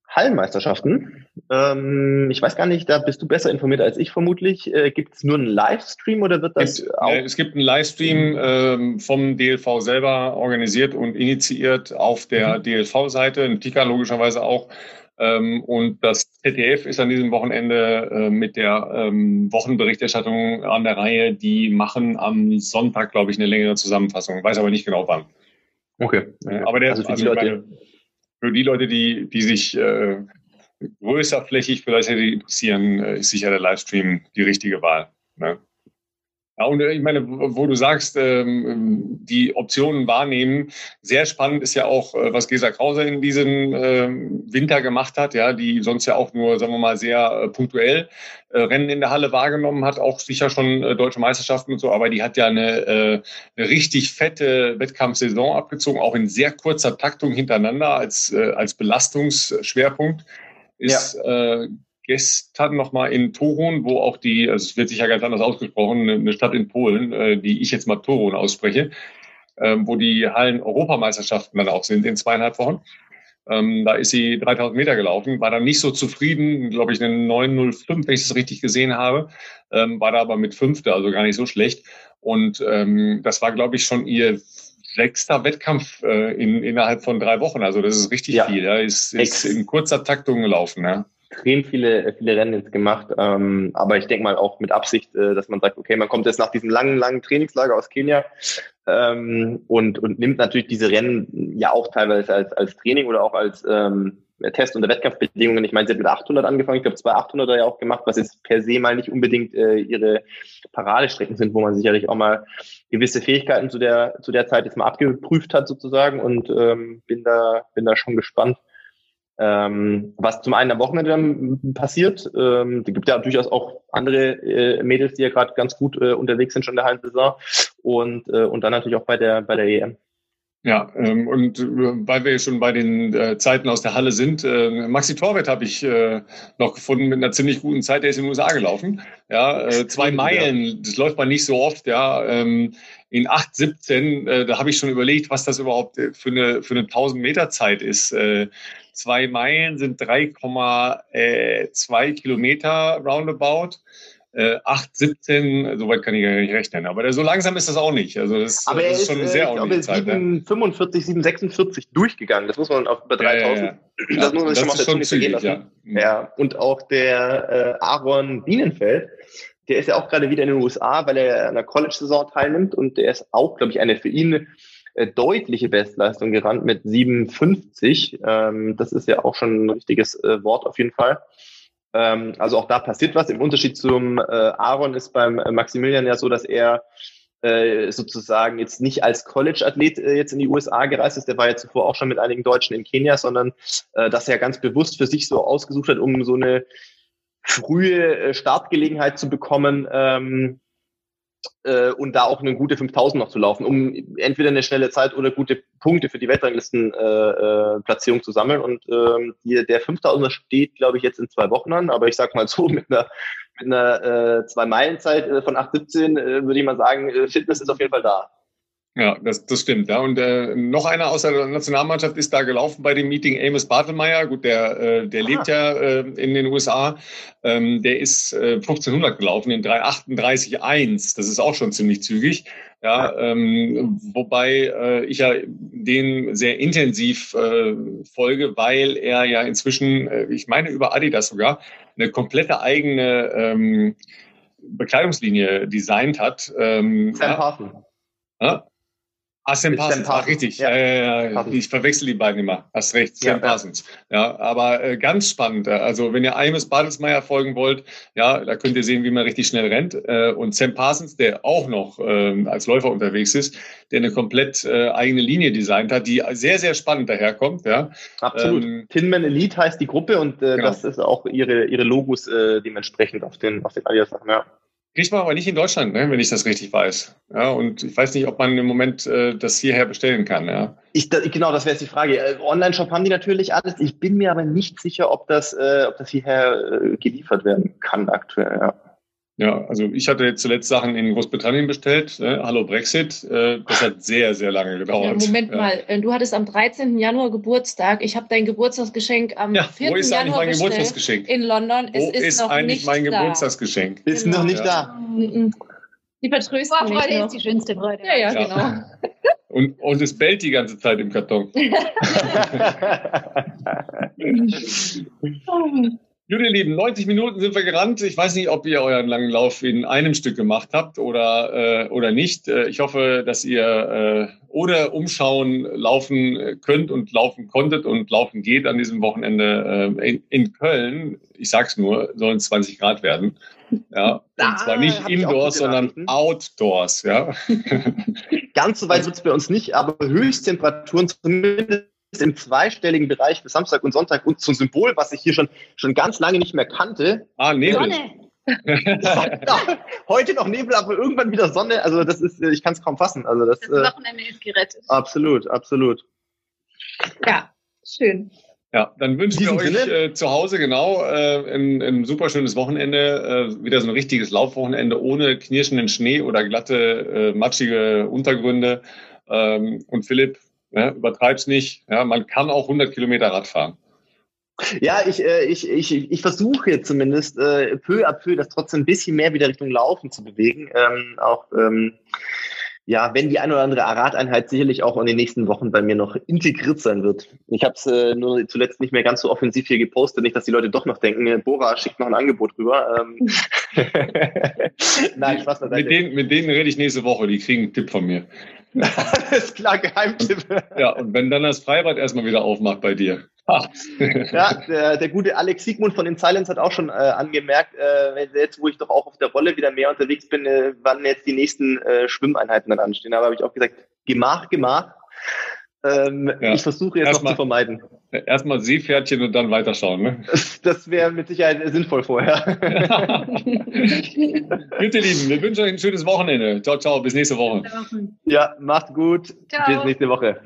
Hallenmeisterschaften. Ähm, ich weiß gar nicht, da bist du besser informiert als ich vermutlich. Äh, gibt es nur einen Livestream oder wird das es, auch? Es gibt einen Livestream ähm, vom DLV selber organisiert und initiiert auf der mhm. DLV-Seite, ein Ticker logischerweise auch. Ähm, und das ZDF ist an diesem Wochenende äh, mit der ähm, Wochenberichterstattung an der Reihe. Die machen am Sonntag, glaube ich, eine längere Zusammenfassung. Weiß aber nicht genau wann. Okay. Aber der, also für die also Leute. Meine, für die Leute, die, die sich äh, größerflächig vielleicht interessieren, äh, ist sicher der Livestream die richtige Wahl. Ne? Ja, und äh, ich meine, wo du sagst, ähm, die Optionen wahrnehmen, sehr spannend ist ja auch, äh, was Gesa Krause in diesem ähm, Winter gemacht hat, ja, die sonst ja auch nur, sagen wir mal, sehr punktuell Rennen in der Halle wahrgenommen hat, auch sicher schon deutsche Meisterschaften und so, aber die hat ja eine, eine richtig fette Wettkampfsaison abgezogen, auch in sehr kurzer Taktung hintereinander als, als Belastungsschwerpunkt. Ist ja. Gestern nochmal in Torun, wo auch die, also es wird sicher ganz anders ausgesprochen, eine Stadt in Polen, äh, die ich jetzt mal Torun ausspreche, ähm, wo die Hallen-Europameisterschaften dann auch sind in zweieinhalb Wochen. Ähm, da ist sie 3000 Meter gelaufen, war dann nicht so zufrieden, glaube ich, eine 905, wenn ich das richtig gesehen habe, ähm, war da aber mit Fünfte, also gar nicht so schlecht. Und das war, glaube ich, schon ihr sechster Wettkampf äh, in, innerhalb von drei Wochen. Also das ist richtig ja. viel. Ja. Ist, ist in kurzer Taktung gelaufen. Ja extrem viele, viele Rennen jetzt gemacht. Ähm, aber ich denke mal auch mit Absicht, äh, dass man sagt, okay, man kommt jetzt nach diesem langen, langen Trainingslager aus Kenia ähm, und, und nimmt natürlich diese Rennen ja auch teilweise als, als Training oder auch als ähm, Test- und Wettkampfbedingungen. Ich meine, sie hat mit 800 angefangen. Ich glaube, zwei 800er ja auch gemacht, was jetzt per se mal nicht unbedingt äh, ihre Paradestrecken sind, wo man sicherlich auch mal gewisse Fähigkeiten zu der, zu der Zeit jetzt mal abgeprüft hat sozusagen und ähm, bin da, bin da schon gespannt, ähm, was zum einen am Wochenende passiert, ähm, da gibt ja durchaus auch andere äh, Mädels, die ja gerade ganz gut äh, unterwegs sind schon in der Hallensaison und, äh, und dann natürlich auch bei der, bei der EM. Ja, ähm, und äh, weil wir schon bei den äh, Zeiten aus der Halle sind, äh, Maxi Torwett habe ich äh, noch gefunden mit einer ziemlich guten Zeit, der ist in den USA gelaufen. Ja, äh, zwei Meilen, das läuft man nicht so oft, ja. Ähm, in 8,17, äh, da habe ich schon überlegt, was das überhaupt äh, für eine, für eine 1000 Meter Zeit ist. Äh, zwei Meilen sind 3,2 Kilometer roundabout äh, 8, 17, soweit kann ich ja nicht rechnen. Aber so langsam ist das auch nicht. Also das, aber das ist, schon eine sehr äh, ordentliche Zeit. 7, ne? 45, 7, 46 durchgegangen. Das muss man auf über 3000. Ja. Das muss man sich schon mal nicht vergehen lassen. Ja. Mhm. ja. Und auch der äh, Aaron Bienenfeld, der ist ja auch gerade wieder in den USA, weil er an der College-Saison teilnimmt und der ist auch, glaube ich, eine für ihn äh, deutliche Bestleistung gerannt mit 57. Ähm, das ist ja auch schon ein richtiges äh, Wort auf jeden Fall. Ähm, also auch da passiert was. Im Unterschied zum äh, Aaron ist beim äh, Maximilian ja so, dass er äh, sozusagen jetzt nicht als College-Athlet äh, jetzt in die USA gereist ist, der war ja zuvor auch schon mit einigen Deutschen in Kenia, sondern dass er ganz bewusst für sich so ausgesucht hat, um so eine frühe Startgelegenheit zu bekommen, ähm, äh, und da auch eine gute 5000 noch zu laufen, um entweder eine schnelle Zeit oder gute Punkte für die Weltranglistenplatzierung äh, äh, zu sammeln. Und ähm, die, der 5000er steht, glaube ich, jetzt in zwei Wochen an, aber ich sag mal so, mit einer, mit einer äh, Zwei-Meilen-Zeit äh, von 8,17 äh, würde ich mal sagen, äh, Fitness ist auf jeden Fall da. Ja, das, das stimmt. Ja. Und äh, noch einer aus der Nationalmannschaft ist da gelaufen bei dem Meeting, Amos Bartelmeier. Gut, der, äh, der lebt ja äh, in den USA. Ähm, der ist äh, 1500 gelaufen in 338,1. Das ist auch schon ziemlich zügig. Ja, ähm, wobei äh, ich ja den sehr intensiv äh, folge, weil er ja inzwischen, äh, ich meine über Adidas sogar, eine komplette eigene ähm, Bekleidungslinie designt hat. Ähm, Sam ja. Ja? Ah, Sam Parsons, Sam Ach, richtig. Ja. Ja, ja, ich verwechsel die beiden immer. Hast recht, Sam ja, Parsons. Ja, aber äh, ganz spannend. Also wenn ihr Imus Badelsmeier folgen wollt, ja, da könnt ihr sehen, wie man richtig schnell rennt. Äh, und Sam Parsons, der auch noch äh, als Läufer unterwegs ist, der eine komplett äh, eigene Linie designt hat, die sehr, sehr spannend daherkommt. Ja. Absolut. Ähm, Tinman Elite heißt die Gruppe und äh, genau. das ist auch ihre, ihre Logos äh, dementsprechend auf den, auf den Adidas-Sachen, ja. Kriegt man aber nicht in Deutschland, ne, wenn ich das richtig weiß. Ja, und ich weiß nicht, ob man im Moment äh, das hierher bestellen kann. Ja. Ich, da, genau, das wäre jetzt die Frage. Äh, Online-Shop haben die natürlich alles. Ich bin mir aber nicht sicher, ob das, äh, ob das hierher äh, geliefert werden kann aktuell. Ja. Ja, also ich hatte jetzt zuletzt Sachen in Großbritannien bestellt. Ne? Hallo Brexit. Äh, das hat sehr, sehr lange gedauert. Ja, Moment ja. mal, äh, du hattest am 13. Januar Geburtstag. Ich habe dein Geburtstagsgeschenk am ja, 4. Wo ist Januar mein Geburtstagsgeschenk? in London. Es wo ist, ist noch eigentlich nicht mein da. Geburtstagsgeschenk? Ist genau. noch nicht da. Die vertrösten mich noch. ist die schönste Freude. Ja, ja, genau. Und, und es bellt die ganze Zeit im Karton. Gut, ihr Lieben, 90 Minuten sind wir gerannt. Ich weiß nicht, ob ihr euren langen Lauf in einem Stück gemacht habt oder, äh, oder nicht. Äh, ich hoffe, dass ihr äh, oder umschauen laufen könnt und laufen konntet und laufen geht an diesem Wochenende äh, in, in Köln. Ich sag's nur, sollen es 20 Grad werden. Ja, und zwar nicht indoors, sondern outdoors. Ja. Ganz so weit wird es bei uns nicht, aber Höchsttemperaturen zumindest im zweistelligen Bereich für Samstag und Sonntag und zum Symbol, was ich hier schon, schon ganz lange nicht mehr kannte. Ah, Nebel. ja, heute noch Nebel, aber irgendwann wieder Sonne. Also das ist, ich kann es kaum fassen. Also das, das Wochenende ist gerettet. Absolut, absolut. Ja, schön. Ja, dann wünschen wir euch äh, zu Hause genau äh, ein, ein super schönes Wochenende, äh, wieder so ein richtiges Laufwochenende ohne knirschenden Schnee oder glatte, äh, matschige Untergründe. Ähm, und Philipp, ja, übertreib's nicht. Ja, man kann auch 100 Kilometer Rad fahren. Ja, ich, äh, ich, ich, ich versuche zumindest äh, peu à peu das trotzdem ein bisschen mehr wieder Richtung Laufen zu bewegen. Ähm, auch ähm, ja, wenn die ein oder andere Radeinheit sicherlich auch in den nächsten Wochen bei mir noch integriert sein wird. Ich habe es äh, nur zuletzt nicht mehr ganz so offensiv hier gepostet, nicht, dass die Leute doch noch denken, äh, Bora schickt noch ein Angebot rüber. Ähm Nein, Spaß mit denen, mit denen rede ich nächste Woche, die kriegen einen Tipp von mir. Alles klar, Geheimtipp. Ja, und wenn dann das Freibad erstmal wieder aufmacht bei dir. ja, der, der gute Alex Siegmund von den Silence hat auch schon äh, angemerkt, äh, jetzt wo ich doch auch auf der Rolle wieder mehr unterwegs bin, äh, wann jetzt die nächsten äh, Schwimmeinheiten dann anstehen. Aber habe ich auch gesagt, gemach, gemach. Ähm, ja. Ich versuche jetzt erst noch mal, zu vermeiden. Erstmal Seepferdchen und dann weiterschauen. Ne? Das, das wäre mit Sicherheit sinnvoll vorher. Gut, ihr Lieben, wir wünschen euch ein schönes Wochenende. Ciao, ciao, bis nächste Woche. Ja, macht gut. Ciao. Bis nächste Woche.